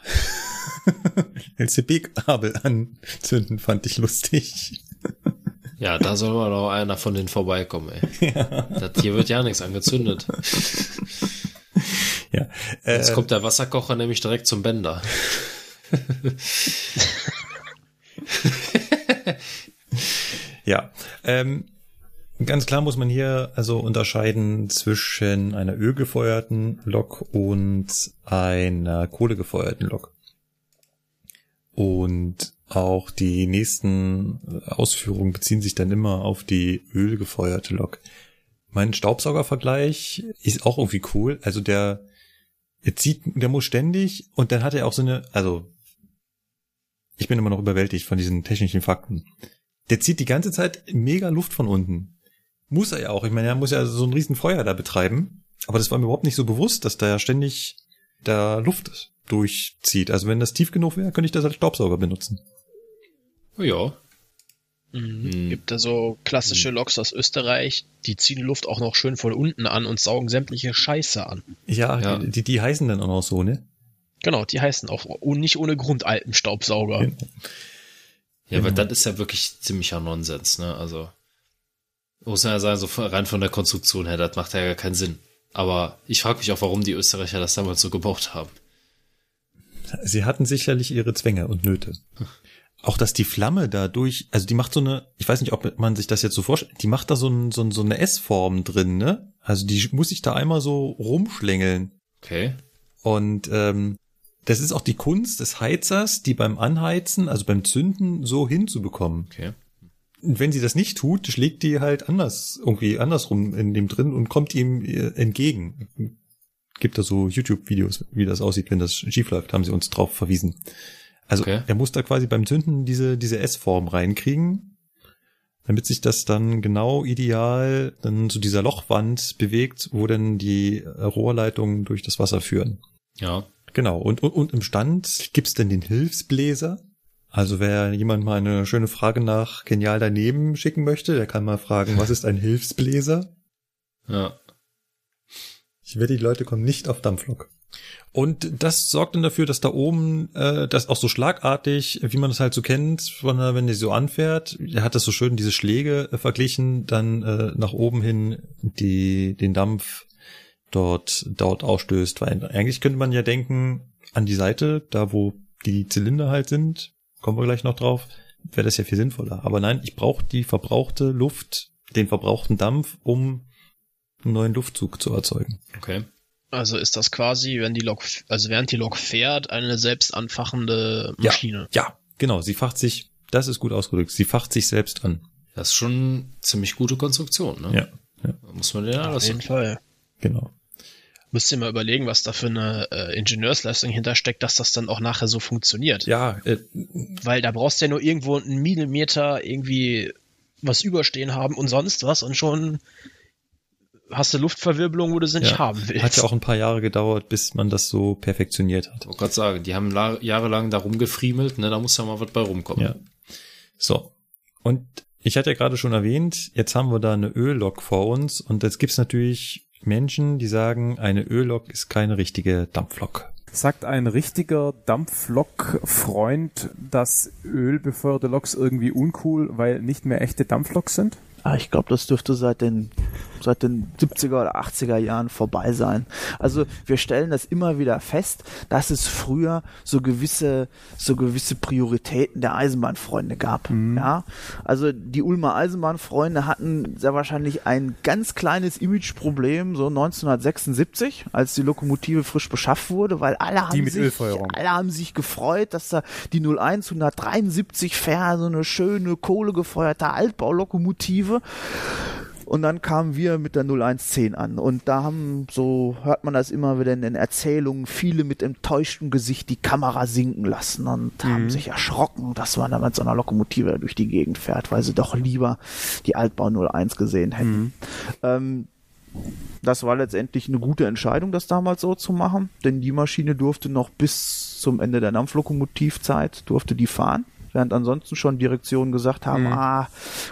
LCB-Kabel anzünden fand ich lustig. Ja, da soll mal noch einer von denen vorbeikommen, ey. Das hier wird ja nichts angezündet. Ja. Äh, Jetzt kommt der Wasserkocher nämlich direkt zum Bänder. Ja, ähm, ganz klar muss man hier also unterscheiden zwischen einer ölgefeuerten Lok und einer kohlegefeuerten Lok. Und auch die nächsten Ausführungen beziehen sich dann immer auf die ölgefeuerte Lok. Mein Staubsaugervergleich ist auch irgendwie cool. Also der, er zieht, der muss ständig und dann hat er auch so eine, also ich bin immer noch überwältigt von diesen technischen Fakten. Der zieht die ganze Zeit mega Luft von unten. Muss er ja auch. Ich meine, er muss ja so ein riesen Feuer da betreiben. Aber das war mir überhaupt nicht so bewusst, dass da ja ständig da Luft durchzieht. Also wenn das tief genug wäre, könnte ich das als Staubsauger benutzen. Oh ja. Mhm. Hm. Gibt da so klassische Loks aus Österreich, die ziehen Luft auch noch schön von unten an und saugen sämtliche Scheiße an. Ja, Ja. Die, die heißen dann auch noch so, ne? Genau, die heißen auch nicht ohne Grund Alpenstaubsauger. Ja, aber das ist ja wirklich ziemlicher Nonsens, ne? Also, muss man ja sagen, so rein von der Konstruktion her, das macht ja gar keinen Sinn. Aber ich frage mich auch, warum die Österreicher das damals so gebaut haben. Sie hatten sicherlich ihre Zwänge und Nöte. Auch dass die Flamme dadurch, also die macht so eine, ich weiß nicht, ob man sich das jetzt so vorstellt, die macht da so, ein, so, ein, so eine S-Form drin, ne? Also die muss sich da einmal so rumschlängeln. Okay. Und ähm, das ist auch die Kunst des Heizers, die beim Anheizen, also beim Zünden, so hinzubekommen. Okay. Und wenn sie das nicht tut, schlägt die halt anders, irgendwie andersrum in dem drin und kommt ihm äh, entgegen. Gibt da so YouTube-Videos, wie das aussieht, wenn das schief läuft, haben sie uns drauf verwiesen. Also Okay. er muss da quasi beim Zünden diese, diese S-Form reinkriegen, damit sich das dann genau ideal dann zu dieser Lochwand bewegt, wo dann die Rohrleitungen durch das Wasser führen. Ja. Genau, und, und, und im Stand gibt's denn den Hilfsbläser. Also wer jemand mal eine schöne Frage nach genial daneben schicken möchte, der kann mal fragen, was ist ein Hilfsbläser? Ja. Ich wette, die Leute kommen nicht auf Dampflok. Und das sorgt dann dafür, dass da oben äh, das auch so schlagartig, wie man das halt so kennt, von, der- wenn die so anfährt, er hat das so schön diese Schläge äh, verglichen, dann äh, nach oben hin die den Dampf dort dort ausstößt, weil eigentlich könnte man ja denken an die Seite, da wo die Zylinder halt sind, kommen wir gleich noch drauf, wäre das ja viel sinnvoller. Aber nein, ich brauche die verbrauchte Luft, den verbrauchten Dampf, um einen neuen Luftzug zu erzeugen. Okay. Also ist das quasi, wenn die Lok, also während die Lok fährt, eine selbst anfachende Ja. Maschine. Ja, genau. Sie facht sich, das ist gut ausgedrückt, sie facht sich selbst an. Das ist schon eine ziemlich gute Konstruktion, ne? Ja, ja. Muss man ja Auf alles jeden Fall. genau. Müsst ihr mal überlegen, was da für eine äh, Ingenieursleistung hintersteckt, dass das dann auch nachher so funktioniert. Ja, äh, Weil da brauchst du ja nur irgendwo einen Millimeter irgendwie was überstehen haben und sonst was und schon hast du Luftverwirbelung, wo du sie nicht ja, haben willst. hat ja auch ein paar Jahre gedauert, bis man das so perfektioniert hat. Ich wollte gerade sagen, die haben la- jahrelang da rumgefriemelt, ne? Da muss ja mal was bei rumkommen. Ja. So. Und Ich hatte ja gerade schon erwähnt, jetzt haben wir da eine Öllok vor uns und jetzt gibt's natürlich Menschen, die sagen, eine Öllok ist keine richtige Dampflok. Sagt ein richtiger Dampflok-Freund, dass ölbefeuerte Loks irgendwie uncool, weil nicht mehr echte Dampfloks sind? Ah, ich glaube, das dürfte seit den, seit den 70er oder 80er Jahren vorbei sein. Also wir stellen das immer wieder fest, dass es früher so gewisse, so gewisse Prioritäten der Eisenbahnfreunde gab. Ja, also die Ulmer Eisenbahnfreunde hatten sehr wahrscheinlich ein ganz kleines Imageproblem so 1976, als die Lokomotive frisch beschafft wurde, weil alle haben sich, alle haben sich gefreut, dass da die 01 173 Fair so eine schöne kohlegefeuerte Altbaulokomotive und dann kamen wir mit der 0110 an. Und da haben, so hört man das immer wieder in den Erzählungen, viele mit enttäuschtem Gesicht die Kamera sinken lassen und haben sich erschrocken, dass man da mit so einer Lokomotive durch die Gegend fährt, weil sie doch lieber die Altbau 01 gesehen hätten. Ähm, das war letztendlich eine gute Entscheidung, das damals so zu machen, denn die Maschine durfte noch bis zum Ende der Dampflokomotivzeit durfte die fahren. Während ansonsten schon Direktionen gesagt haben, ah,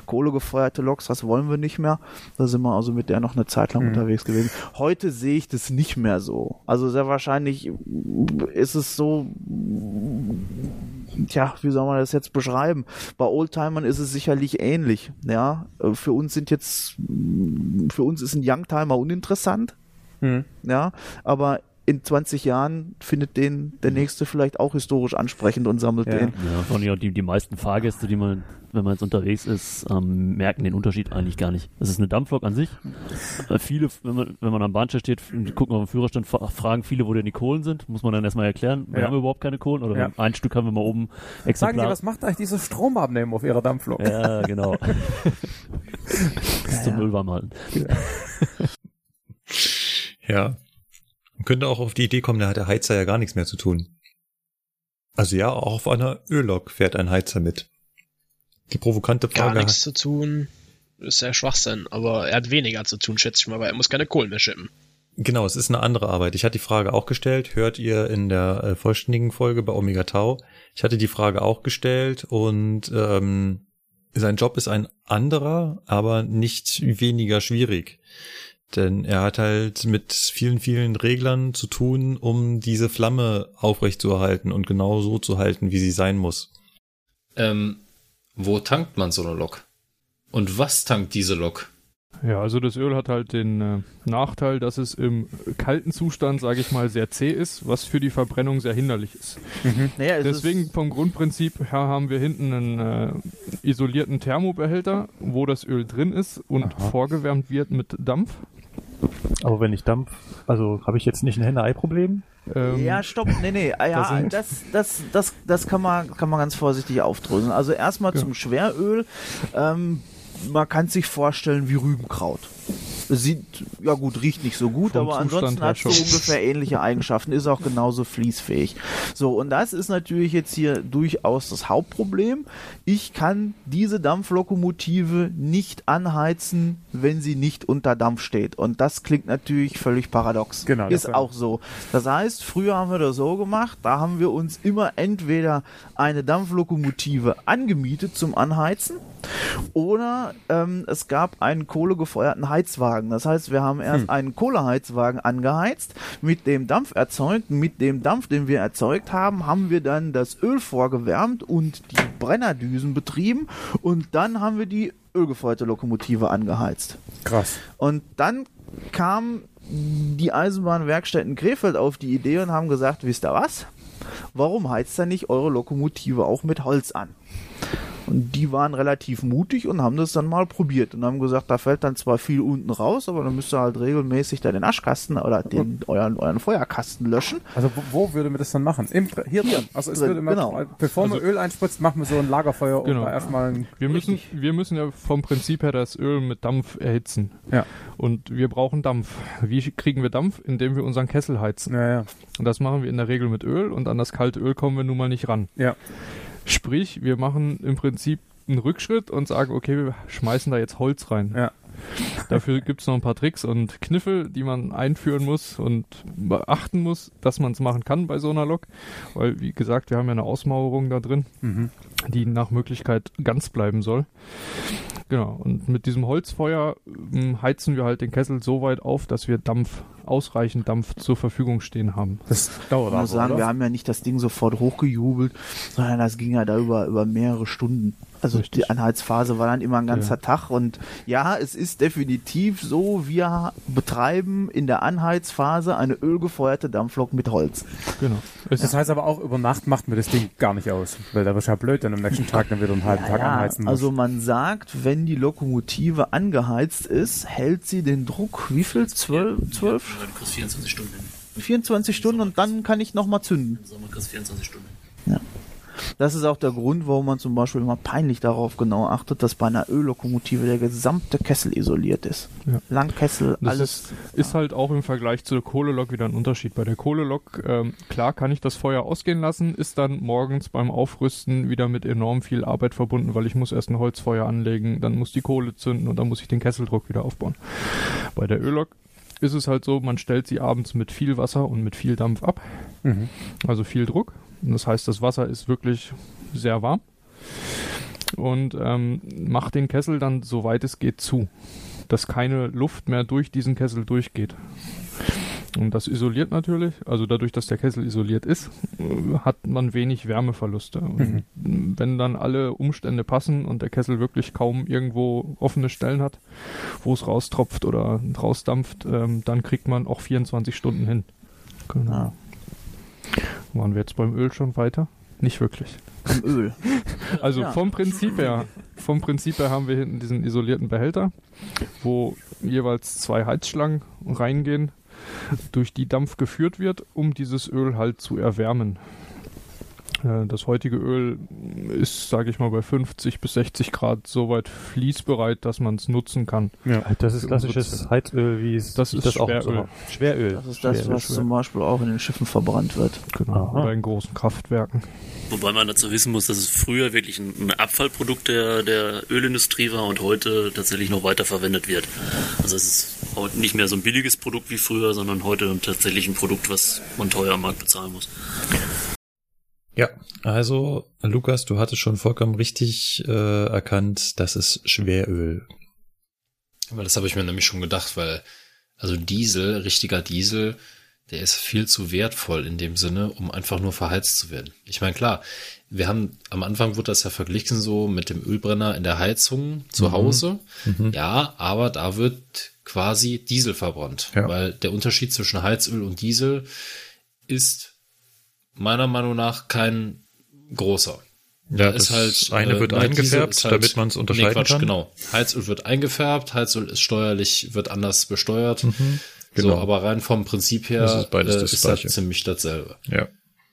kohlegefeuerte Loks, das wollen wir nicht mehr. Da sind wir also mit der noch eine Zeit lang unterwegs gewesen. Heute sehe ich das nicht mehr so. Also sehr wahrscheinlich ist es so, tja, wie soll man das jetzt beschreiben? Bei Oldtimern ist es sicherlich ähnlich. Ja, für uns sind jetzt, für uns ist ein Youngtimer uninteressant. Ja, aber in 20 Jahren findet den der nächste vielleicht auch historisch ansprechend und sammelt Ja. den. Ja, allem ja die, die meisten Fahrgäste, die man, wenn man jetzt unterwegs ist, ähm, merken den Unterschied eigentlich gar nicht. Es ist eine Dampflok an sich. Äh, viele, wenn man, wenn man am Bahnsteig steht und gucken auf den Führerstand, fra- fragen viele, wo denn die Kohlen sind. Muss man dann erstmal erklären, wir Ja. haben überhaupt keine Kohlen oder Ja. ein Stück haben wir mal oben Sagen Sie, was macht eigentlich dieses Stromabnehmen auf Ihrer Dampflok? ja, genau. Bis zum Müll warm halten. Ja. Man könnte auch auf die Idee kommen, da hat der Heizer ja gar nichts mehr zu tun. Also ja, auch auf einer Öllok fährt ein Heizer mit. Die provokante Gar Frage. nichts zu tun. Ist ja Schwachsinn, aber er hat weniger zu tun, schätze ich mal, weil er muss keine Kohlen mehr schippen. Genau, es ist eine andere Arbeit. Ich hatte die Frage auch gestellt, hört ihr in der äh, vollständigen Folge bei Omega Tau. Ich hatte die Frage auch gestellt und ähm, sein Job ist ein anderer, aber nicht weniger schwierig. Denn er hat halt mit vielen, vielen Reglern zu tun, um diese Flamme aufrechtzuerhalten und genau so zu halten, wie sie sein muss. Ähm, wo tankt man so eine Lok? Und was tankt diese Lok? Ja, also das Öl hat halt den äh, Nachteil, dass es im kalten Zustand, sage ich mal, sehr zäh ist, was für die Verbrennung sehr hinderlich ist. Naja, es Deswegen ist, vom Grundprinzip her haben wir hinten einen äh, isolierten Thermobehälter, wo das Öl drin ist und vorgewärmt wird mit Dampf. Aber wenn ich Dampf, also habe ich jetzt nicht ein Henne-Ei-Problem? Ähm, ja, stopp, nee, nee, ja, das, das, das, das kann man, kann man ganz vorsichtig aufdröseln. Also erstmal Ja. zum Schweröl. Ähm, man kann sich vorstellen wie Rübenkraut. Sieht, ja gut, riecht nicht so gut, Vom aber Zustand ansonsten hat so ungefähr ähnliche Eigenschaften, ist auch genauso fließfähig. So, und das ist natürlich jetzt hier durchaus das Hauptproblem. Ich kann diese Dampflokomotive nicht anheizen, wenn sie nicht unter Dampf steht. Und das klingt natürlich völlig paradox. Genau, Ist war- auch so. Das heißt, früher haben wir das so gemacht, da haben wir uns immer entweder eine Dampflokomotive angemietet zum Anheizen oder ähm, es gab einen kohlegefeuerten Heizwagen. Das heißt, wir haben erst einen Kohleheizwagen angeheizt, mit dem Dampf erzeugt. Mit dem Dampf, den wir erzeugt haben, haben wir dann das Öl vorgewärmt und die Brennerdüsen betrieben und dann haben wir die ölgefeuerte Lokomotive angeheizt. Krass. Und dann kam die Eisenbahnwerkstätten Krefeld auf die Idee und haben gesagt, wisst ihr was? Warum heizt ihr nicht eure Lokomotive auch mit Holz an? Und die waren relativ mutig und haben das dann mal probiert und haben gesagt, da fällt dann zwar viel unten raus, aber dann müsst ihr halt regelmäßig da den Aschkasten oder den, euren, euren Feuerkasten löschen. Also wo, wo würde man das dann machen? Im, hier drin. Also es drin, würde immer, genau. bevor man Also- Öl einspritzt, machen wir so ein Lagerfeuer Genau. und da erstmal ein, Wir müssen, wir müssen ja vom Prinzip her das Öl mit Dampf erhitzen. Ja. Und wir brauchen Dampf. Wie kriegen wir Dampf? Indem wir unseren Kessel heizen. ja, ja. Und das machen wir in der Regel mit Öl und an das kalte Öl kommen wir nun mal nicht ran. Ja. Sprich, wir machen im Prinzip einen Rückschritt und sagen, okay, wir schmeißen da jetzt Holz rein. Ja. Dafür gibt's noch ein paar Tricks und Kniffe, die man einführen muss und beachten muss, dass man es machen kann bei so einer Lok. Weil, wie gesagt, wir haben ja eine Ausmauerung da drin, Mhm. die nach Möglichkeit ganz bleiben soll. Genau, und mit diesem Holzfeuer ähm, heizen wir halt den Kessel so weit auf, dass wir Dampf, ausreichend Dampf zur Verfügung stehen haben. Das dauert Ich aber, muss sagen, oder? wir haben ja nicht das Ding sofort hochgejubelt, sondern das ging ja da über, über mehrere Stunden. Also Richtig. die Anheizphase war dann immer ein ganzer Tag und ja, es ist definitiv so, wir betreiben in der Anheizphase eine ölgefeuerte Dampflok mit Holz. Genau. Es Das heißt aber auch, über Nacht macht mir das Ding gar nicht aus. Weil da du ja blöd, dann am nächsten Tag dann wieder einen halben Tag anheizen musst. also man sagt, wenn die Lokomotive angeheizt ist, hält sie den Druck, wie viel? Zwölf, zwölf? Du kriegst 24 Stunden hin. 24 Stunden und dann kann ich nochmal zünden. Im Sommer kriegst du 24 Stunden. Das ist auch der Grund, warum man zum Beispiel immer peinlich darauf genau achtet, dass bei einer Öllokomotive der gesamte Kessel isoliert ist. Ja. Langkessel, Das alles. ist, ist halt auch im Vergleich zur Kohlelok wieder ein Unterschied. Bei der Kohlelok, ähm, klar kann ich das Feuer ausgehen lassen, ist dann morgens beim Aufrüsten wieder mit enorm viel Arbeit verbunden, weil ich muss erst ein Holzfeuer anlegen, dann muss die Kohle zünden und dann muss ich den Kesseldruck wieder aufbauen. Bei der Öllok ist es halt so, man stellt sie abends mit viel Wasser und mit viel Dampf ab, Mhm. also viel Druck. Das heißt, das Wasser ist wirklich sehr warm und ähm, macht den Kessel dann, soweit es geht, zu dass keine Luft mehr durch diesen Kessel durchgeht. Und das isoliert natürlich, also dadurch, dass der Kessel isoliert ist, äh, hat man wenig Wärmeverluste. Und wenn dann alle Umstände passen und der Kessel wirklich kaum irgendwo offene Stellen hat, wo es raustropft oder rausdampft, ähm, dann kriegt man auch 24 Stunden hin. Genau. Waren wir jetzt beim Öl schon weiter? Nicht wirklich. Im Öl. Also Ja. vom Prinzip her, vom Prinzip her haben wir hinten diesen isolierten Behälter, wo jeweils zwei Heizschlangen reingehen, durch die Dampf geführt wird, um dieses Öl halt zu erwärmen. Äh, Das heutige Öl ist, sage ich mal, bei 50 bis 60 Grad so weit fließbereit, dass man es nutzen kann. Ja. Das ist klassisches. Heizöl, wie es Das ist auch Schweröl. so- Schweröl. Das ist das, Schweröl, was zum Beispiel auch in den Schiffen verbrannt wird. Genau. Aha. Bei den großen Kraftwerken. Wobei man dazu wissen muss, dass es früher wirklich ein Abfallprodukt der, der Ölindustrie war und heute tatsächlich noch weiterverwendet wird. Also es ist heute nicht mehr so ein billiges Produkt wie früher, sondern heute tatsächlich ein Produkt, was man teuer am Markt bezahlen muss. Ja, also Lukas, du hattest schon vollkommen richtig äh, erkannt, das ist Schweröl. Weil das habe ich mir nämlich schon gedacht, weil also Diesel, richtiger Diesel, der ist viel zu wertvoll in dem Sinne, um einfach nur verheizt zu werden. Ich meine, klar, wir haben am Anfang wurde das ja verglichen so mit dem Ölbrenner in der Heizung zu Hause. Ja, aber da wird quasi Diesel verbrannt, Ja. weil der Unterschied zwischen Heizöl und Diesel ist meiner Meinung nach kein großer. Ja, ist das halt, eine äh, wird ne, Diesel eingefärbt, ist halt- damit man es unterscheiden nee, Quatsch, kann. Genau. Heizöl wird eingefärbt, Heizöl ist steuerlich, wird anders besteuert. genau. So, aber rein vom Prinzip her Das ist beides äh, das ist das ziemlich dasselbe. Ja.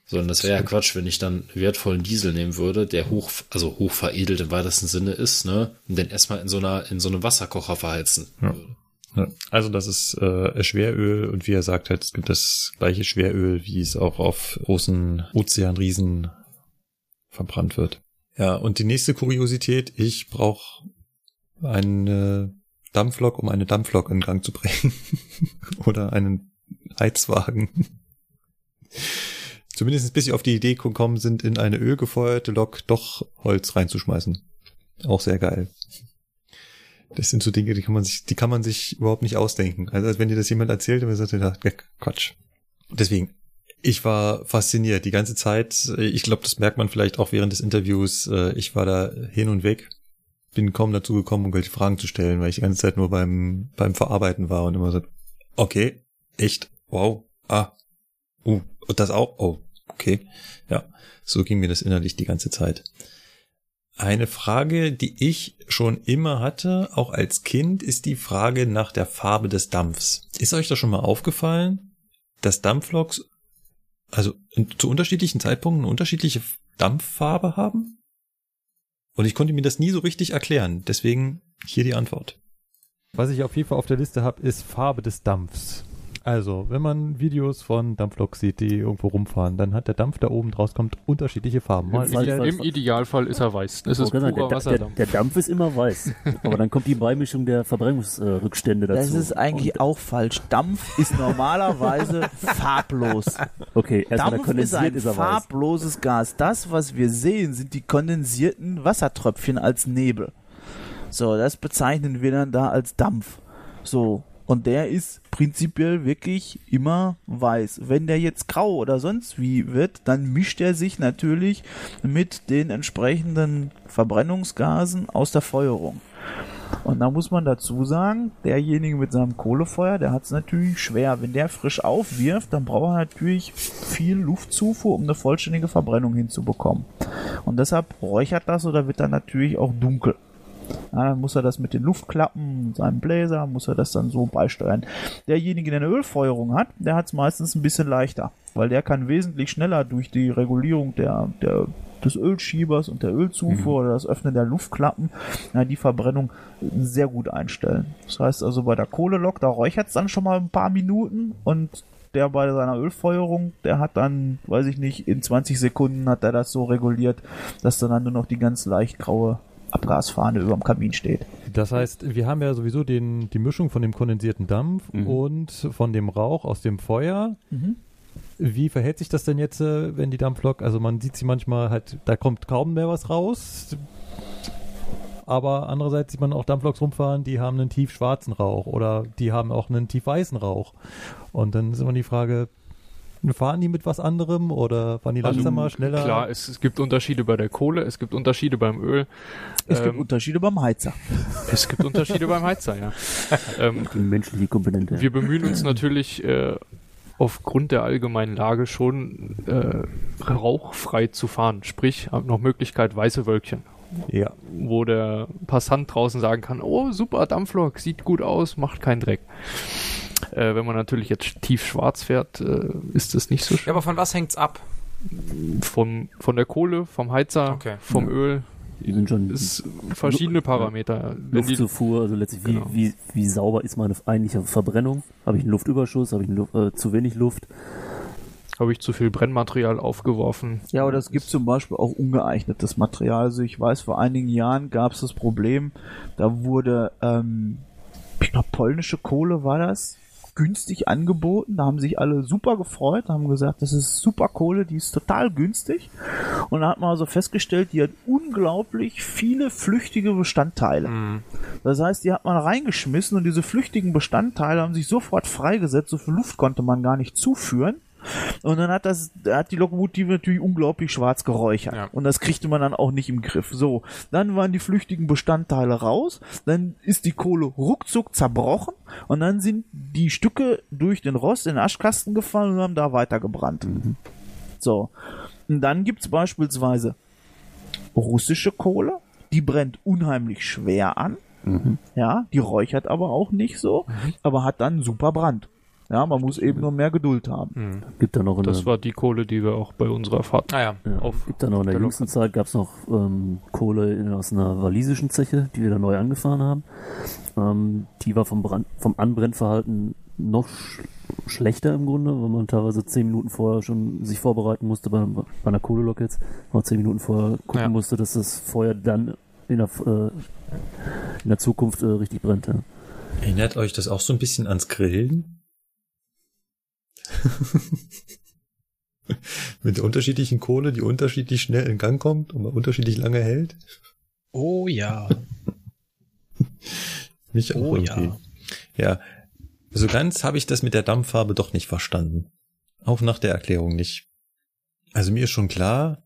So, und das wäre ja Quatsch, wenn ich dann wertvollen Diesel nehmen würde, der hoch, also hoch veredelt im weitesten Sinne ist, ne, und den erstmal in so einer, in so einem Wasserkocher verheizen Ja. würde. Ja, Also das ist äh, Schweröl und wie er sagt halt, es gibt das gleiche Schweröl, wie es auch auf großen Ozeanriesen verbrannt wird. Ja, und die nächste Kuriosität, ich brauche eine Dampflok, um eine Dampflok in Gang zu bringen. Oder einen Heizwagen. Zumindest bis sie auf die Idee gekommen sind, in eine ölgefeuerte Lok doch Holz reinzuschmeißen. Auch sehr geil. Das sind so Dinge, die kann man sich, die kann man sich überhaupt nicht ausdenken. Also als wenn dir das jemand erzählt man sagt, ja, Quatsch. Deswegen, ich war fasziniert die ganze Zeit. Ich glaube, das merkt man vielleicht auch während des Interviews. Äh, Ich war da hin und weg, bin kaum dazu gekommen, irgendwelche Fragen zu stellen, weil ich die ganze Zeit nur beim beim Verarbeiten war und immer so, okay, echt, wow, ah, uh, das auch, oh, okay, ja, so ging mir das innerlich die ganze Zeit. Eine Frage, die ich schon immer hatte, auch als Kind, ist die Frage nach der Farbe des Dampfs. Ist euch das schon mal aufgefallen, dass Dampfloks also zu unterschiedlichen Zeitpunkten eine unterschiedliche Dampffarbe haben? Und ich konnte mir das nie so richtig erklären. Deswegen hier die Antwort. Was ich auf jeden Fall auf der Liste habe, ist Farbe des Dampfs. Also, wenn man Videos von Dampfloks sieht, die irgendwo rumfahren, dann hat der Dampf, der oben draus kommt, unterschiedliche Farben. Im, Fall- Ide- Fall- Im Idealfall ist er weiß. Es ist Ich wollte purer der, der, der Dampf ist immer weiß. Aber dann kommt die Beimischung der Verbrennungsrückstände dazu. Das ist eigentlich Und, auch falsch. Dampf ist normalerweise farblos. Okay, erstmal der Dampf ist kondensiert ein ist, er weiß. farbloses Gas. Das, was wir sehen, sind die kondensierten Wassertröpfchen als Nebel. So, das bezeichnen wir dann da als Dampf. So, und der ist prinzipiell wirklich immer weiß. Wenn der jetzt grau oder sonst wie wird, dann mischt er sich natürlich mit den entsprechenden Verbrennungsgasen aus der Feuerung. Und da muss man dazu sagen, derjenige mit seinem Kohlefeuer, der hat es natürlich schwer. Wenn der frisch aufwirft, dann braucht er natürlich viel Luftzufuhr, um eine vollständige Verbrennung hinzubekommen. Und deshalb räuchert das oder wird dann natürlich auch dunkel. Ja, dann muss er das mit den Luftklappen, seinem Bläser, muss er das dann so beisteuern. Derjenige, der eine Ölfeuerung hat, der hat es meistens ein bisschen leichter, weil der kann wesentlich schneller durch die Regulierung der, der, des Ölschiebers und der Ölzufuhr oder das Öffnen der Luftklappen ja, die Verbrennung sehr gut einstellen. Das heißt also bei der Kohlelok, da räuchert es dann schon mal ein paar Minuten und der bei seiner Ölfeuerung, der hat dann, weiß ich nicht, in 20 Sekunden hat er das so reguliert, dass dann nur noch die ganz leicht graue Abgasfahne über dem Kamin steht. Das heißt, wir haben ja sowieso den, die Mischung von dem kondensierten Dampf Mhm. und von dem Rauch aus dem Feuer. Mhm. Wie verhält sich das denn jetzt, äh, wenn die Dampflok, also man sieht sie manchmal halt, da kommt kaum mehr was raus. Aber andererseits sieht man auch Dampfloks rumfahren, die haben einen tief schwarzen Rauch oder die haben auch einen tief weißen Rauch. Und dann ist immer die Frage, fahren die mit was anderem oder fahren die Also, langsamer, schneller? Klar, es, es gibt Unterschiede bei der Kohle, es gibt Unterschiede beim Öl. Es gibt Ähm, Unterschiede beim Heizer. es gibt Unterschiede beim Heizer, ja. Ähm, Die menschliche Komponente. wir bemühen uns natürlich äh, aufgrund der allgemeinen Lage schon äh, rauchfrei zu fahren. Sprich, haben noch Möglichkeit weiße Wölkchen, Ja. wo der Passant draußen sagen kann, oh super, Dampflok, sieht gut aus, macht keinen Dreck. Äh, wenn man natürlich jetzt tief schwarz fährt, äh, ist das nicht so Ja, schön. aber von was hängt's ab? Vom, von der Kohle, vom Heizer, Okay. vom Öl, Die sind schon ist verschiedene Parameter. Luftzufuhr, also letztlich wie, Genau. wie, wie sauber ist meine eigentliche Verbrennung? Habe ich einen Luftüberschuss? Habe ich einen Luft, äh, zu wenig Luft? habe ich zu viel Brennmaterial aufgeworfen. Ja, aber das gibt zum Beispiel auch ungeeignetes Material. Also ich weiß, vor einigen Jahren gab es das Problem, da wurde, ähm, ich glaube, polnische Kohle war das, günstig angeboten. Da haben sich alle super gefreut, haben gesagt, das ist super Kohle, die ist total günstig. Und da hat man also festgestellt, die hat unglaublich viele flüchtige Bestandteile. Mhm. Das heißt, die hat man reingeschmissen und diese flüchtigen Bestandteile haben sich sofort freigesetzt. So viel Luft konnte man gar nicht zuführen. Und dann hat das, hat die Lokomotive natürlich unglaublich schwarz geräuchert. Ja. Und das kriegte man dann auch nicht im Griff. So, dann waren die flüchtigen Bestandteile raus, dann ist die Kohle ruckzuck zerbrochen und dann sind die Stücke durch den Rost in den Aschkasten gefallen und haben da weitergebrannt. So. Und dann gibt's beispielsweise russische Kohle, die brennt unheimlich schwer an. Ja, die räuchert aber auch nicht so, aber hat dann einen super Brand. Ja, man muss eben nur mehr Geduld haben. Mhm. Gibt da noch eine, Das war die Kohle, die wir auch bei unserer Fahrt Ah ja. ja, auf gibt da noch in der der jüngsten Zeit gab es noch ähm, Kohle in, aus einer walisischen Zeche, die wir da neu angefahren haben. Ähm, die war vom, Brand, vom Anbrennverhalten noch sch schlechter im Grunde, weil man teilweise zehn Minuten vorher schon sich vorbereiten musste bei, bei einer Kohlelok jetzt, weil man zehn Minuten vorher gucken Ja. musste, dass das Feuer dann in der, äh, in der Zukunft äh, richtig brennt. Ja. Erinnert euch das auch so ein bisschen ans Grillen? Mit der unterschiedlichen Kohle, die unterschiedlich schnell in Gang kommt und unterschiedlich lange hält? Oh ja. Mich auch Oh irgendwie. ja. Ja, so ganz habe ich das mit der Dampffarbe doch nicht verstanden. Auch nach der Erklärung nicht. Also mir ist schon klar,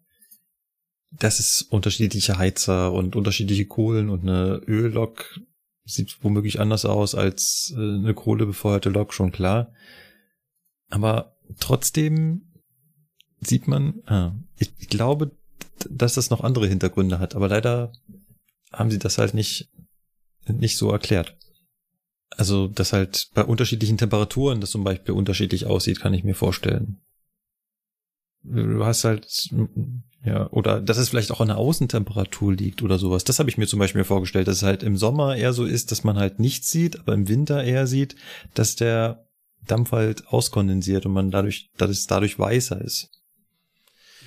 dass es unterschiedliche Heizer und unterschiedliche Kohlen und eine Öllok sieht womöglich anders aus als äh, eine kohlebefeuerte Lok, schon klar. Aber trotzdem sieht man, ah, ich, ich glaube, dass das noch andere Hintergründe hat, aber leider haben sie das halt nicht, nicht so erklärt. Also, dass halt bei unterschiedlichen Temperaturen das zum Beispiel unterschiedlich aussieht, kann ich mir vorstellen. Du hast halt, ja, oder dass es vielleicht auch an der Außentemperatur liegt oder sowas. Das habe ich mir zum Beispiel vorgestellt, dass es halt im Sommer eher so ist, dass man halt nichts sieht, aber im Winter eher sieht, dass der Dampf halt auskondensiert und man dadurch, dass es dadurch weißer ist.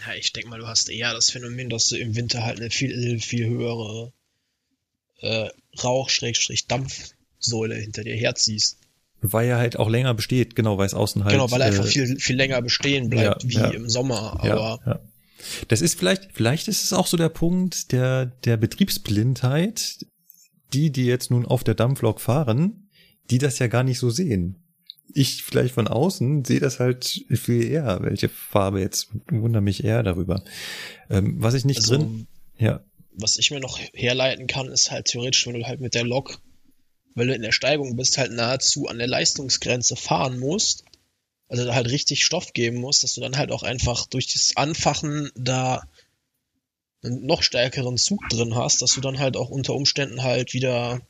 Ja, ich denke mal, du hast eher das Phänomen, dass du im Winter halt eine viel, viel höhere äh, Rauch-Dampfsäule hinter dir herziehst. Weil er halt auch länger besteht, genau, weil es außen halt. Genau, weil er einfach viel, viel länger bestehen bleibt, ja, wie ja. im Sommer. Ja, Aber ja. Das ist vielleicht, vielleicht ist es auch so der Punkt der, der Betriebsblindheit, die, die jetzt nun auf der Dampflok fahren, die das ja gar nicht so sehen. Ich vielleicht von außen sehe das halt viel eher, welche Farbe jetzt, wundere mich eher darüber. Ähm, was ich nicht Also- drin, ja, was ich mir noch herleiten kann, ist halt theoretisch, wenn du halt mit der Lok, weil du in der Steigung bist, halt nahezu an der Leistungsgrenze fahren musst, also da halt richtig Stoff geben musst, dass du dann halt auch einfach durch das Anfachen da einen noch stärkeren Zug drin hast, dass du dann halt auch unter Umständen halt wieder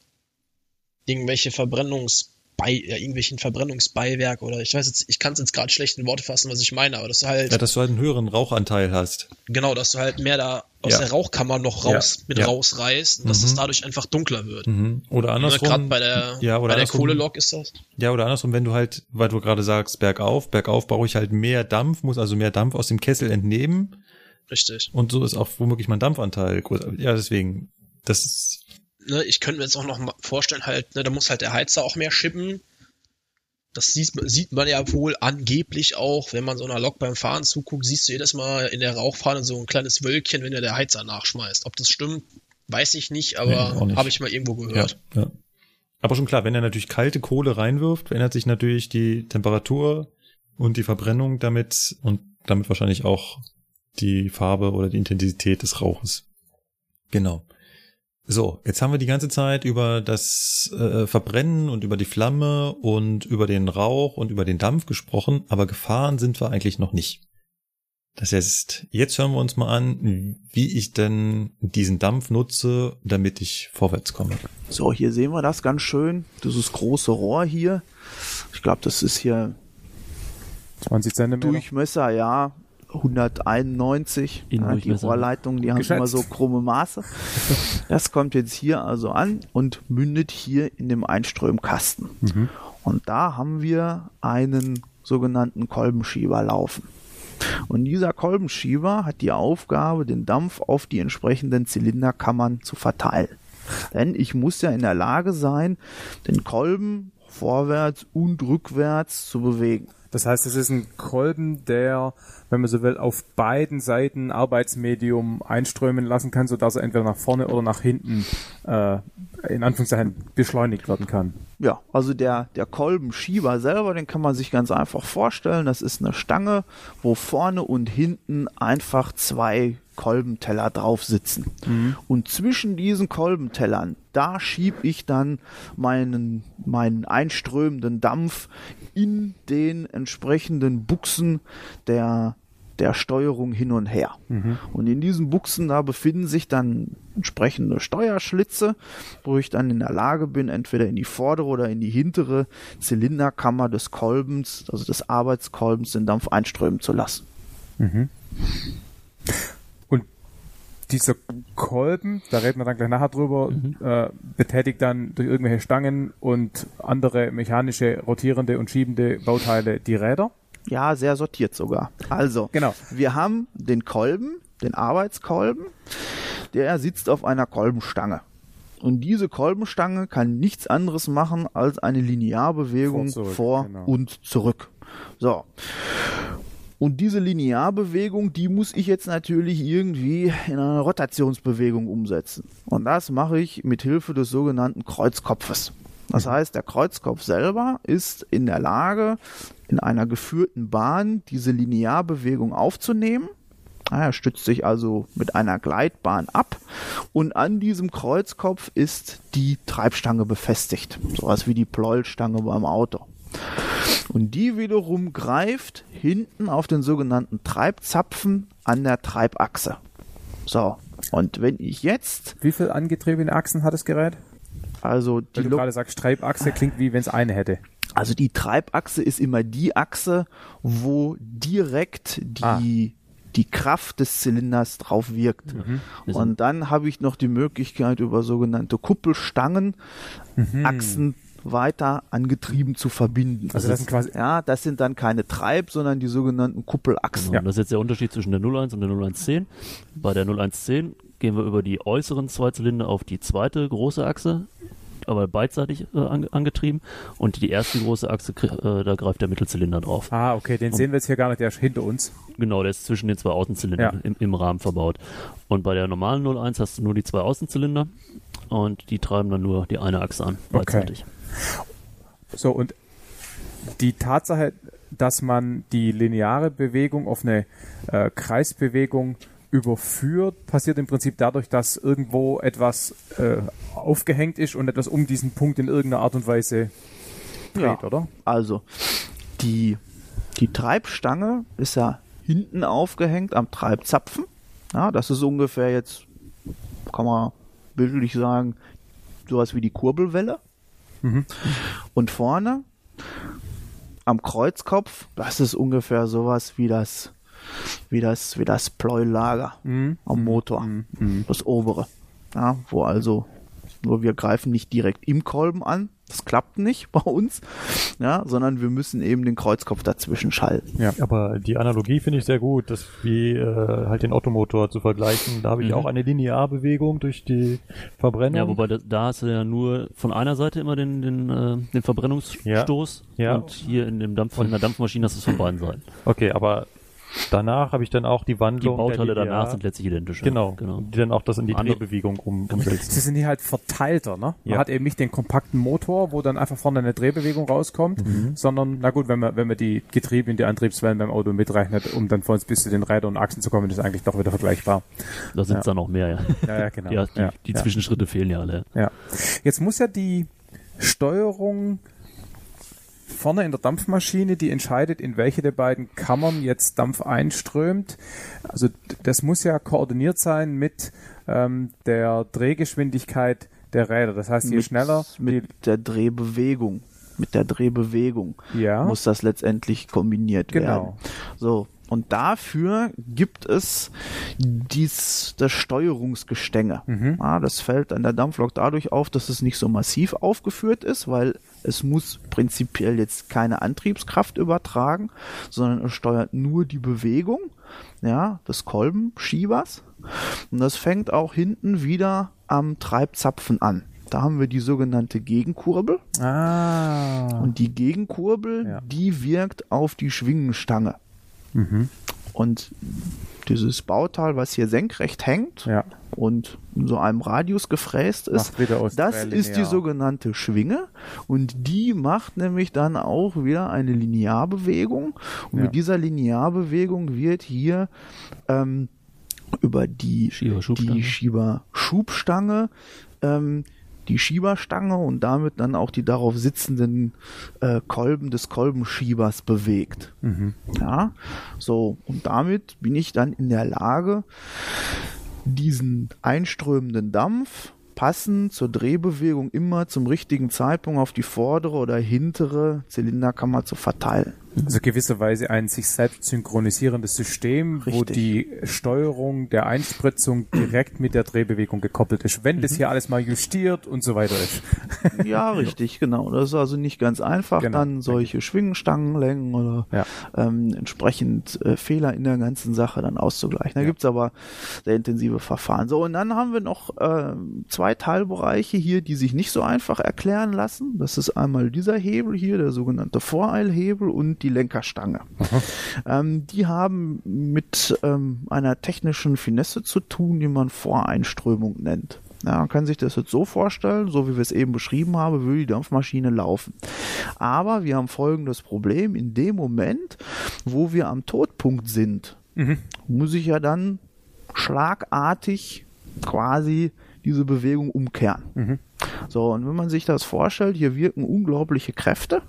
irgendwelche Verbrennungsbei, ja, irgendwelchen Verbrennungsbeiwerk oder ich weiß jetzt, ich kann es jetzt gerade schlecht in Worte fassen, was ich meine, aber dass du halt ja, dass du halt einen höheren Rauchanteil hast. Genau, dass du halt mehr da aus Ja. der Rauchkammer noch Ja, raus mit ja. rausreißt und dass Mhm. es dadurch einfach dunkler wird. Mhm. Oder andersrum. Gerade bei der, ja, oder bei der andersrum- Kohlelok ist das. Ja, oder andersrum, wenn du halt, weil du gerade sagst, bergauf, bergauf brauche ich halt mehr Dampf, muss also mehr Dampf aus dem Kessel entnehmen. Richtig. Und so ist auch womöglich mein Dampfanteil größer. Ja, deswegen, das ist, Ne, ich könnte mir jetzt auch noch mal vorstellen, halt, ne, da muss halt der Heizer auch mehr schippen. Das sieht, sieht man ja wohl angeblich auch, wenn man so einer Lok beim Fahren zuguckt, siehst du jedes Mal in der Rauchfahne so ein kleines Wölkchen, wenn der, der Heizer nachschmeißt. Ob das stimmt, weiß ich nicht, Nee, aber nicht. habe ich mal irgendwo ja, gehört. ja. Aber schon klar, wenn er natürlich kalte Kohle reinwirft, verändert sich natürlich die Temperatur und die Verbrennung damit und damit wahrscheinlich auch die Farbe oder die Intensität des Rauches. Genau. So, jetzt haben wir die ganze Zeit über das äh, Verbrennen und über die Flamme und über den Rauch und über den Dampf gesprochen, aber gefahren sind wir eigentlich noch nicht. Das heißt, jetzt hören wir uns mal an, wie ich denn diesen Dampf nutze, damit ich vorwärts komme. So, hier sehen wir das ganz schön. Dieses große Rohr hier. Ich glaube, das ist hier 20 Zentimeter. Durchmesser, ja. 191. Ja, die. Rohrleitungen, die haben Geschätzt. immer so krumme Maße. Das kommt jetzt hier also an und mündet hier in dem Einströmkasten. Und da haben wir einen sogenannten Kolbenschieber laufen. Und dieser Kolbenschieber hat die Aufgabe, den Dampf auf die entsprechenden Zylinderkammern zu verteilen. Denn ich muss ja in der Lage sein, den Kolben vorwärts und rückwärts zu bewegen. Das heißt, es ist ein Kolben, der, wenn man so will, auf beiden Seiten Arbeitsmedium einströmen lassen kann, sodass er entweder nach vorne oder nach hinten äh, in Anführungszeichen beschleunigt werden kann. Ja, also der, der Kolbenschieber selber, den kann man sich ganz einfach vorstellen. Das ist eine Stange, wo vorne und hinten einfach zwei Kolbenteller drauf sitzen. Und zwischen diesen Kolbentellern, da schieb ich dann meinen, meinen einströmenden Dampf in den entsprechenden Buchsen der, der Steuerung hin und her. Und in diesen Buchsen, da befinden sich dann entsprechende Steuerschlitze, wo ich dann in der Lage bin, entweder in die vordere oder in die hintere Zylinderkammer des Kolbens, also des Arbeitskolbens, den Dampf einströmen zu lassen. Und dieser Kolben, da reden wir dann gleich nachher drüber, äh, betätigt dann durch irgendwelche Stangen und andere mechanische, rotierende und schiebende Bauteile die Räder. Ja, sehr sortiert sogar. Also, Genau. wir haben den Kolben, den Arbeitskolben, der sitzt auf einer Kolbenstange. Und diese Kolbenstange kann nichts anderes machen als eine Linearbewegung Vor, vor, zurück, genau. und zurück. So. Und diese Linearbewegung, die muss ich jetzt natürlich irgendwie in eine Rotationsbewegung umsetzen. Und das mache ich mit Hilfe des sogenannten Kreuzkopfes. Das heißt, der Kreuzkopf selber ist in der Lage, in einer geführten Bahn diese Linearbewegung aufzunehmen. Ah, Er stützt sich also mit einer Gleitbahn ab und an diesem Kreuzkopf ist die Treibstange befestigt. Sowas wie die Pleuelstange beim Auto. Und die wiederum greift hinten auf den sogenannten Treibzapfen an der Treibachse. So, und wenn ich jetzt, Wie viel angetriebene Achsen hat das Gerät? Also die, Weil du gerade sagst, Treibachse klingt wie wenn es eine hätte. also die Treibachse ist immer die Achse, wo direkt Ah. die, die Kraft des Zylinders drauf wirkt. Das Und dann habe ich noch die Möglichkeit, über sogenannte Kuppelstangen Achsen weiter angetrieben zu verbinden. Also das sind quasi ja, das sind dann keine Treib, sondern die sogenannten Kuppelachsen. Genau, Das ist jetzt der Unterschied zwischen der 01 und der 0110. Bei der 0110 gehen wir über die äußeren zwei Zylinder auf die zweite große Achse, aber beidseitig äh, ange angetrieben. Und die erste große Achse, äh, da greift der Mittelzylinder drauf. Ah, okay, den sehen wir jetzt hier gar nicht, der ist hinter uns. Genau, der ist zwischen den zwei Außenzylindern Ja. im, im Rahmen verbaut. Und bei der normalen 01 hast du nur die zwei Außenzylinder und die treiben dann nur die eine Achse an, beidseitig. So, und die Tatsache, dass man die lineare Bewegung auf eine äh, Kreisbewegung überführt, passiert im Prinzip dadurch, dass irgendwo etwas äh, aufgehängt ist und etwas um diesen Punkt in irgendeiner Art und Weise dreht, Ja. oder? Also, die, die Treibstange ist ja hinten aufgehängt am Treibzapfen. Ja, das ist ungefähr jetzt, kann man bildlich sagen, sowas wie die Kurbelwelle. Und vorne am Kreuzkopf, das ist ungefähr sowas wie das, wie das, wie das Pleuellager Mhm. am Motor. Das obere. Ja, wo also, nur wir greifen nicht direkt im Kolben an. Das klappt nicht bei uns. Ja, sondern wir müssen eben den Kreuzkopf dazwischen schalten. Aber die Analogie finde ich sehr gut, das wie äh, halt den Ottomotor zu vergleichen. Da habe ich Mhm. auch eine Linearbewegung durch die Verbrennung. Ja, wobei da, da hast du ja nur von einer Seite immer den, den, äh, den Verbrennungsstoß Ja. und hier in, dem Dampf, in der Dampfmaschine hast du es von beiden Seiten. Okay, aber danach habe ich dann auch die Die Wandlung. Bauteile der danach sind letztlich identisch. Genau, genau. die dann auch das in die Andere- Drehbewegung um, Sie umsetzen. sind hier halt verteilter, ne? Man Ja. hat eben nicht den kompakten Motor, wo dann einfach vorne eine Drehbewegung rauskommt, sondern, na gut, wenn man, wenn man die Getriebe in die Antriebswellen beim Auto mitrechnet, um dann von uns bis zu den Rädern und Achsen zu kommen, ist eigentlich doch wieder vergleichbar. Da sind Ja. dann noch mehr, ja. Ja, ja, genau. Ja, die, ja, die ja. Zwischenschritte fehlen ja alle. Ja. Jetzt muss ja die Steuerung vorne in der Dampfmaschine, die entscheidet, in welche der beiden Kammern jetzt Dampf einströmt. Also das muss ja koordiniert sein mit ähm, der Drehgeschwindigkeit der Räder. Das heißt, je Mit- schneller mit der Drehbewegung. Mit der Drehbewegung ja, muss das letztendlich kombiniert Genau. werden. So. Und dafür gibt es dies, das Steuerungsgestänge. Mhm. Ja, das fällt an der Dampflok dadurch auf, dass es nicht so massiv aufgeführt ist, weil es muss prinzipiell jetzt keine Antriebskraft übertragen, sondern es steuert nur die Bewegung ja, des Kolbenschiebers. Und das fängt auch hinten wieder am Treibzapfen an. Da haben wir die sogenannte Gegenkurbel. Ah. Und die Gegenkurbel, Ja. die wirkt auf die Schwingenstange. Mhm. Und dieses Bauteil, was hier senkrecht hängt Ja. und in so einem Radius gefräst ist, das ist die sogenannte Schwinge und die macht nämlich dann auch wieder eine Linearbewegung und Ja. mit dieser Linearbewegung wird hier ähm, über die Schieber-Schubstange. die Schieber-Schubstange ähm, die Schieberstange und damit dann auch die darauf sitzenden äh, Kolben des Kolbenschiebers bewegt. Mhm. Ja, so und damit bin ich dann in der Lage, diesen einströmenden Dampf passend zur Drehbewegung immer zum richtigen Zeitpunkt auf die vordere oder hintere Zylinderkammer zu verteilen. Also gewisserweise ein sich selbst synchronisierendes System, wo Richtig. die Steuerung der Einspritzung direkt mit der Drehbewegung gekoppelt ist. Wenn Mhm. das hier alles mal justiert und so weiter ist. Ja, richtig, genau. Das ist also nicht ganz einfach, Genau, dann solche Schwingenstangenlängen oder Ja. ähm, entsprechend äh, Fehler in der ganzen Sache dann auszugleichen. Da Ja. gibt's aber sehr intensive Verfahren. So, und dann haben wir noch äh, zwei Teilbereiche hier, die sich nicht so einfach erklären lassen. Das ist einmal dieser Hebel hier, der sogenannte Voreilhebel und die Lenkerstange. Ähm, die haben mit ähm, einer technischen Finesse zu tun, die man Voreinströmung nennt. Ja, man kann sich das jetzt so vorstellen, so wie wir es eben beschrieben haben, würde die Dampfmaschine laufen. Aber wir haben folgendes Problem. In dem Moment, wo wir am Todpunkt sind, muss ich ja dann schlagartig quasi diese Bewegung umkehren. So, und wenn man sich das vorstellt, hier wirken unglaubliche Kräfte.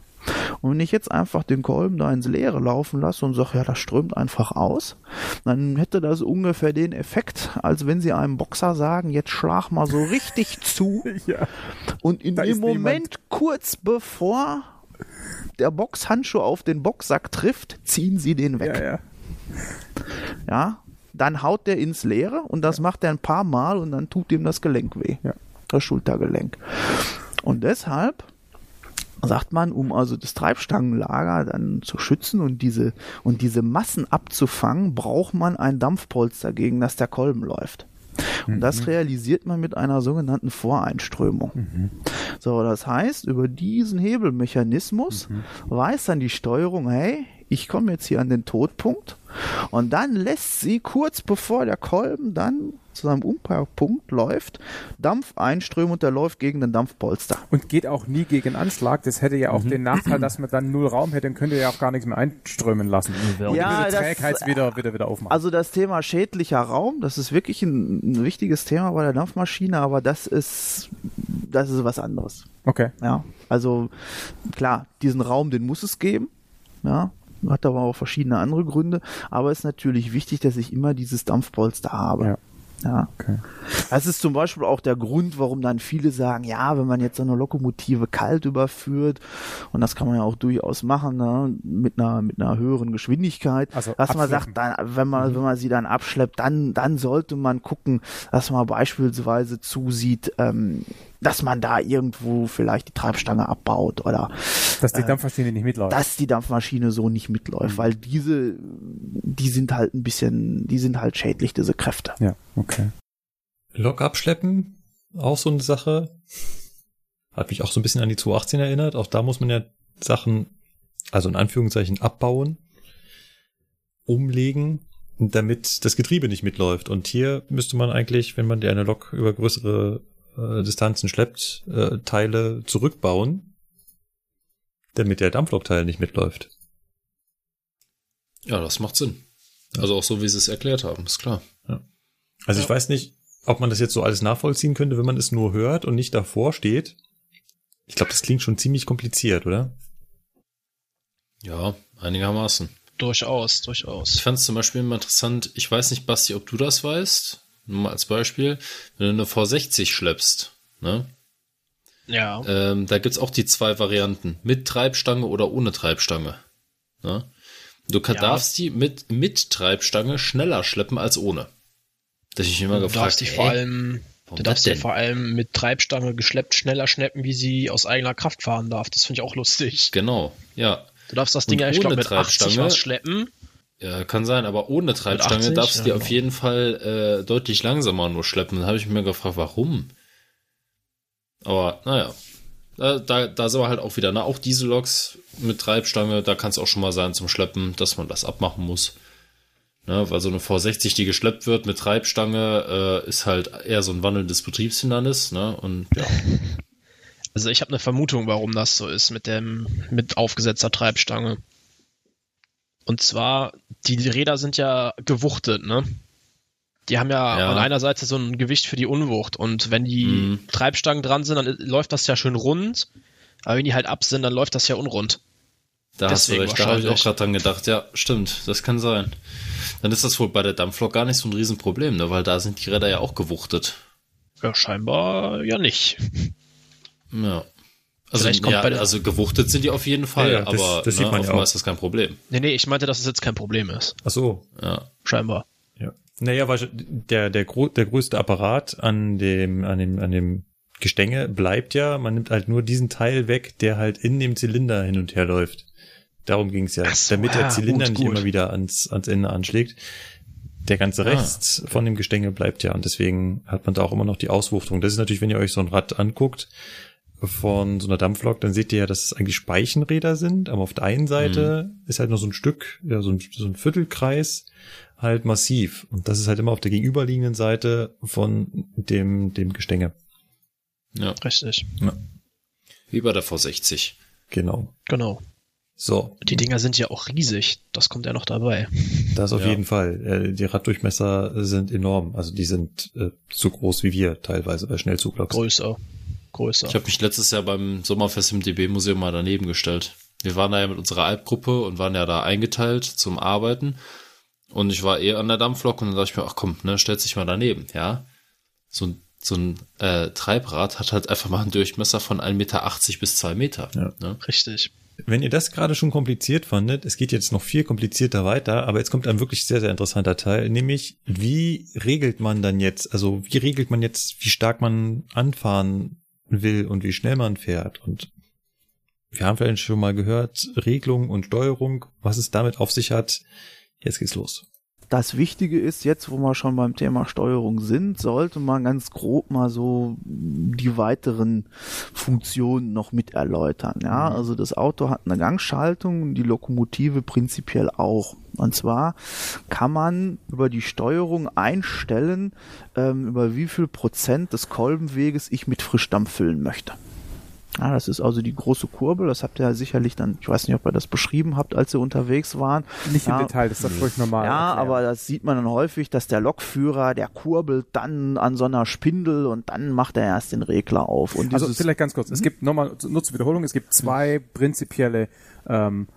Und wenn ich jetzt einfach den Kolben da ins Leere laufen lasse und sage, ja, das strömt einfach aus, dann hätte das ungefähr den Effekt, als wenn sie einem Boxer sagen, jetzt schlag mal so richtig zu. Ja. Und in Da dem ist niemand. Moment, kurz bevor der Boxhandschuh auf den Boxsack trifft, ziehen sie den weg. Ja, ja. Ja, dann haut der ins Leere und das macht er ein paar Mal und dann tut ihm das Gelenk weh. Ja. Das Schultergelenk. Und deshalb sagt man, um also das Treibstangenlager dann zu schützen und diese, und diese Massen abzufangen, braucht man ein Dampfpolster, gegen das der Kolben läuft. Und das realisiert man mit einer sogenannten Voreinströmung. So, das heißt, über diesen Hebelmechanismus weiß dann die Steuerung, hey, ich komme jetzt hier an den Todpunkt und dann lässt sie kurz bevor der Kolben dann zu seinem Umkehrpunkt läuft, Dampf einströmen und der läuft gegen den Dampfpolster. Und geht auch nie gegen Anschlag. Das hätte ja auch den Nachteil, dass man dann null Raum hätte und könnte ja auch gar nichts mehr einströmen lassen. Und Ja, diese das- Trägheit wieder, wieder, wieder aufmachen. Also das Thema schädlicher Raum, das ist wirklich ein, ein wichtiges Thema bei der Dampfmaschine, aber das ist, das ist was anderes. okay. Ja, also klar, diesen Raum, den muss es geben. Ja, hat aber auch verschiedene andere Gründe. Aber es ist natürlich wichtig, dass ich immer dieses Dampfpolster habe. Ja. Ja. Okay. Das ist zum Beispiel auch der Grund, warum dann viele sagen, ja, wenn man jetzt so eine Lokomotive kalt überführt, und das kann man ja auch durchaus machen, ne, mit einer, mit einer höheren Geschwindigkeit, Also dass man abschleppen. sagt, dann, wenn man, wenn man sie dann abschleppt, dann, dann sollte man gucken, dass man beispielsweise zusieht, ähm, dass man da irgendwo vielleicht die Treibstange abbaut oder Dass die Dampfmaschine nicht mitläuft. dass die Dampfmaschine so nicht mitläuft, weil diese, die sind halt ein bisschen, die sind halt schädlich, diese Kräfte. ja, okay. Lok abschleppen, auch so eine Sache. Hat mich auch so ein bisschen an die 218 erinnert. Auch da muss man ja Sachen, also in Anführungszeichen, abbauen, umlegen, damit das Getriebe nicht mitläuft. Und hier müsste man eigentlich, wenn man die eine Lok über größere äh, Distanzen schleppt, äh, Teile zurückbauen, damit der Dampflokteil nicht mitläuft. Ja, das macht Sinn. Also auch so, wie sie es erklärt haben, ist klar. Also ich weiß nicht, ob man das jetzt so alles nachvollziehen könnte, wenn man es nur hört und nicht davor steht. Ich glaube, das klingt schon ziemlich kompliziert, oder? Ja, einigermaßen. Durchaus, durchaus. Ich fand es zum Beispiel immer interessant, ich weiß nicht, Basti, ob du das weißt, nur mal als Beispiel, wenn du eine V60 schleppst, ne? Ja. Ähm, da gibt's auch die zwei Varianten, mit Treibstange oder ohne Treibstange. Ne? Du kann, Ja. darfst die mit, mit Treibstange schneller schleppen als ohne. Das ich immer Du gefragt. darfst dich vor allem, du darfst denn? vor allem mit Treibstange geschleppt schneller schnappen, wie sie aus eigener Kraft fahren darf. Das finde ich auch lustig. Genau, ja. Du darfst das Ding ja, ich glaube, mit 80 Treibstange- was schleppen. Ja, kann sein, aber ohne Treibstange 80, darfst du ja, die genau. auf jeden Fall äh, deutlich langsamer nur schleppen. Da habe ich mir gefragt, warum? Aber naja, da, da, da sind wir halt auch wieder, ne? Auch diese Loks mit Treibstange, da kann es auch schon mal sein zum Schleppen, dass man das abmachen muss. Ne? Weil so eine V60, die geschleppt wird mit Treibstange, äh, ist halt eher so ein wandelndes Betriebshindernis, ne? Und ja, Also ich habe eine Vermutung, warum das so ist mit dem mit aufgesetzter Treibstange. Und zwar, die Räder sind ja gewuchtet, ne? Die haben ja, Ja. an einer Seite so ein Gewicht für die Unwucht. Und wenn die Mhm. Treibstangen dran sind, dann läuft das ja schön rund. Aber wenn die halt ab sind, dann läuft das ja unrund. da hast du recht, da habe ich auch gerade dran gedacht, ja, stimmt, das kann sein. Dann ist das wohl bei der Dampflok gar nicht so ein Riesenproblem, ne? Weil da sind die Räder ja auch gewuchtet. Ja, scheinbar ja nicht. Ja. Also, Vielleicht kommt ja, bei der- also gewuchtet sind die auf jeden Fall, Ja, ja, das- aber das sieht ne, man ja offenbar auch. ist das kein Problem. Nee, nee, ich meinte, dass es jetzt kein Problem ist. Ach so, Ja. Scheinbar. ja. Naja, weil der, der, gro der größte Apparat an dem, an dem, an dem Gestänge bleibt ja, man nimmt halt nur diesen Teil weg, der halt in dem Zylinder hin und her läuft. Darum ging's ja, so, damit der ja, Zylinder gut, nicht gut. immer wieder ans, ans Ende anschlägt. Der ganze Ah, Rest von dem Gestänge bleibt ja und deswegen hat man da auch immer noch die Auswuchtung. Das ist natürlich, wenn ihr euch so ein Rad anguckt von so einer Dampflok, dann seht ihr ja, dass es eigentlich Speichenräder sind, aber auf der einen Seite ist halt noch so ein Stück, ja, so ein, so ein Viertelkreis halt massiv und das ist halt immer auf der gegenüberliegenden Seite von dem, dem Gestänge. ja. Richtig. Wie bei der V60. Genau. Genau. So, Die Dinger sind ja auch riesig. Das kommt ja noch dabei. das auf Ja. jeden Fall. Äh, Die Raddurchmesser sind enorm. Also die sind äh, so groß wie wir teilweise bei Schnellzugloks. Größer. Größer. Ich habe mich letztes Jahr beim Sommerfest im DB-Museum mal daneben gestellt. Wir waren da ja mit unserer Albgruppe und waren ja da eingeteilt zum Arbeiten. Und ich war eh an der Dampflok und dann dachte ich mir, ach komm, ne, stellt sich mal daneben, ja. So ein, so ein äh, Treibrad hat halt einfach mal einen Durchmesser von 1,80 Meter bis 2 Meter. Ja. Ne? Richtig. Wenn ihr das gerade schon kompliziert fandet, es geht jetzt noch viel komplizierter weiter, aber jetzt kommt ein wirklich sehr, sehr interessanter Teil, nämlich wie regelt man dann jetzt, also wie regelt man jetzt, wie stark man anfahren will und wie schnell man fährt und Wir haben vielleicht schon mal gehört, Regelung und Steuerung, was es damit auf sich hat. Jetzt geht's los. Das Wichtige ist, jetzt wo wir schon beim Thema Steuerung sind, sollte man ganz grob mal so die weiteren Funktionen noch mit erläutern. Ja, Mhm. also das Auto hat eine Gangschaltung, die Lokomotive prinzipiell auch. Und zwar kann man über die Steuerung einstellen, ähm, über wie viel Prozent des Kolbenweges ich mit Frischdampf füllen möchte. Ja, das ist also die große Kurbel. Das habt ihr ja sicherlich dann, ich weiß nicht, ob ihr das beschrieben habt, als ihr unterwegs waren. Nicht ja, im Detail, das ist völlig normal. ja, erklären. aber das sieht man dann häufig, dass der Lokführer, der kurbelt dann an so einer Spindel und dann macht er erst den Regler auf. Und Also dieses, vielleicht ganz kurz. Es gibt nochmal, nur zur Wiederholung, es gibt zwei prinzipielle ähm,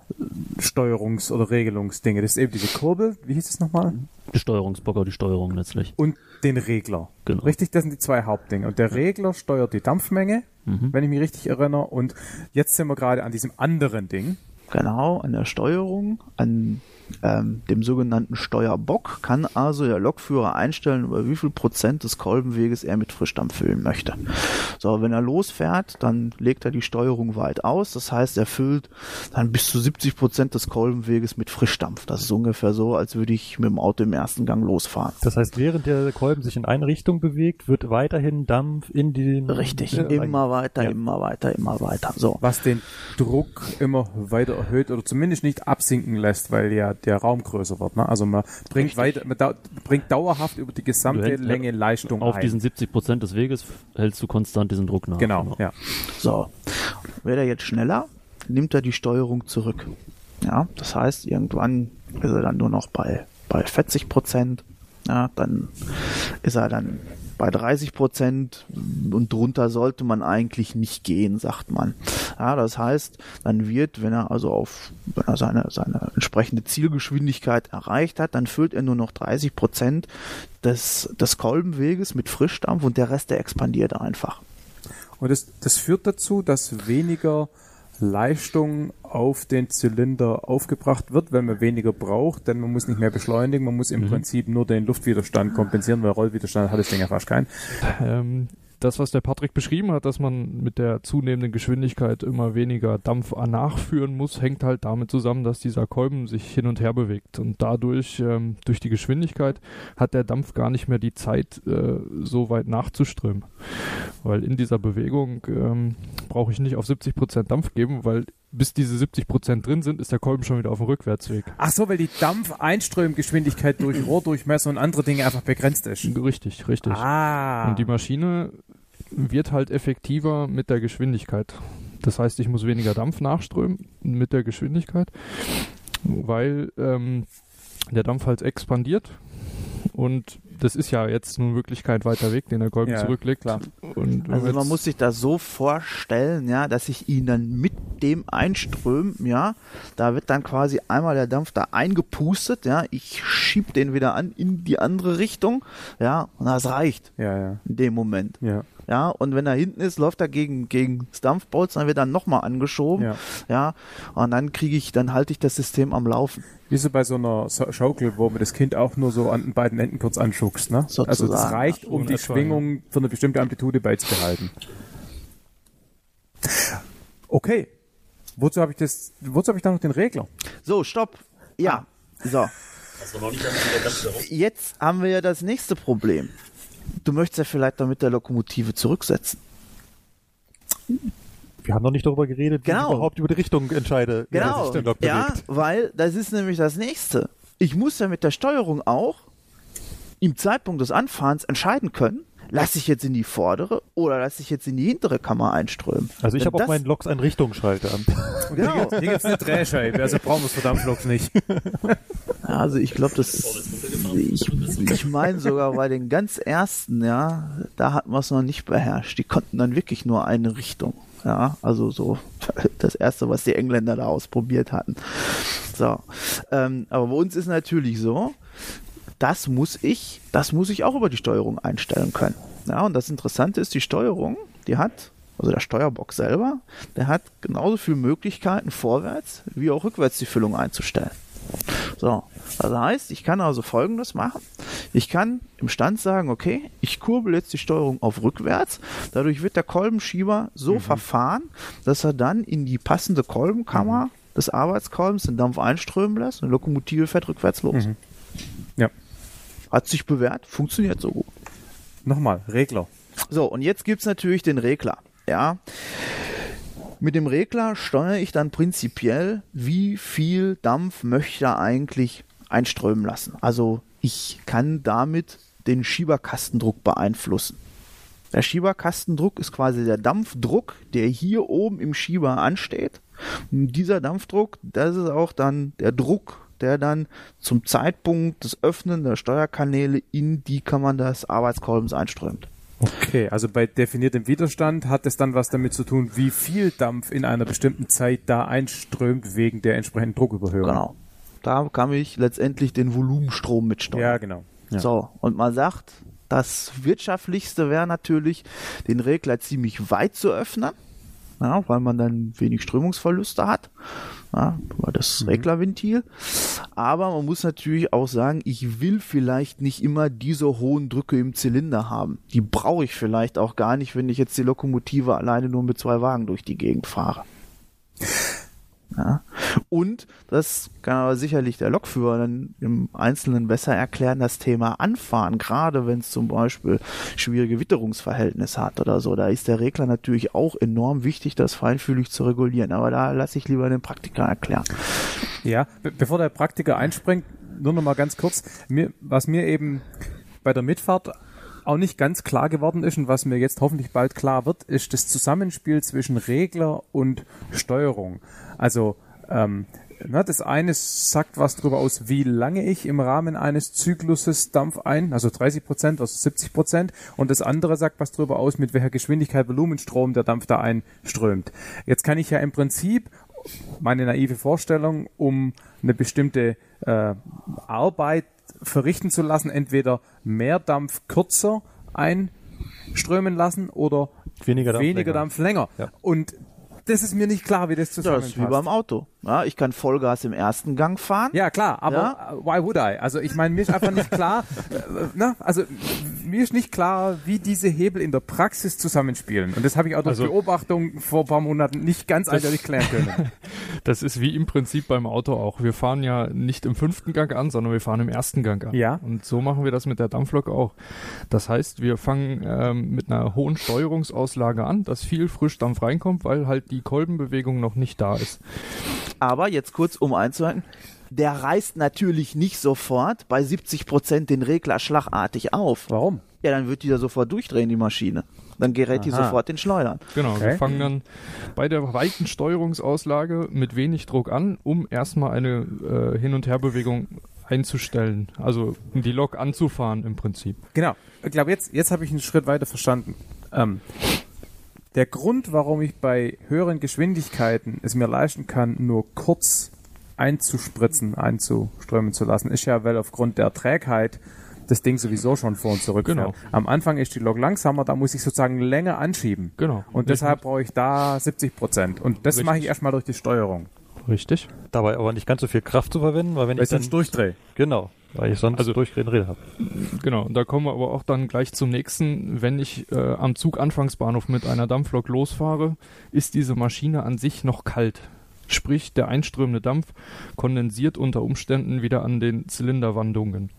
Steuerungs- oder Regelungsdinge. Das ist eben diese Kurbel, wie hieß es nochmal? Die Steuerungsbocker, die Steuerung letztlich. Und den Regler. Genau. Richtig, das sind die zwei Hauptdinge. Und der Regler steuert die Dampfmenge, wenn ich mich richtig erinnere. Und jetzt sind wir gerade an diesem anderen Ding. genau, an der Steuerung, an ähm, dem sogenannten Steuerbock kann also der Lokführer einstellen, über wie viel Prozent des Kolbenweges er mit Frischdampf füllen möchte. So, wenn er losfährt, dann legt er die Steuerung weit aus. Das heißt, er füllt dann bis zu 70 Prozent des Kolbenweges mit Frischdampf. Das ist ungefähr so, als würde ich mit dem Auto im ersten Gang losfahren. Das heißt, während der Kolben sich in eine Richtung bewegt, wird weiterhin Dampf in den... Richtig, Ja, immer weiter, Ja. immer weiter, immer weiter. So. Was den Druck immer weiter erhöht oder zumindest nicht absinken lässt, weil ja der Raum größer wird. Ne? Also man bringt weiter, man da, bringt dauerhaft über die gesamte hältst- Länge Leistung Auf ein. diesen 70 Prozent des Weges hältst du konstant diesen Druck nach. genau, ja. So. Wird er jetzt schneller, nimmt er die Steuerung zurück. Ja, das heißt, irgendwann ist er dann nur noch bei, bei 40 Prozent. Ja, dann ist er dann bei 30 Prozent und drunter sollte man eigentlich nicht gehen, sagt man. Ja, das heißt, dann wird, wenn er also auf, wenn er seine, seine entsprechende Zielgeschwindigkeit erreicht hat, dann füllt er nur noch 30 Prozent des, des Kolbenweges mit Frischdampf und der Rest, der expandiert einfach. Und das, das führt dazu, dass weniger Leistung auf den Zylinder aufgebracht wird, weil man weniger braucht, denn man muss nicht mehr beschleunigen, man muss im Prinzip nur den Luftwiderstand kompensieren, weil Rollwiderstand hat das Ding ja fast keinen. Ähm, das, was der Patrick beschrieben hat, dass man mit der zunehmenden Geschwindigkeit immer weniger Dampf nachführen muss, hängt halt damit zusammen, dass dieser Kolben sich hin und her bewegt. Und dadurch, ähm, durch die Geschwindigkeit, hat der Dampf gar nicht mehr die Zeit, äh, so weit nachzuströmen. Weil in dieser Bewegung ähm, brauche ich nicht auf 70% Dampf geben, weil bis diese 70% drin sind, ist der Kolben schon wieder auf dem Rückwärtsweg. Ach so, weil die Dampfeinströmgeschwindigkeit durch Rohrdurchmesser und andere Dinge einfach begrenzt ist. Richtig, richtig. Ah. Und die Maschine wird halt effektiver mit der Geschwindigkeit. Das heißt, ich muss weniger Dampf nachströmen mit der Geschwindigkeit, weil ähm, der Dampf halt expandiert. Und das ist ja jetzt nun wirklich kein weiter Weg, den der Kolben Ja, zurücklegt. klar. Und Also man muss sich das so vorstellen, ja, dass ich ihn dann mit dem einströmen, ja, da wird dann quasi einmal der Dampf da eingepustet, ja, ich schieb den wieder an in die andere Richtung, ja, und das reicht Ja, ja, in dem Moment. ja. Ja, und wenn er hinten ist, läuft er gegen, gegen das Dampfbolzen, dann wird er nochmal angeschoben, Ja. ja, und dann kriege ich, dann halte ich das System am Laufen. Wie so bei so einer Schaukel, wo man das Kind auch nur so an den beiden Enden kurz anschuckst, ne? Sozusagen. Also das reicht, um So die Schwingung für eine bestimmte Amplitude beizubehalten. Okay. Wozu habe ich das, wozu habe ich da noch den Regler? So, stopp. Ja, so. Ganz darauf. Jetzt haben wir ja das nächste Problem. Du möchtest ja vielleicht damit der Lokomotive zurücksetzen. Wir haben noch nicht darüber geredet, wie Genau. ich überhaupt über die Richtung entscheide, wie Genau. sich der Lok Ja, bewegt. weil das ist nämlich das nächste. Ich muss ja mit der Steuerung auch im Zeitpunkt des Anfahrens entscheiden können, lasse ich jetzt in die vordere oder lasse ich jetzt in die hintere Kammer einströmen. Also ich habe auf meinen Loks einen Richtungsschalter. Genau. Hier gibt's eine Drehscheibe, also brauchen wir es für Dampfloks nicht. Also ich glaube, das ich, ich meine sogar bei den ganz ersten, ja, da hat man es noch nicht beherrscht. Die konnten dann wirklich nur eine Richtung. Ja, also so das erste, was die Engländer da ausprobiert hatten. So, ähm, aber bei uns ist natürlich so, das muss ich, das muss ich auch über die Steuerung einstellen können. Ja, und das Interessante ist, die Steuerung, die hat, also der Steuerbock selber, der hat genauso viele Möglichkeiten vorwärts wie auch rückwärts die Füllung einzustellen. So, das heißt, ich kann also folgendes machen. Ich kann im Stand sagen, okay, ich kurbel jetzt die Steuerung auf rückwärts. Dadurch wird der Kolbenschieber so verfahren, dass er dann in die passende Kolbenkammer des Arbeitskolbens den Dampf einströmen lässt und die Lokomotive fährt rückwärts los. Ja. Hat sich bewährt, funktioniert so gut. Nochmal, Regler. So, und jetzt gibt's natürlich den Regler. Ja. Mit dem Regler steuere ich dann prinzipiell, wie viel Dampf möchte er eigentlich einströmen lassen. Also ich kann damit den Schieberkastendruck beeinflussen. Der Schieberkastendruck ist quasi der Dampfdruck, der hier oben im Schieber ansteht. Und dieser Dampfdruck, das ist auch dann der Druck, der dann zum Zeitpunkt des Öffnen der Steuerkanäle in die Kammern des Arbeitskolbens einströmt. Okay, also bei definiertem Widerstand hat es dann was damit zu tun, wie viel Dampf in einer bestimmten Zeit da einströmt wegen der entsprechenden Drucküberhöhung. Genau. Da kann ich letztendlich den Volumenstrom mitsteuern. Ja, genau. Ja. So, und man sagt, das wirtschaftlichste wäre natürlich, den Regler ziemlich weit zu öffnen, ja, weil man dann wenig Strömungsverluste hat, ja, über das Reglerventil. Aber man muss natürlich auch sagen, ich will vielleicht nicht immer diese hohen Drücke im Zylinder haben. Die brauche ich vielleicht auch gar nicht, wenn ich jetzt die Lokomotive alleine nur mit zwei Wagen durch die Gegend fahre. Ja. Und das kann aber sicherlich der Lokführer dann im Einzelnen besser erklären, das Thema Anfahren, gerade wenn es zum Beispiel schwierige Witterungsverhältnisse hat oder so. Da ist der Regler natürlich auch enorm wichtig, das feinfühlig zu regulieren. Aber da lasse ich lieber den Praktiker erklären. Ja, be bevor der Praktiker einspringt, nur noch mal ganz kurz, mir, was mir eben bei der Mitfahrt auch nicht ganz klar geworden ist und was mir jetzt hoffentlich bald klar wird, ist das Zusammenspiel zwischen Regler und Steuerung. Also ähm, na, das eine sagt was darüber aus, wie lange ich im Rahmen eines Zykluses Dampf ein, also 30 Prozent, also 70 Prozent, und das andere sagt was darüber aus, mit welcher Geschwindigkeit Volumenstrom der Dampf da einströmt. Jetzt kann ich ja im Prinzip meine naive Vorstellung, um eine bestimmte äh, Arbeit verrichten zu lassen, entweder mehr Dampf kürzer einströmen lassen oder Weniger Dampf weniger länger. Dampf länger. Ja. Und das ist mir nicht klar, wie das Ja, das zusammenpasst. ist wie beim Auto. Ja, ich kann Vollgas im ersten Gang fahren. Ja, klar, aber Ja. äh, why would I? Also ich meine, mir ist einfach nicht klar, äh, ne? also mir ist nicht klar, wie diese Hebel in der Praxis zusammenspielen. Und das habe ich auch durch Also- Beobachtung vor ein paar Monaten nicht ganz eindeutig klären können. Das ist wie im Prinzip beim Auto auch. Wir fahren ja nicht im fünften Gang an, sondern wir fahren im ersten Gang an. Ja. Und so machen wir das mit der Dampflok auch. Das heißt, wir fangen ähm, mit einer hohen Steuerungsauslage an, dass viel Frischdampf reinkommt, weil halt die Kolbenbewegung noch nicht da ist. Aber jetzt kurz um einzuhalten, der reißt natürlich nicht sofort bei 70 Prozent den Regler schlagartig auf. Warum? Ja, dann wird die da sofort durchdrehen, die Maschine. Dann gerät die Aha. sofort in Schleudern. Genau, Okay. wir fangen dann bei der weiten Steuerungsauslage mit wenig Druck an, um erstmal eine äh, Hin- und Herbewegung einzustellen. Also die Lok anzufahren im Prinzip. Genau. Ich glaube, jetzt, jetzt habe ich einen Schritt weiter verstanden. Ähm, der Grund, warum ich bei höheren Geschwindigkeiten es mir leisten kann, nur kurz einzuspritzen, einzuströmen zu lassen, ist ja, weil aufgrund der Trägheit das Ding sowieso schon vor und zurück Genau. fährt. Am Anfang ist die Lok langsamer, da muss ich sozusagen länger anschieben. Genau. Und deshalb brauche ich da 70 Prozent. Und das Richtig. mache ich erstmal durch die Steuerung. Richtig. Dabei aber nicht ganz so viel Kraft zu verwenden, weil wenn Weil ich dann durchdrehe. genau, weil ich sonst Also- durchgehende Räder habe. Genau, und da kommen wir aber auch dann gleich zum nächsten. Wenn ich äh, am Zuganfangsbahnhof mit einer Dampflok losfahre, ist diese Maschine an sich noch kalt. Sprich, der einströmende Dampf kondensiert unter Umständen wieder an den Zylinderwandungen.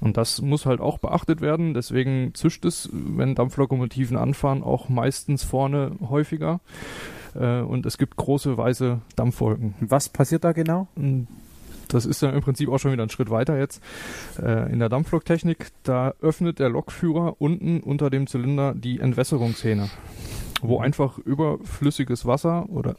Und das muss halt auch beachtet werden. Deswegen zischt es, wenn Dampflokomotiven anfahren, auch meistens vorne häufiger. Äh, und es gibt große weiße Dampfwolken. Was passiert da genau? Das ist dann im Prinzip auch schon wieder ein Schritt weiter jetzt. Äh, in der Dampfloktechnik, da öffnet der Lokführer unten unter dem Zylinder die Entwässerungshähne, wo einfach überflüssiges Wasser oder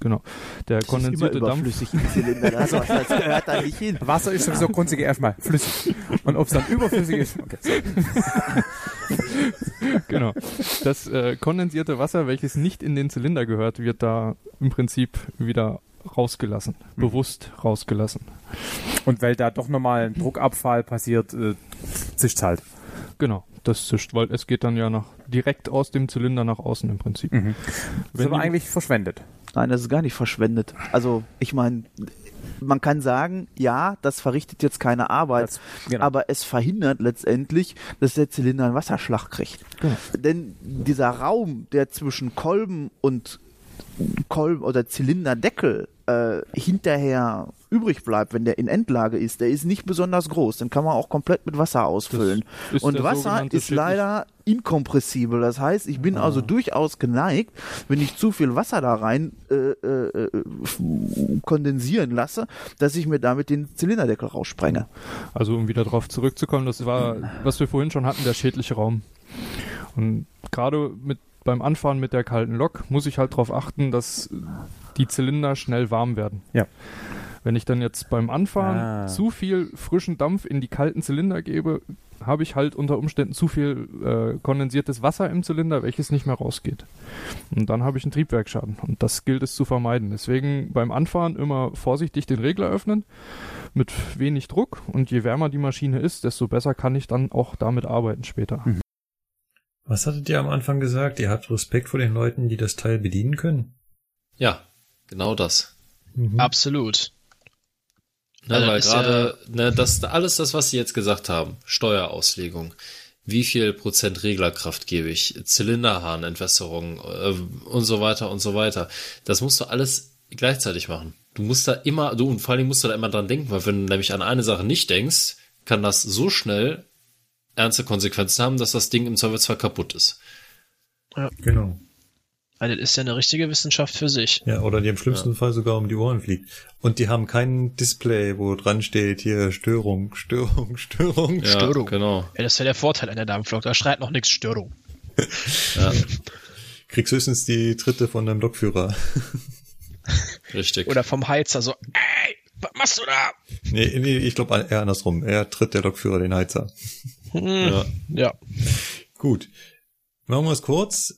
genau, der Das kondensierte Dampf überflüssig im Zylinder. Das, das gehört da nicht hin. Wasser ist sowieso grundsätzlich erstmal flüssig. Und ob es dann überflüssig ist, okay. genau. Das äh, kondensierte Wasser, welches nicht in den Zylinder gehört, wird da im Prinzip wieder rausgelassen, bewusst rausgelassen. Und weil da doch nochmal ein Druckabfall passiert, äh, zischt halt. Genau, das zischt, weil es geht dann ja nach, direkt aus dem Zylinder nach außen im Prinzip. Mhm. Das ist aber eigentlich verschwendet. Nein, das ist gar nicht verschwendet. Also, ich meine, man kann sagen, ja, das verrichtet jetzt keine Arbeit, Das- genau. aber es verhindert letztendlich, dass der Zylinder einen Wasserschlag kriegt. Genau. Denn dieser Raum, der zwischen Kolben und Kolben oder Zylinderdeckel äh, hinterher übrig bleibt, wenn der in Endlage ist, der ist nicht besonders groß. Den kann man auch komplett mit Wasser ausfüllen. Und Wasser ist leider inkompressibel. Das heißt, ich bin Ah. also durchaus geneigt, wenn ich zu viel Wasser da rein äh, äh, kondensieren lasse, dass ich mir damit den Zylinderdeckel raussprenge. Also um wieder drauf zurückzukommen, das war, was wir vorhin schon hatten, der schädliche Raum. Und gerade mit beim Anfahren mit der kalten Lok muss ich halt darauf achten, dass die Zylinder schnell warm werden. Ja. Wenn ich dann jetzt beim Anfahren Ah. zu viel frischen Dampf in die kalten Zylinder gebe, habe ich halt unter Umständen zu viel äh, kondensiertes Wasser im Zylinder, welches nicht mehr rausgeht. Und dann habe ich einen Triebwerksschaden. Und das gilt es zu vermeiden. Deswegen beim Anfahren immer vorsichtig den Regler öffnen, mit wenig Druck. Und je wärmer die Maschine ist, desto besser kann ich dann auch damit arbeiten später. Was hattet ihr am Anfang gesagt? Ihr habt Respekt vor den Leuten, die das Teil bedienen können? Ja, genau das. Mhm. Absolut. Ne, Also weil ist gerade ne, das alles das, was Sie jetzt gesagt haben, Steuerauslegung, wie viel Prozent Reglerkraft gebe ich, Zylinderhahnentwässerung äh, und so weiter und so weiter. Das musst du alles gleichzeitig machen. Du musst da immer, du und vor allen Dingen musst du da immer dran denken, weil wenn du nämlich an eine Sache nicht denkst, kann das so schnell ernste Konsequenzen haben, dass das Ding im Zweifelsfall kaputt ist. Genau. Also das ist ja eine richtige Wissenschaft für sich. Ja, oder die im schlimmsten Fall sogar um die Ohren fliegt. Und die haben kein Display, wo dran steht, hier Störung, Störung, Störung. Ja, Störung. genau. Ja, das wäre der Vorteil an der Dampflok. Da schreit noch nichts Störung. Ja, Kriegst höchstens die Dritte von deinem Lokführer. richtig. Oder vom Heizer so, ey, was machst du da? Nee, nee ich glaube eher andersrum. Er tritt der Lokführer den Heizer. Ja. Ja. Gut. Machen wir es kurz.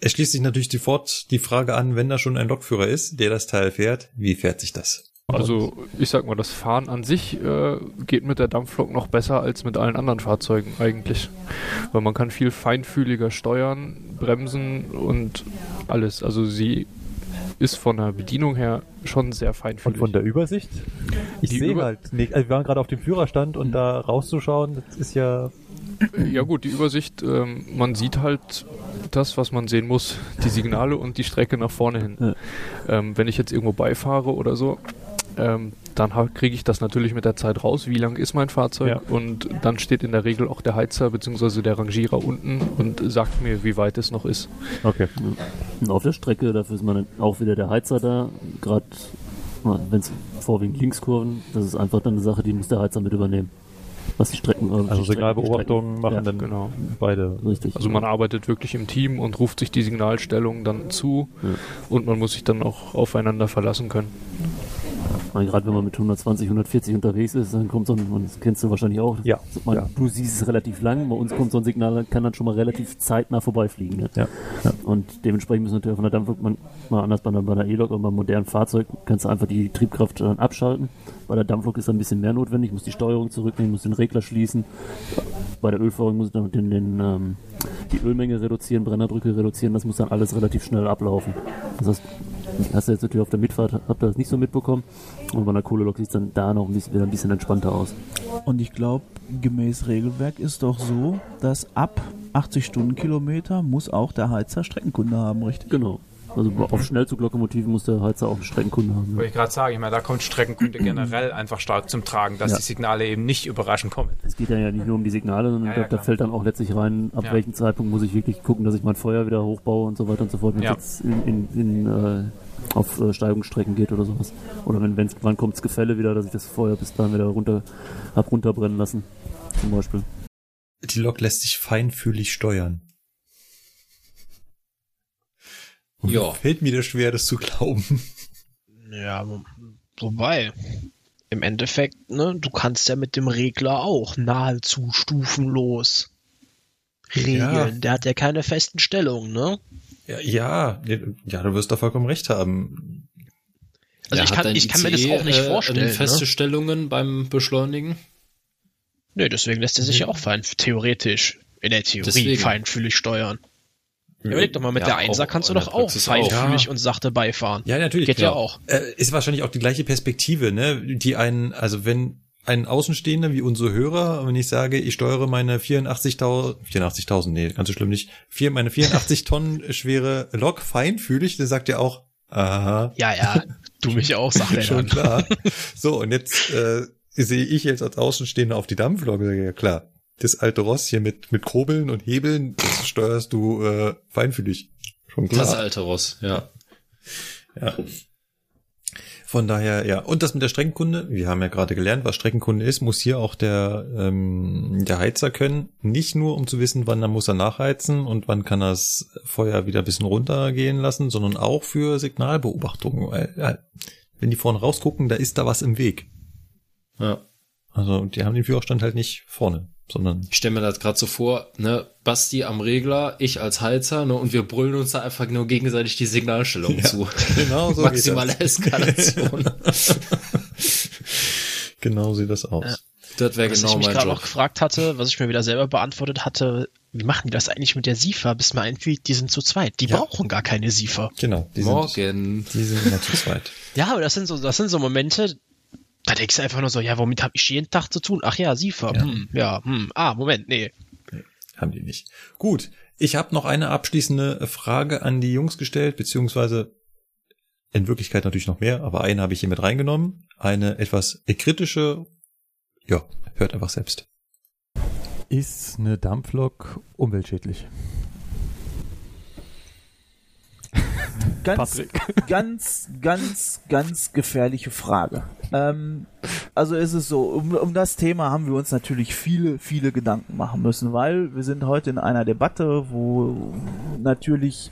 Es schließt sich natürlich sofort die Frage an, wenn da schon ein Lokführer ist, der das Teil fährt, wie fährt sich das? Also ich sag mal, das Fahren an sich äh, geht mit der Dampflok noch besser als mit allen anderen Fahrzeugen eigentlich. Weil man kann viel feinfühliger steuern, bremsen und alles. Also sie ist von der Bedienung her schon sehr Und feinfühlig. von der Übersicht? Ich Die sehe Über- halt nicht. Also wir waren gerade auf dem Führerstand und da rauszuschauen, das ist ja. Ja gut, die Übersicht, ähm, man sieht halt das, was man sehen muss, die Signale und die Strecke nach vorne hin. Ähm, wenn ich jetzt irgendwo beifahre oder so, ähm, dann kriege ich das natürlich mit der Zeit raus, wie lang ist mein Fahrzeug Ja. und dann steht in der Regel auch der Heizer bzw. der Rangierer unten und sagt mir, wie weit es noch ist. Okay. Und auf der Strecke, dafür ist man dann auch wieder der Heizer da. Gerade wenn es vorwiegend Linkskurven, das ist einfach dann eine Sache, die muss der Heizer mit übernehmen. Was die Strecken. äh, Also Signalbeobachtungen machen Ja, dann Genau. beide. Richtig. Also man arbeitet wirklich im Team und ruft sich die Signalstellung dann zu Ja. und man muss sich dann auch aufeinander verlassen können. Gerade wenn man mit 120, 140 unterwegs ist, dann kommt so ein, und das kennst du wahrscheinlich auch. Ja, Man, ja. Du siehst es relativ lang, bei uns kommt so ein Signal, kann dann schon mal relativ zeitnah vorbeifliegen. Ne? Ja. Und dementsprechend müssen natürlich von der Dampflok man, mal anders bei einer, bei einer E-Lok oder beim modernen Fahrzeug kannst du einfach die Triebkraft dann abschalten. Bei der Dampflok ist ein bisschen mehr notwendig, muss die Steuerung zurücknehmen, muss den Regler schließen. Bei der Ölführung muss ich dann den, den, ähm, die Ölmenge reduzieren, Brennerdrücke reduzieren, das muss dann alles relativ schnell ablaufen. Das heißt, hast du jetzt natürlich auf der Mitfahrt, habt ihr das nicht so mitbekommen. Und bei einer Kohlelok sieht es dann da noch ein bisschen, wieder ein bisschen entspannter aus. Und ich glaube, gemäß Regelwerk ist doch so, dass ab 80 Stundenkilometer muss auch der Heizer Streckenkunde haben, richtig? Genau. Also auf Schnellzuglokomotiven muss der Heizer auch eine Streckenkunde haben. Wollte ich gerade sagen, ich meine, da kommt Streckenkunde generell einfach stark zum Tragen, dass Ja. die Signale eben nicht überraschend kommen. Es geht ja nicht nur um die Signale, sondern Ja, da, ja, da klar. fällt dann auch letztlich rein, ab Ja. welchem Zeitpunkt muss ich wirklich gucken, dass ich mein Feuer wieder hochbaue und so weiter und so fort, wenn es jetzt in, in, in, äh, auf äh, Steigungsstrecken geht oder sowas. Oder wenn wenn's, wann kommt das Gefälle wieder, dass ich das Feuer bis dahin wieder runter hab runterbrennen lassen. Zum Beispiel. Die Lok lässt sich feinfühlig steuern. Ja. Fällt mir das schwer, das zu glauben. Ja, wo- wobei, im Endeffekt, ne, du kannst ja mit dem Regler auch nahezu stufenlos regeln. Ja. Der hat ja keine festen Stellungen, ne? Ja, ja, ja, du wirst da vollkommen recht haben. Also Ja, ich kann, ich kann mir das auch nicht äh, vorstellen. Feste Ne? Stellungen beim Beschleunigen. Nee, deswegen lässt er sich ja auch fein, theoretisch, in der Theorie Deswegen. feinfühlig steuern. Überleg doch mal, mit Ja, der Einser kannst du doch auch feinfühlig und sachte beifahren. Ja, natürlich. Geht klar. ja auch. Äh, ist wahrscheinlich auch die gleiche Perspektive, ne? Die einen, also wenn ein Außenstehender wie unsere Hörer, wenn ich sage, ich steuere meine 84.000, 84.000, nee, ganz so schlimm nicht, vier, meine 84 Tonnen schwere Lok feinfühlig, der sagt ja auch, aha, Ja, ja, du mich auch, sagt er schon dann. klar. So, und jetzt äh, sehe ich jetzt als Außenstehender auf die Dampflok ja klar, das alte Ross hier mit, mit Kurbeln und Hebeln, das steuerst du äh, feinfühlig. Schon klar. Das alte Ross, ja. Ja. Von daher, ja. Und das mit der Streckenkunde, wir haben ja gerade gelernt, was Streckenkunde ist, muss hier auch der, ähm, der Heizer können. Nicht nur, um zu wissen, wann er muss er nachheizen und wann kann er das Feuer wieder ein bisschen runtergehen lassen, sondern auch für Signalbeobachtung. Weil, ja, wenn die vorne rausgucken, da ist da was im Weg. ja. Also die haben den Führerstand halt nicht vorne, sondern Ich stelle mir das gerade so vor, ne, Basti am Regler, ich als Heizer, ne, und wir brüllen uns da einfach nur gegenseitig die Signalstellung Ja, zu. genau so Maximale Eskalation. genau sieht das aus. Ja. das wäre Was genau ich mich gerade noch gefragt hatte, was ich mir wieder selber beantwortet hatte, wie machen die das eigentlich mit der SIFA, bis man einfügt, die sind zu zweit. Die Ja. brauchen gar keine SIFA. Genau, die sind, Morgen. die sind immer zu zweit. Ja, aber das sind so, das sind so Momente, da denkst du einfach nur so, ja, womit habe ich jeden Tag zu tun? Ach ja, SIFA. Ja. Hm, ja, hm, ah, Moment, nee. Haben die nicht. Gut, ich habe noch eine abschließende Frage an die Jungs gestellt, beziehungsweise in Wirklichkeit natürlich noch mehr, aber eine habe ich hier mit reingenommen. Eine etwas kritische, ja, hört einfach selbst. Ist eine Dampflok umweltschädlich? Ganz, Patrick. ganz, ganz, ganz gefährliche Frage. Ähm, also ist es so, um, um das Thema haben wir uns natürlich viele, viele Gedanken machen müssen, weil wir sind heute in einer Debatte, wo natürlich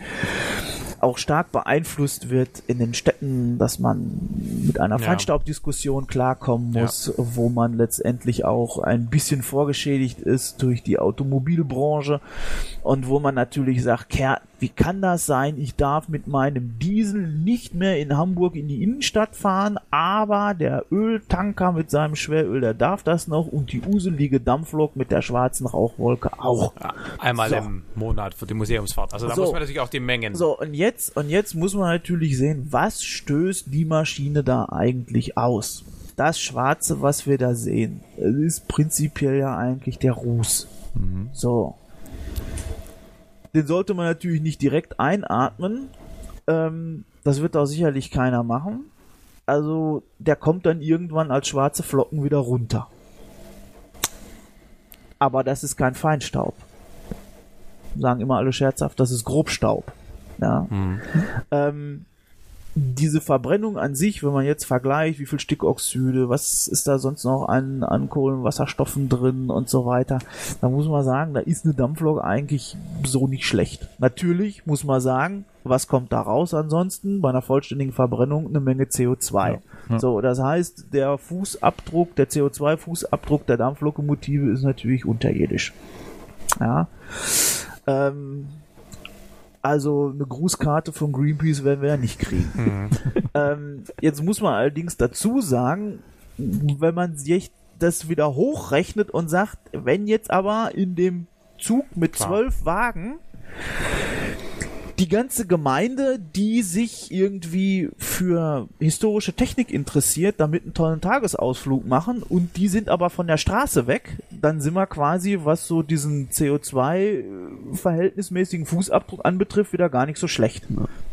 auch stark beeinflusst wird in den Städten, dass man mit einer Ja. Feinstaubdiskussion klarkommen muss, wo man letztendlich auch ein bisschen vorgeschädigt ist durch die Automobilbranche und wo man natürlich sagt, Kerl, wie kann das sein? Ich darf mit meinem Diesel nicht mehr in Hamburg in die Innenstadt fahren, aber der Öltanker mit seinem Schweröl, der darf das noch und die uselige Dampflok mit der schwarzen Rauchwolke auch. Einmal So. im Monat für die Museumsfahrt. Also da So. muss man natürlich auch die Mengen. So, und jetzt, und jetzt muss man natürlich sehen, was stößt die Maschine da eigentlich aus? Das Schwarze, was wir da sehen, ist prinzipiell ja eigentlich der Ruß. So. Den sollte man natürlich nicht direkt einatmen. Ähm, das wird auch sicherlich keiner machen. Also, der kommt dann irgendwann als schwarze Flocken wieder runter. Aber das ist kein Feinstaub. Sagen immer alle scherzhaft, das ist Grobstaub. Ja. Ähm, diese Verbrennung an sich, wenn man jetzt vergleicht, wie viel Stickoxide, was ist da sonst noch an, an Kohlenwasserstoffen drin und so weiter, da muss man sagen, da ist eine Dampflok eigentlich so nicht schlecht. Natürlich muss man sagen, was kommt da raus ansonsten? Bei einer vollständigen Verbrennung eine Menge CO2. So, das heißt, der Fußabdruck, der CO2-Fußabdruck der Dampflokomotive ist natürlich unterirdisch. Ja. Ähm, also eine Grußkarte von Greenpeace werden wir ja nicht kriegen. ähm, jetzt muss man allerdings dazu sagen, wenn man sich das wieder hochrechnet und sagt, wenn jetzt aber in dem Zug mit zwölf Wagen die ganze Gemeinde, die sich irgendwie für historische Technik interessiert, damit einen tollen Tagesausflug machen und die sind aber von der Straße weg, dann sind wir quasi, was so diesen CO2-verhältnismäßigen Fußabdruck anbetrifft, wieder gar nicht so schlecht.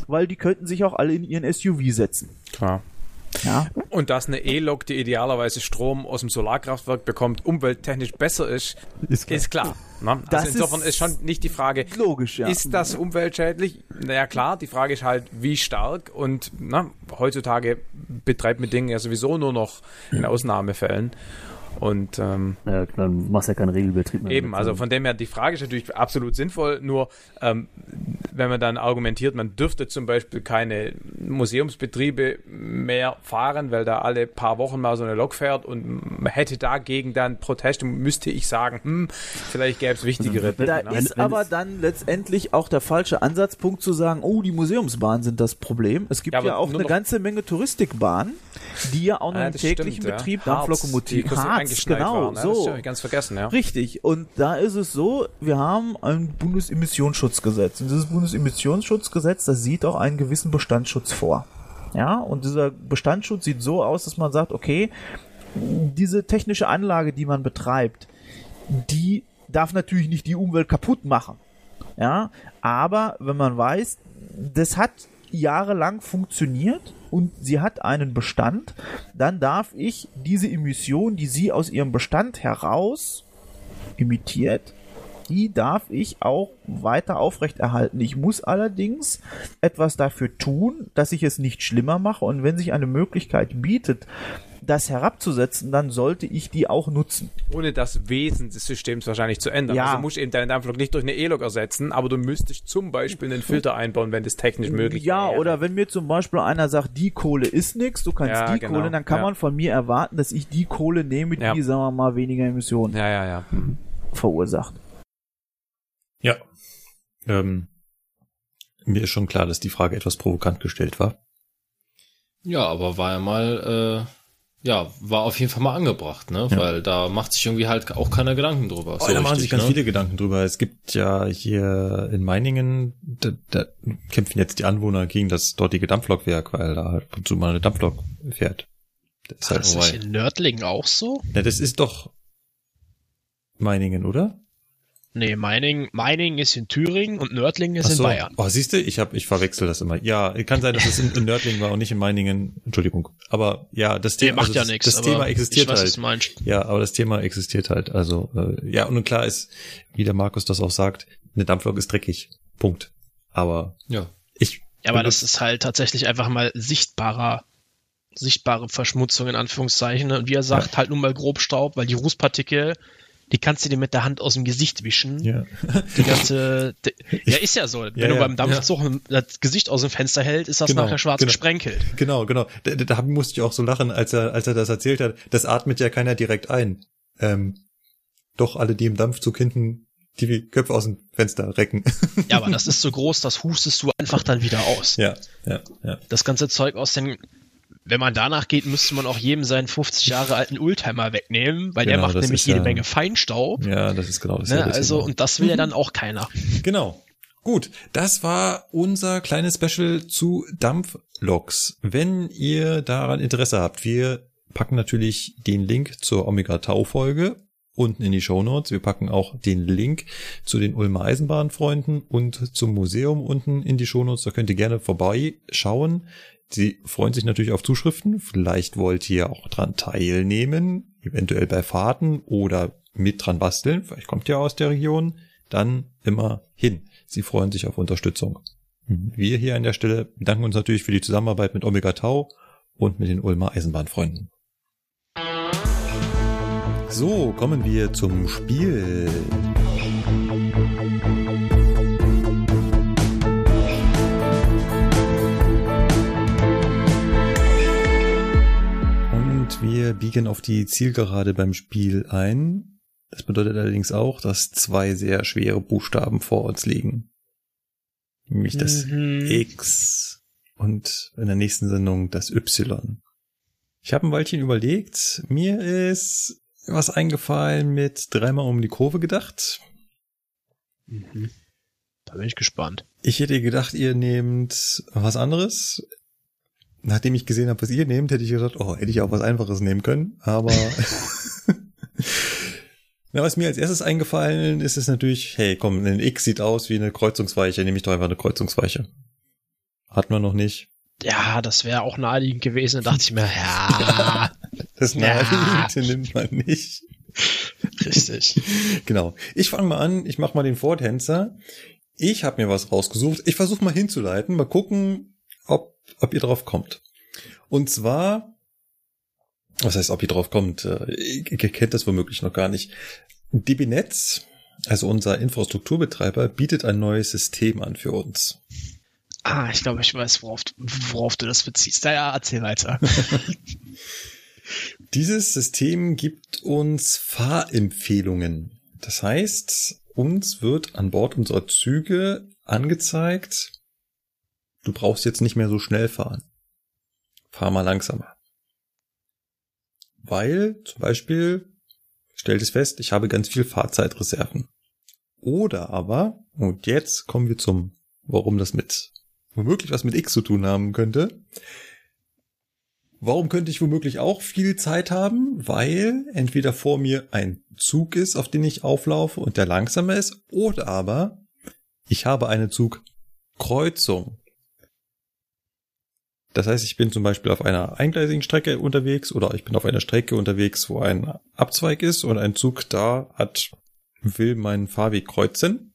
Weil die könnten sich auch alle in ihren SUV setzen. Klar. Ja. Und dass eine E-Lok, die idealerweise Strom aus dem Solarkraftwerk bekommt, umwelttechnisch besser ist, Ist ist klar. klar. Ne? Das Also insofern ist ist schon nicht die Frage, Logisch, ja. ist das umweltschädlich? Naja klar, die Frage ist halt, wie stark und na, heutzutage betreibt man Dinge ja sowieso nur noch in Ausnahmefällen. Und ähm, Ja, dann machst du ja keinen Regelbetrieb mehr. Eben, also von dem her, die Frage ist natürlich absolut sinnvoll, nur ähm, wenn man dann argumentiert, man dürfte zum Beispiel keine Museumsbetriebe mehr fahren, weil da alle paar Wochen mal so eine Lok fährt und man hätte dagegen dann Proteste, müsste ich sagen, hm, vielleicht gäbe es wichtigere Da Dinge. ne? ist wenn aber dann letztendlich auch der falsche Ansatzpunkt zu sagen, oh, die Museumsbahnen sind das Problem. Es gibt Ja, ja, aber auch eine ganze Menge Touristikbahnen, die ja auch noch Ah, im täglichen stimmt, ja. Betrieb Harz, die Kurs- Harz eingeschneit genau, war. Ne? so. Das habe ich ganz vergessen, ja. Richtig. Und da ist es so, wir haben ein Bundesemissionsschutzgesetz. Und dieses Bundesemissionsschutzgesetz, das sieht auch einen gewissen Bestandsschutz vor. Ja, und dieser Bestandsschutz sieht so aus, dass man sagt, okay, diese technische Anlage, die man betreibt, die darf natürlich nicht die Umwelt kaputt machen. Ja, aber wenn man weiß, das hat jahrelang funktioniert und sie hat einen Bestand, dann darf ich diese Emission, die sie aus ihrem Bestand heraus imitiert, die darf ich auch weiter aufrechterhalten. Ich muss allerdings etwas dafür tun, dass ich es nicht schlimmer mache und wenn sich eine Möglichkeit bietet, das herabzusetzen, dann sollte ich die auch nutzen. Ohne das Wesen des Systems wahrscheinlich zu ändern. Ja. Also du musst eben deinen Dampflok nicht durch eine E-Lok ersetzen, aber du müsstest zum Beispiel einen Filter einbauen, wenn das technisch möglich Ja, wäre. oder wenn mir zum Beispiel einer sagt, die Kohle ist nix, du kannst Ja, die genau. Kohle, dann kann Ja. man von mir erwarten, dass ich die Kohle nehme, die, Ja. sagen wir mal, weniger Emissionen Ja, ja, ja. Mhm. verursacht. Ja. Ähm, mir ist schon klar, dass die Frage etwas provokant gestellt war. Ja, aber war ja mal, äh, ja, war auf jeden Fall mal angebracht, ne? Ja. Weil da macht sich irgendwie halt auch keiner Gedanken drüber. Oh, da machen richtig, sich ganz ne? viele Gedanken drüber. Es gibt ja hier in Meiningen, da, da kämpfen jetzt die Anwohner gegen das dortige Dampflokwerk, weil da halt ab und zu mal eine Dampflok fährt. Das ist Ist halt, das nicht in Nördlingen auch so? ja, das ist doch Meiningen, oder? Nee, Meiningen, Meiningen ist in Thüringen und Nördlingen ist Ach in so. Bayern. Oh, siehst du, ich hab, ich verwechsel das immer. Ja, kann sein, dass es in, in Nördlingen war und nicht in Meiningen. Entschuldigung. Aber ja, das Nee, Thema, macht also ja das, nichts. das Thema existiert ich weiß, halt. Ja, aber das Thema existiert halt. Also äh, ja, und nun klar ist, wie der Markus das auch sagt, eine Dampflok ist dreckig. Punkt. Aber Ja. ich. Ja, aber das ist halt tatsächlich einfach mal sichtbarer, sichtbare Verschmutzung in Anführungszeichen. Und wie er sagt, halt nun mal Grobstaub, weil die Rußpartikel, die kannst du dir mit der Hand aus dem Gesicht wischen. Ja. Die ganze, de, ja, ist ja so. Wenn Ja, du ja, beim Dampfzug das Gesicht aus dem Fenster hält, ist das Genau, nachher schwarz genau. gesprenkelt. Genau, genau. Da, da da musste ich auch so lachen, als er, als er das erzählt hat. Das atmet ja keiner direkt ein. Ähm, doch alle, die im Dampfzug hinten die Köpfe aus dem Fenster recken. Ja, aber das ist so groß, das hustest du einfach dann wieder aus. ja, ja, ja. Das ganze Zeug aus den, wenn man danach geht, müsste man auch jedem seinen 50 Jahre alten Oldtimer wegnehmen, weil der Genau, macht das nämlich jede ja- Menge Feinstaub. Ja, das ist genau das. Ne? Also, und das will ja dann auch keiner. Genau. Gut, das war unser kleines Special zu Dampfloks. Wenn ihr daran Interesse habt, wir packen natürlich den Link zur Omega Tau Folge unten in die Show Notes. Wir packen auch den Link zu den Ulmer Eisenbahnfreunden und zum Museum unten in die Show Notes. Da könnt ihr gerne vorbeischauen. Sie freuen sich natürlich auf Zuschriften. Vielleicht wollt ihr auch dran teilnehmen, eventuell bei Fahrten oder mit dran basteln. Vielleicht kommt ihr aus der Region. Dann immer hin. Sie freuen sich auf Unterstützung. Wir hier an der Stelle bedanken uns natürlich für die Zusammenarbeit mit Omega Tau und mit den Ulmer Eisenbahnfreunden. So, kommen wir zum Spiel. Und wir biegen auf die Zielgerade beim Spiel ein. Das bedeutet allerdings auch, dass zwei sehr schwere Buchstaben vor uns liegen. Nämlich das Mhm. X und in der nächsten Sendung das Y. Ich habe ein Weilchen überlegt. Mir ist was eingefallen mit dreimal um die Kurve gedacht. Mhm. Da bin ich gespannt. Ich hätte gedacht, ihr nehmt was anderes. Nachdem ich gesehen habe, was ihr nehmt, hätte ich gedacht, oh, hätte ich auch was Einfaches nehmen können. Aber Na, was mir als erstes eingefallen ist, ist natürlich, hey, komm, ein X sieht aus wie eine Kreuzungsweiche, nehme ich doch einfach eine Kreuzungsweiche. Hat man noch nicht. Ja, das wäre auch naheliegend gewesen. Da dachte ich mir, ja, Das Ja. naheliegende nimmt man nicht. richtig. Genau. Ich fange mal an, ich mache mal den Vortänzer. Ich habe mir was rausgesucht. Ich versuche mal hinzuleiten, mal gucken, ob, ihr drauf kommt. Und zwar, was heißt, ob ihr drauf kommt? Äh, Ihr kennt das womöglich noch gar nicht. DB Netz, also unser Infrastrukturbetreiber, bietet ein neues System an für uns. Ah, ich glaube, ich weiß, worauf, du- worauf du das beziehst. Ja, ja, erzähl weiter. Dieses System gibt uns Fahrempfehlungen. Das heißt, uns wird an Bord unserer Züge angezeigt, du brauchst jetzt nicht mehr so schnell fahren. Fahr mal langsamer. Weil zum Beispiel stellt es fest, ich habe ganz viel Fahrzeitreserven. Oder aber, und jetzt kommen wir zum, warum das mit, womöglich was mit X zu tun haben könnte. Warum könnte ich womöglich auch viel Zeit haben? Weil entweder vor mir ein Zug ist, auf den ich auflaufe und der langsamer ist, oder aber ich habe eine Zugkreuzung. Das heißt, ich bin zum Beispiel auf einer eingleisigen Strecke unterwegs oder ich bin auf einer Strecke unterwegs, wo ein Abzweig ist und ein Zug da hat, will meinen Fahrweg kreuzen.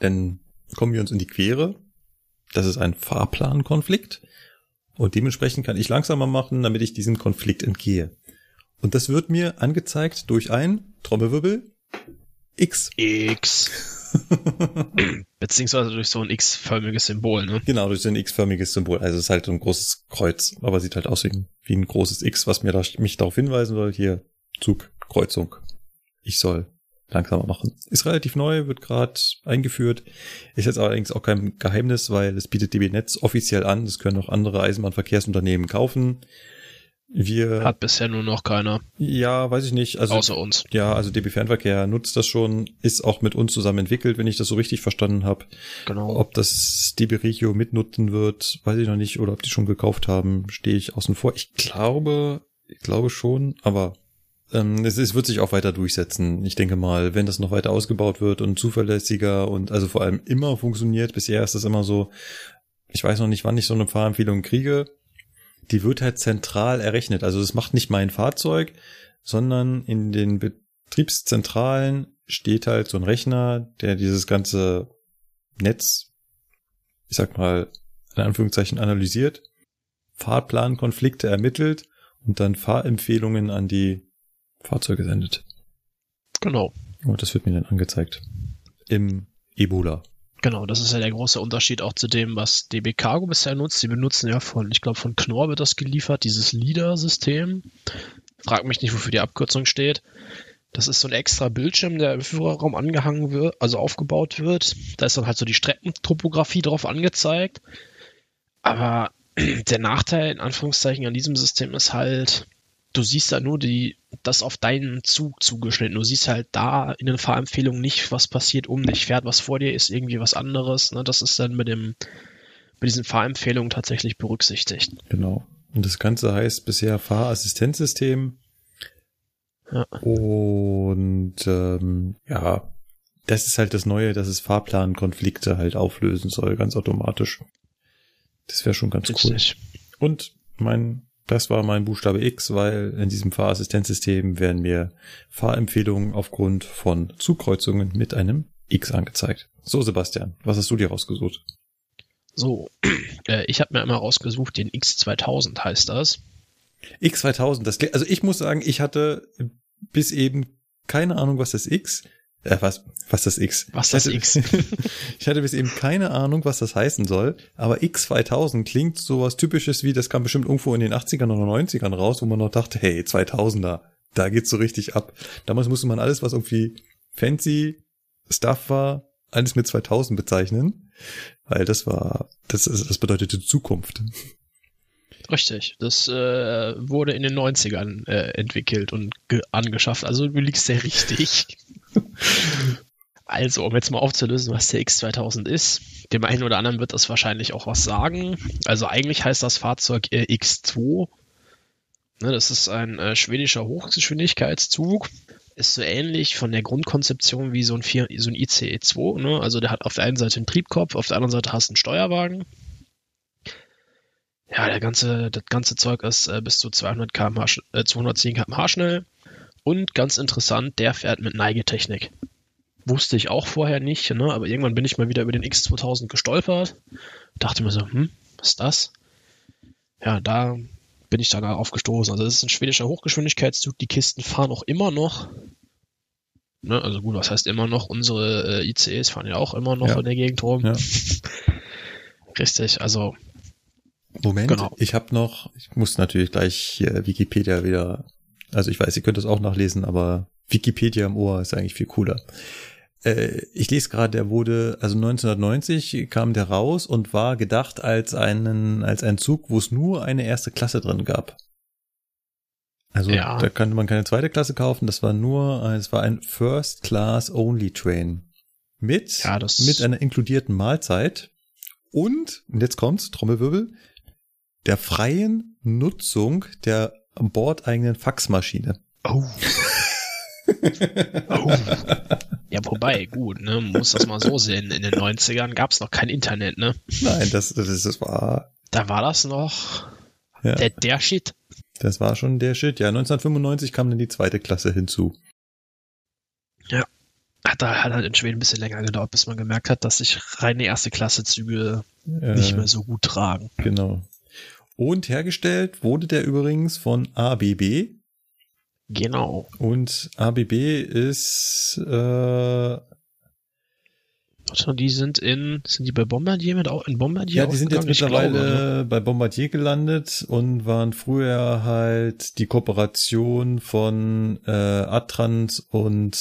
Dann kommen wir uns in die Quere. Das ist ein Fahrplankonflikt. Und dementsprechend kann ich langsamer machen, damit ich diesem Konflikt entgehe. Und das wird mir angezeigt durch ein Trommelwirbel X. X. Beziehungsweise durch so ein X-förmiges Symbol, ne? Genau, durch so ein X-förmiges Symbol. Also es ist halt so ein großes Kreuz, aber sieht halt aus wie ein, wie ein großes X, was mir da, mich darauf hinweisen soll, hier Zug, Kreuzung. Ich soll langsamer machen. Ist relativ neu, wird gerade eingeführt. Ist jetzt allerdings auch kein Geheimnis, weil es bietet DB Netz offiziell an. Das können auch andere Eisenbahnverkehrsunternehmen kaufen. Wir Hat bisher nur noch keiner. Ja, weiß ich nicht. Also, Außer uns. Ja, also DB Fernverkehr nutzt das schon, ist auch mit uns zusammen entwickelt, wenn ich das so richtig verstanden habe. Genau. Ob das DB Regio mitnutzen wird, weiß ich noch nicht, oder ob die schon gekauft haben, stehe ich außen vor. Ich glaube, ich glaube schon, aber ähm, es, es wird sich auch weiter durchsetzen. Ich denke mal, wenn das noch weiter ausgebaut wird und zuverlässiger und also vor allem immer funktioniert, bisher ist das immer so, ich weiß noch nicht, wann ich so eine Fahrempfehlung kriege die wird halt zentral errechnet. Also das macht nicht mein Fahrzeug, sondern in den Betriebszentralen steht halt so ein Rechner, der dieses ganze Netz, ich sag mal, in Anführungszeichen analysiert, Fahrplankonflikte ermittelt und dann Fahrempfehlungen an die Fahrzeuge sendet. Genau. Und das wird mir dann angezeigt. Im Ebola. Genau, das ist ja der große Unterschied auch zu dem, was DB Cargo bisher nutzt. Die benutzen ja von, ich glaube, von Knorr wird das geliefert, dieses LIDAR-System. Frag mich nicht, wofür die Abkürzung steht. Das ist so ein extra Bildschirm, der im Führerraum angehangen wird, also aufgebaut wird. Da ist dann halt so die Streckentopographie drauf angezeigt. Aber der Nachteil in Anführungszeichen an diesem System ist halt, du siehst da nur die, das auf deinen Zug zugeschnitten. Du siehst halt da in den Fahrempfehlungen nicht, was passiert um dich. Fährt was vor dir, ist irgendwie was anderes. Ne? Das ist dann mit dem, mit diesen Fahrempfehlungen tatsächlich berücksichtigt. Genau. Und das Ganze heißt bisher Fahrassistenzsystem. Ja. Und ähm, ja, das ist halt das Neue, dass es Fahrplankonflikte halt auflösen soll, ganz automatisch. Das wäre schon ganz Richtig. cool. Und mein das war mein Buchstabe X, weil in diesem Fahrassistenzsystem werden mir Fahrempfehlungen aufgrund von Zukreuzungen mit einem X angezeigt. So, Sebastian, was hast du dir rausgesucht? So, äh, ich habe mir immer rausgesucht, den X2000 heißt das. X2000, das, also ich muss sagen, ich hatte bis eben keine Ahnung, was das X äh, was, was das X? Was das X? ich hatte bis eben keine Ahnung, was das heißen soll, aber X2000 klingt sowas typisches wie, das kam bestimmt irgendwo in den 80ern oder 90ern raus, wo man noch dachte, hey, 2000er, da geht's so richtig ab. Damals musste man alles, was irgendwie fancy Stuff war, alles mit 2000 bezeichnen, weil das war, das, das bedeutete Zukunft. Richtig, das äh, wurde in den 90ern äh, entwickelt und angeschafft, also du liegst sehr richtig. Also, um jetzt mal aufzulösen, was der X2000 ist. Dem einen oder anderen wird das wahrscheinlich auch was sagen. Also eigentlich heißt das Fahrzeug äh, X2. Ne, das ist ein äh, schwedischer Hochgeschwindigkeitszug. Ist so ähnlich von der Grundkonzeption wie so ein, 4, so ein ICE2. Ne? Also der hat auf der einen Seite einen Triebkopf, auf der anderen Seite hast du einen Steuerwagen. Ja, der ganze, das ganze Zeug ist äh, bis zu 200 km/h, äh, 210 km/h schnell. Und ganz interessant, der fährt mit Neigetechnik. Wusste ich auch vorher nicht, ne? aber irgendwann bin ich mal wieder über den X2000 gestolpert. Dachte mir so, hm, was ist das? Ja, da bin ich dann aufgestoßen. Also das ist ein schwedischer Hochgeschwindigkeitszug. Die Kisten fahren auch immer noch. Ne? Also gut, was heißt immer noch? Unsere äh, ICEs fahren ja auch immer noch ja. in der Gegend rum. Ja. Richtig, also Moment, genau. ich habe noch, ich muss natürlich gleich hier Wikipedia wieder also ich weiß, ihr könnt das auch nachlesen, aber Wikipedia im Ohr ist eigentlich viel cooler. Äh, ich lese gerade, der wurde, also 1990 kam der raus und war gedacht als einen, als ein Zug, wo es nur eine erste Klasse drin gab. Also Ja. da konnte man keine zweite Klasse kaufen, das war nur, äh, es war ein First Class Only Train. Mit, Ja, mit einer inkludierten Mahlzeit und, und jetzt kommt's, Trommelwirbel, der freien Nutzung der bordeigenen Faxmaschine. Oh. oh. Ja, wobei, gut, ne, man muss das mal so sehen. In den 90ern gab es noch kein Internet, ne? Nein, das, das, das war, Da war das noch ja, der, der Shit. das war schon der Shit. Ja, 1995 kam dann die zweite Klasse hinzu. Hat, da, hat halt in Schweden ein bisschen länger gedauert, bis man gemerkt hat, dass sich reine erste Klasse Züge Äh, nicht mehr so gut tragen. Genau. Und hergestellt wurde der übrigens von ABB. Genau. Und ABB ist, äh, die sind in, sind die bei Bombardier mit auch in Bombardier ja, die sind jetzt? Ich glaube, mittlerweile ne? bei Bombardier gelandet und waren früher halt die Kooperation von äh, Atrans und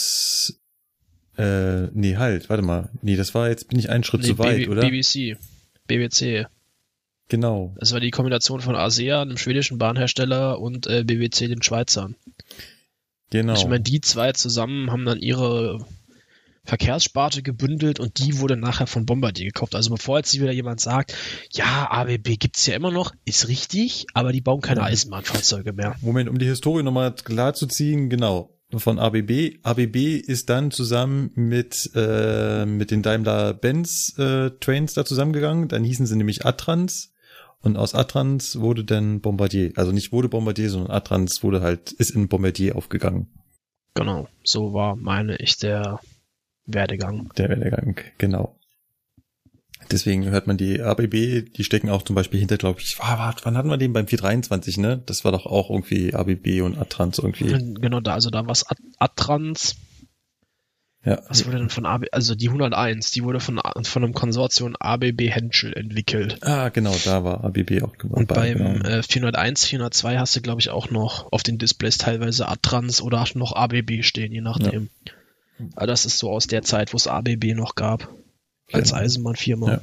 äh, nee, halt, warte mal. Nee, das war jetzt, bin ich einen Schritt Nee, zu weit, BB oder? BBC. BBC. Genau. Das war die Kombination von ASEA, einem schwedischen Bahnhersteller, und äh, BBC, den Schweizern. Genau. Ich meine, die zwei zusammen haben dann ihre Verkehrssparte gebündelt und die wurde nachher von Bombardier gekauft. Also bevor jetzt wieder jemand sagt, ja, ABB gibt's ja immer noch, ist richtig, aber die bauen keine Eisenbahnfahrzeuge mehr. Moment, um die Historie nochmal klar zu ziehen, genau. Von ABB. ABB ist dann zusammen mit, äh, mit den Daimler-Benz äh, Trains da zusammengegangen. Dann hießen sie nämlich Atrans. Und aus Atrans wurde dann Bombardier. Also nicht wurde Bombardier, sondern Atrans wurde halt, ist in Bombardier aufgegangen. Genau, so war, meine ich, der Werdegang. Der Werdegang, genau. Deswegen hört man die ABB, die stecken auch zum Beispiel hinter, glaube ich, war, war, wann hatten wir den beim 423, ne? Das war doch auch irgendwie ABB und Atrans irgendwie. Genau, da, also da war es Atrans. Ja. Was wurde denn von AB, also die 101, die wurde von, von einem Konsortium ABB Henschel entwickelt. Ah, genau, da war ABB auch Und dabei. beim genau. äh, 401, 402 hast du, glaube ich, auch noch auf den Displays teilweise Atrans oder noch ABB stehen, je nachdem. Aber das ist so aus der Zeit, wo es ABB noch gab. Als Genau. Eisenbahnfirma. Ja.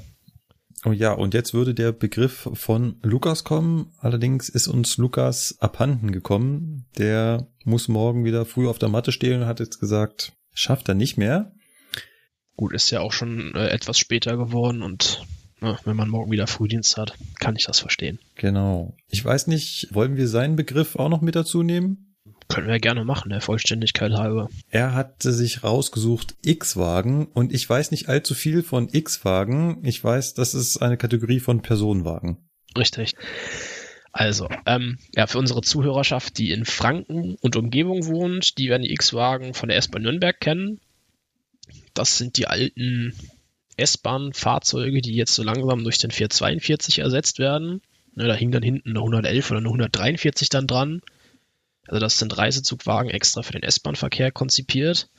Oh ja, und jetzt würde der Begriff von Lukas kommen. Allerdings ist uns Lukas abhanden gekommen. Der muss morgen wieder früh auf der Matte stehen und hat jetzt gesagt, schafft er nicht mehr. Gut, ist ja auch schon äh, etwas später geworden und ne, wenn man morgen wieder Frühdienst hat, kann ich das verstehen. Genau. Ich weiß nicht, wollen wir seinen Begriff auch noch mit dazu nehmen? Können wir gerne machen, der Vollständigkeit halber. Er hatte sich rausgesucht X-Wagen und ich weiß nicht allzu viel von X-Wagen. Ich weiß, das ist eine Kategorie von Personenwagen. Richtig. Also, ähm, ja, für unsere Zuhörerschaft, die in Franken und Umgebung wohnt, die werden die X-Wagen von der S-Bahn Nürnberg kennen. Das sind die alten S-Bahn-Fahrzeuge, die jetzt so langsam durch den 442 ersetzt werden. Ne, da hing dann hinten eine 111 oder eine 143 dann dran. Also das sind Reisezugwagen extra für den S-Bahn-Verkehr konzipiert.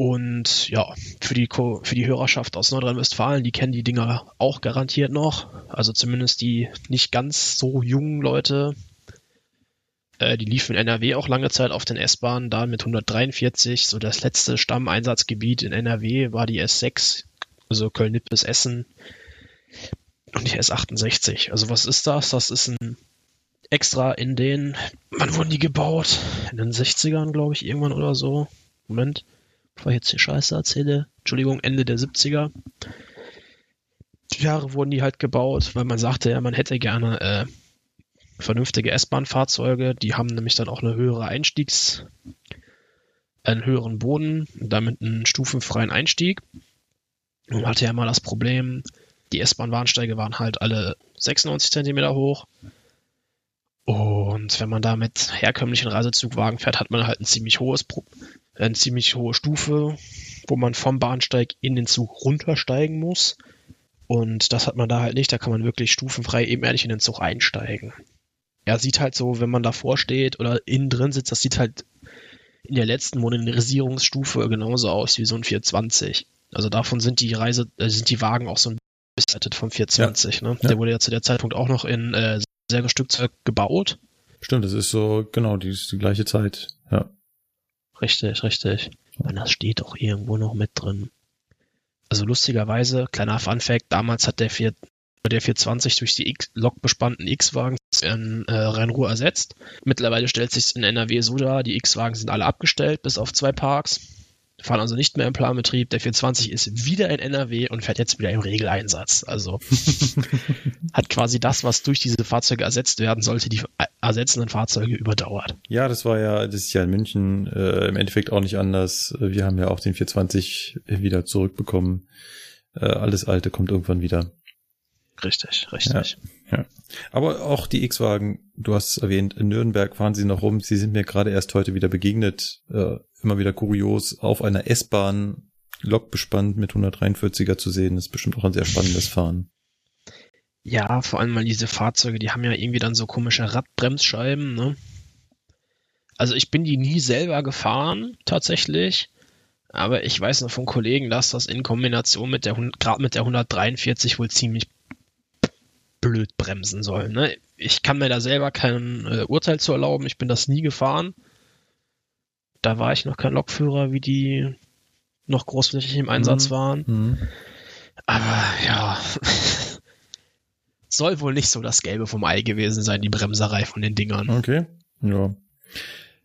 Und ja, für die, Ko für die Hörerschaft aus Nordrhein-Westfalen, die kennen die Dinger auch garantiert noch. Also zumindest die nicht ganz so jungen Leute. Äh, die liefen in NRW auch lange Zeit auf den S-Bahnen, da mit 143. So das letzte Stammeinsatzgebiet in NRW war die S6, also Köln-Nippes Essen. Und die S68. Also was ist das? Das ist ein extra in den, wann wurden die gebaut? In den 60ern, glaube ich, irgendwann oder so. Moment, bevor ich jetzt hier Scheiße erzähle. Entschuldigung, Ende der 70er. Die Jahre wurden die halt gebaut, weil man sagte ja, man hätte gerne äh, vernünftige S-Bahn-Fahrzeuge. Die haben nämlich dann auch eine höhere Einstiegs-, einen höheren Boden damit einen stufenfreien Einstieg. Man hatte ja mal das Problem, die S-Bahn-Bahnsteige waren halt alle 96 Zentimeter hoch. Und wenn man da mit herkömmlichen Reisezugwagen fährt, hat man halt ein ziemlich hohes, eine ziemlich hohe Stufe, wo man vom Bahnsteig in den Zug runtersteigen muss. Und das hat man da halt nicht. Da kann man wirklich stufenfrei ebenerdig in den Zug einsteigen. Er sieht halt so, wenn man davor steht oder innen drin sitzt, das sieht halt in der letzten Modernisierungsstufe genauso aus wie so ein 420. Also davon sind die Reise, äh, sind die Wagen auch so ein bisschen vom 420. Ne? Ja. Der wurde ja zu der Zeitpunkt auch noch in äh, Stückzeug gebaut. Stimmt, das ist so, genau, die die gleiche Zeit. Ja. Richtig, richtig. Und das steht auch irgendwo noch mit drin. Also lustigerweise, kleiner Fun Fact, damals hat der, vier, der 420 durch die X lokbespannten X-Wagen in äh, Rhein-Ruhr ersetzt. Mittlerweile stellt sich in NRW so dar, die X-Wagen sind alle abgestellt, bis auf zwei Parks fahren also nicht mehr im Planbetrieb. Der 420 ist wieder in NRW und fährt jetzt wieder im Regeleinsatz. Also hat quasi das, was durch diese Fahrzeuge ersetzt werden sollte, die ersetzenden Fahrzeuge überdauert. Ja, das war ja, das ist ja in München äh, im Endeffekt auch nicht anders. Wir haben ja auch den 420 wieder zurückbekommen. Äh, alles Alte kommt irgendwann wieder. Richtig, richtig. Ja, ja. Aber auch die X-Wagen, du hast es erwähnt, in Nürnberg fahren sie noch rum. Sie sind mir gerade erst heute wieder begegnet. Äh, immer wieder kurios, auf einer S-Bahn Lok bespannt mit 143er zu sehen. Das ist bestimmt auch ein sehr spannendes Fahren. Ja, vor allem mal diese Fahrzeuge, die haben ja irgendwie dann so komische Radbremsscheiben, ne? Also ich bin die nie selber gefahren, tatsächlich. Aber ich weiß noch von Kollegen, dass das in Kombination mit der, gerade mit der 143 wohl ziemlich blöd bremsen soll. Ne? Ich kann mir da selber kein äh, Urteil zu erlauben. Ich bin das nie gefahren. Da war ich noch kein Lokführer, wie die noch großflächig im Einsatz mhm. waren. Mhm. Aber ja, soll wohl nicht so das Gelbe vom Ei gewesen sein, die Bremserei von den Dingern. Okay, ja.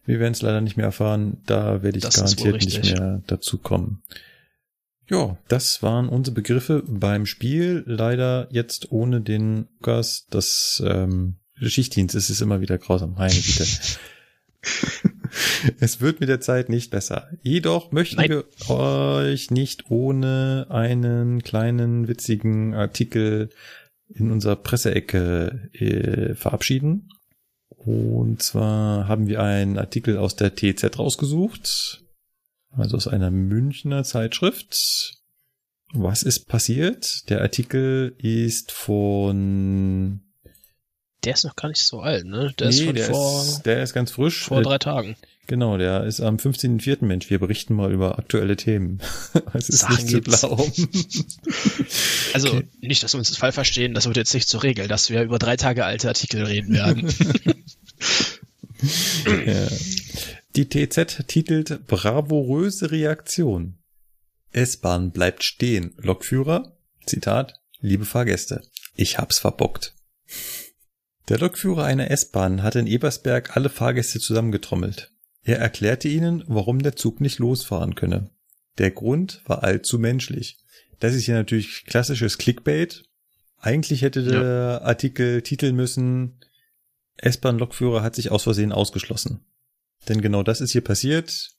Wir werden es leider nicht mehr erfahren. Da werde ich das garantiert nicht mehr dazu kommen. Ja, das waren unsere Begriffe beim Spiel. Leider jetzt ohne den Lukas. Das ähm, Schichtdienst ist es immer wieder grausam. Meine Güte. es wird mit der Zeit nicht besser. Jedoch möchten Nein. wir euch nicht ohne einen kleinen witzigen Artikel in unserer Presseecke äh, verabschieden. Und zwar haben wir einen Artikel aus der TZ rausgesucht also aus einer Münchner Zeitschrift. Was ist passiert? Der Artikel ist von. Der ist noch gar nicht so alt, ne? Der nee, ist von der vor. Ist, der ist ganz frisch. Vor drei Tagen. Genau, der ist am 15.04. Mensch. Wir berichten mal über aktuelle Themen. Es ist Sachen nicht zu glauben. also, okay. nicht, dass wir uns das Fall verstehen, das wird jetzt nicht zur Regel, dass wir über drei Tage alte Artikel reden werden. ja. Die TZ titelt Bravouröse Reaktion. S-Bahn bleibt stehen. Lokführer, Zitat, liebe Fahrgäste, ich hab's verbockt. Der Lokführer einer S-Bahn hat in Ebersberg alle Fahrgäste zusammengetrommelt. Er erklärte ihnen, warum der Zug nicht losfahren könne. Der Grund war allzu menschlich. Das ist ja natürlich klassisches Clickbait. Eigentlich hätte der ja. Artikel titeln müssen, S-Bahn-Lokführer hat sich aus Versehen ausgeschlossen. Denn genau das ist hier passiert.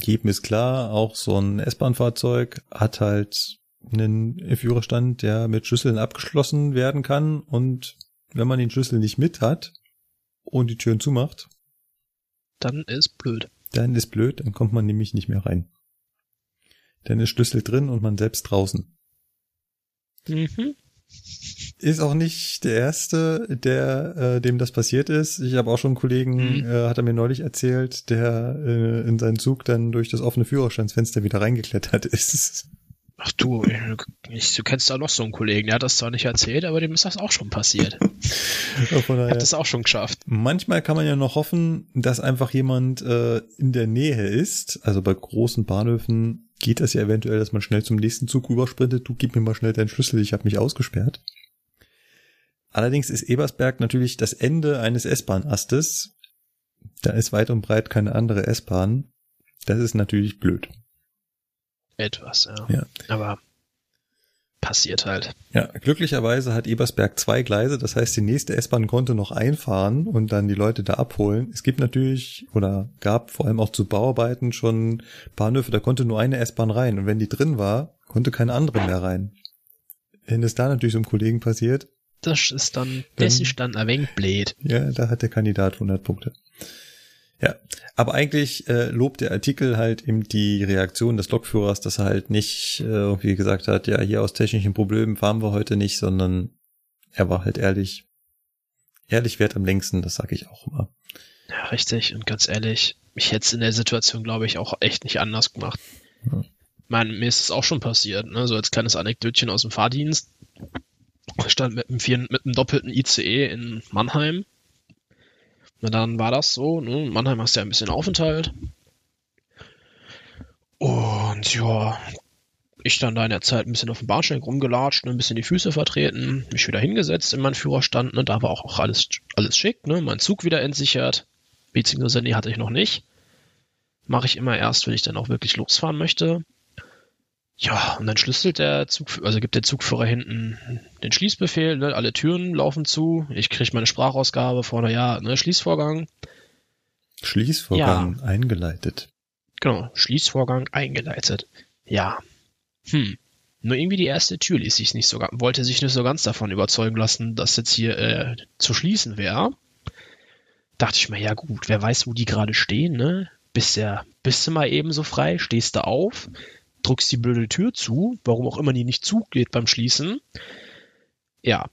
Jedem ist klar, auch so ein S-Bahn-Fahrzeug hat halt einen Führerstand, der mit Schlüsseln abgeschlossen werden kann. Und wenn man den Schlüssel nicht mit hat und die Türen zumacht, dann ist blöd. Dann ist blöd, dann kommt man nämlich nicht mehr rein. Dann ist Schlüssel drin und man selbst draußen. Mhm. Ist auch nicht der erste, der äh, dem das passiert ist. Ich habe auch schon einen Kollegen, mhm. äh, hat er mir neulich erzählt, der äh, in seinen Zug dann durch das offene Führerstandsfenster wieder reingeklettert ist. Ach du, ich, du kennst da noch so einen Kollegen, der hat das zwar nicht erzählt, aber dem ist das auch schon passiert. daher, hat das auch schon geschafft. Manchmal kann man ja noch hoffen, dass einfach jemand äh, in der Nähe ist. Also bei großen Bahnhöfen geht das ja eventuell, dass man schnell zum nächsten Zug rübersprintet. Du gib mir mal schnell deinen Schlüssel, ich habe mich ausgesperrt. Allerdings ist Ebersberg natürlich das Ende eines S-Bahn-Astes. Da ist weit und breit keine andere S-Bahn. Das ist natürlich blöd. Etwas, ja. ja. Aber passiert halt. Ja, glücklicherweise hat Ebersberg zwei Gleise, das heißt, die nächste S-Bahn konnte noch einfahren und dann die Leute da abholen. Es gibt natürlich oder gab vor allem auch zu Bauarbeiten schon Bahnhöfe, da konnte nur eine S-Bahn rein und wenn die drin war, konnte keine andere mehr rein. Wenn es da natürlich so einem Kollegen passiert, das ist dann, das ist dann ein wenig blöd. Ja, da hat der Kandidat 100 Punkte. Ja, aber eigentlich äh, lobt der Artikel halt eben die Reaktion des Lokführers, dass er halt nicht äh, irgendwie gesagt hat, ja, hier aus technischen Problemen fahren wir heute nicht, sondern er war halt ehrlich. Ehrlich wert am längsten, das sage ich auch immer. Ja, richtig. Und ganz ehrlich, ich hätte es in der Situation, glaube ich, auch echt nicht anders gemacht. Ich meine, mir ist es auch schon passiert, ne? so als kleines Anekdötchen aus dem Fahrdienst. Ich stand mit einem, mit einem doppelten ICE in Mannheim. Na dann war das so, ne? Mannheim hast ja ein bisschen Aufenthalt. Und ja, ich dann da in der Zeit ein bisschen auf dem Bahnsteig rumgelatscht, ne, ein bisschen die Füße vertreten, mich wieder hingesetzt in meinen Führerstand, ne, da war auch, auch alles, alles schick, ne, mein Zug wieder entsichert, beziehungsweise nee, hatte ich noch nicht. Mache ich immer erst, wenn ich dann auch wirklich losfahren möchte. Ja, und dann schlüsselt der Zug, also gibt der Zugführer hinten den Schließbefehl, ne, alle Türen laufen zu, ich kriege meine Sprachausgabe vorne, ja, ne, Schließvorgang. Schließvorgang ja. eingeleitet. Genau, Schließvorgang eingeleitet. Ja, hm. Nur irgendwie die erste Tür ließ sich nicht so, wollte sich nicht so ganz davon überzeugen lassen, dass jetzt hier äh, zu schließen wäre. Dachte ich mir, ja gut, wer weiß, wo die gerade stehen, ne? Bist ja, bist du mal eben so frei, stehst du auf, drückst die blöde Tür zu, warum auch immer die nicht zugeht beim Schließen. Ja,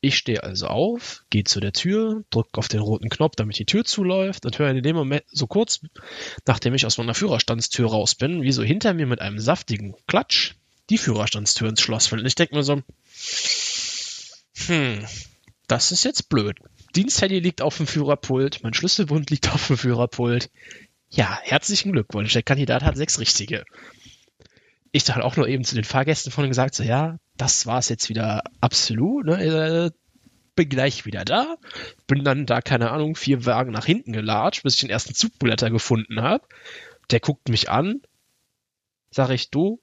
ich stehe also auf, gehe zu der Tür, drücke auf den roten Knopf, damit die Tür zuläuft und höre in dem Moment so kurz, nachdem ich aus meiner Führerstandstür raus bin, wie so hinter mir mit einem saftigen Klatsch die Führerstandstür ins Schloss fällt. Und ich denke mir so, hm, das ist jetzt blöd. Diensthandy liegt auf dem Führerpult, mein Schlüsselbund liegt auf dem Führerpult. Ja, herzlichen Glückwunsch, der Kandidat hat sechs richtige. Ich dachte auch nur eben zu den Fahrgästen von gesagt, so ja, das war es jetzt wieder absolut. Ne? Äh, bin gleich wieder da. Bin dann da, keine Ahnung, vier Wagen nach hinten gelatscht, bis ich den ersten Zugblätter gefunden habe. Der guckt mich an. Sag ich, du,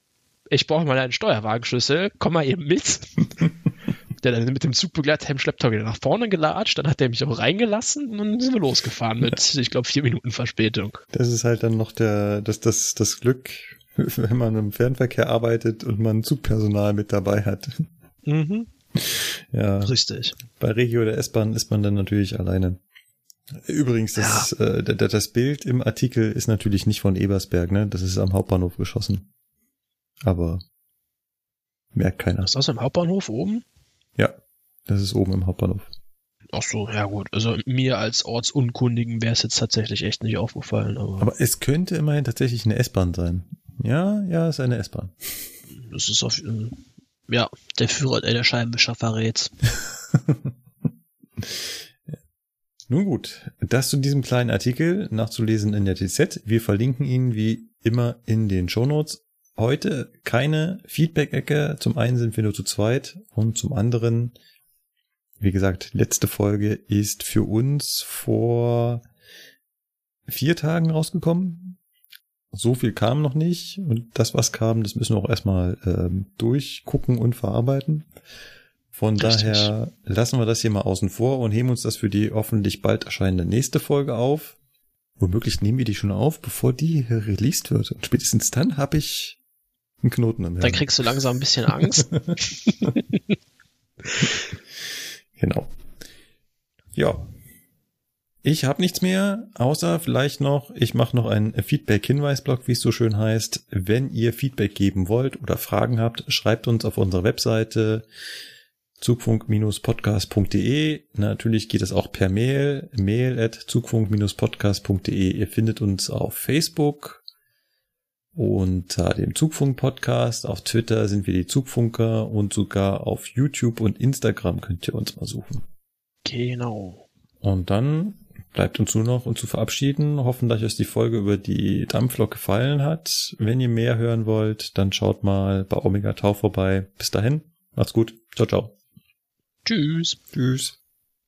ich brauche mal einen Steuerwagenschlüssel, komm mal eben mit. der dann mit dem Zugbegleiter im Schlepptau wieder nach vorne gelatscht, dann hat der mich auch reingelassen und dann sind wir losgefahren mit, ich glaube, vier Minuten Verspätung. Das ist halt dann noch der, das, das, das Glück, wenn man im Fernverkehr arbeitet und man Zugpersonal mit dabei hat. Mhm. Ja. Richtig. Bei Regio oder S-Bahn ist man dann natürlich alleine. Übrigens, das, ja. äh, das Bild im Artikel ist natürlich nicht von Ebersberg, ne? Das ist am Hauptbahnhof geschossen. Aber merkt keiner. Ist das am Hauptbahnhof oben? Ja, das ist oben im Hauptbahnhof. Ach so, ja gut. Also mir als Ortsunkundigen wäre es jetzt tatsächlich echt nicht aufgefallen. Aber, aber es könnte immerhin tatsächlich eine S-Bahn sein. Ja, ja, ist eine S-Bahn. Das ist auf, äh, ja, der Führer, der Scheibenwischer verrät. Nun gut, das zu diesem kleinen Artikel nachzulesen in der TZ. Wir verlinken ihn wie immer in den Shownotes. Heute keine Feedback-Ecke. Zum einen sind wir nur zu zweit und zum anderen, wie gesagt, letzte Folge ist für uns vor vier Tagen rausgekommen so viel kam noch nicht und das, was kam, das müssen wir auch erstmal ähm, durchgucken und verarbeiten. Von Richtig. daher lassen wir das hier mal außen vor und heben uns das für die hoffentlich bald erscheinende nächste Folge auf. Womöglich nehmen wir die schon auf, bevor die released wird. Und spätestens dann habe ich einen Knoten am Dann kriegst du langsam ein bisschen Angst. genau. Ja, ich habe nichts mehr, außer vielleicht noch, ich mache noch einen Feedback-Hinweis-Blog, wie es so schön heißt. Wenn ihr Feedback geben wollt oder Fragen habt, schreibt uns auf unserer Webseite zugfunk-podcast.de. Natürlich geht es auch per Mail, mail at zugfunk-podcast.de. Ihr findet uns auf Facebook unter dem Zugfunk-Podcast. Auf Twitter sind wir die Zugfunker und sogar auf YouTube und Instagram könnt ihr uns mal suchen. Genau. Und dann bleibt uns nur noch uns zu verabschieden, hoffen, dass euch die Folge über die Dampflok gefallen hat. Wenn ihr mehr hören wollt, dann schaut mal bei Omega Tau vorbei. Bis dahin, macht's gut. Ciao, ciao. Tschüss. Tschüss.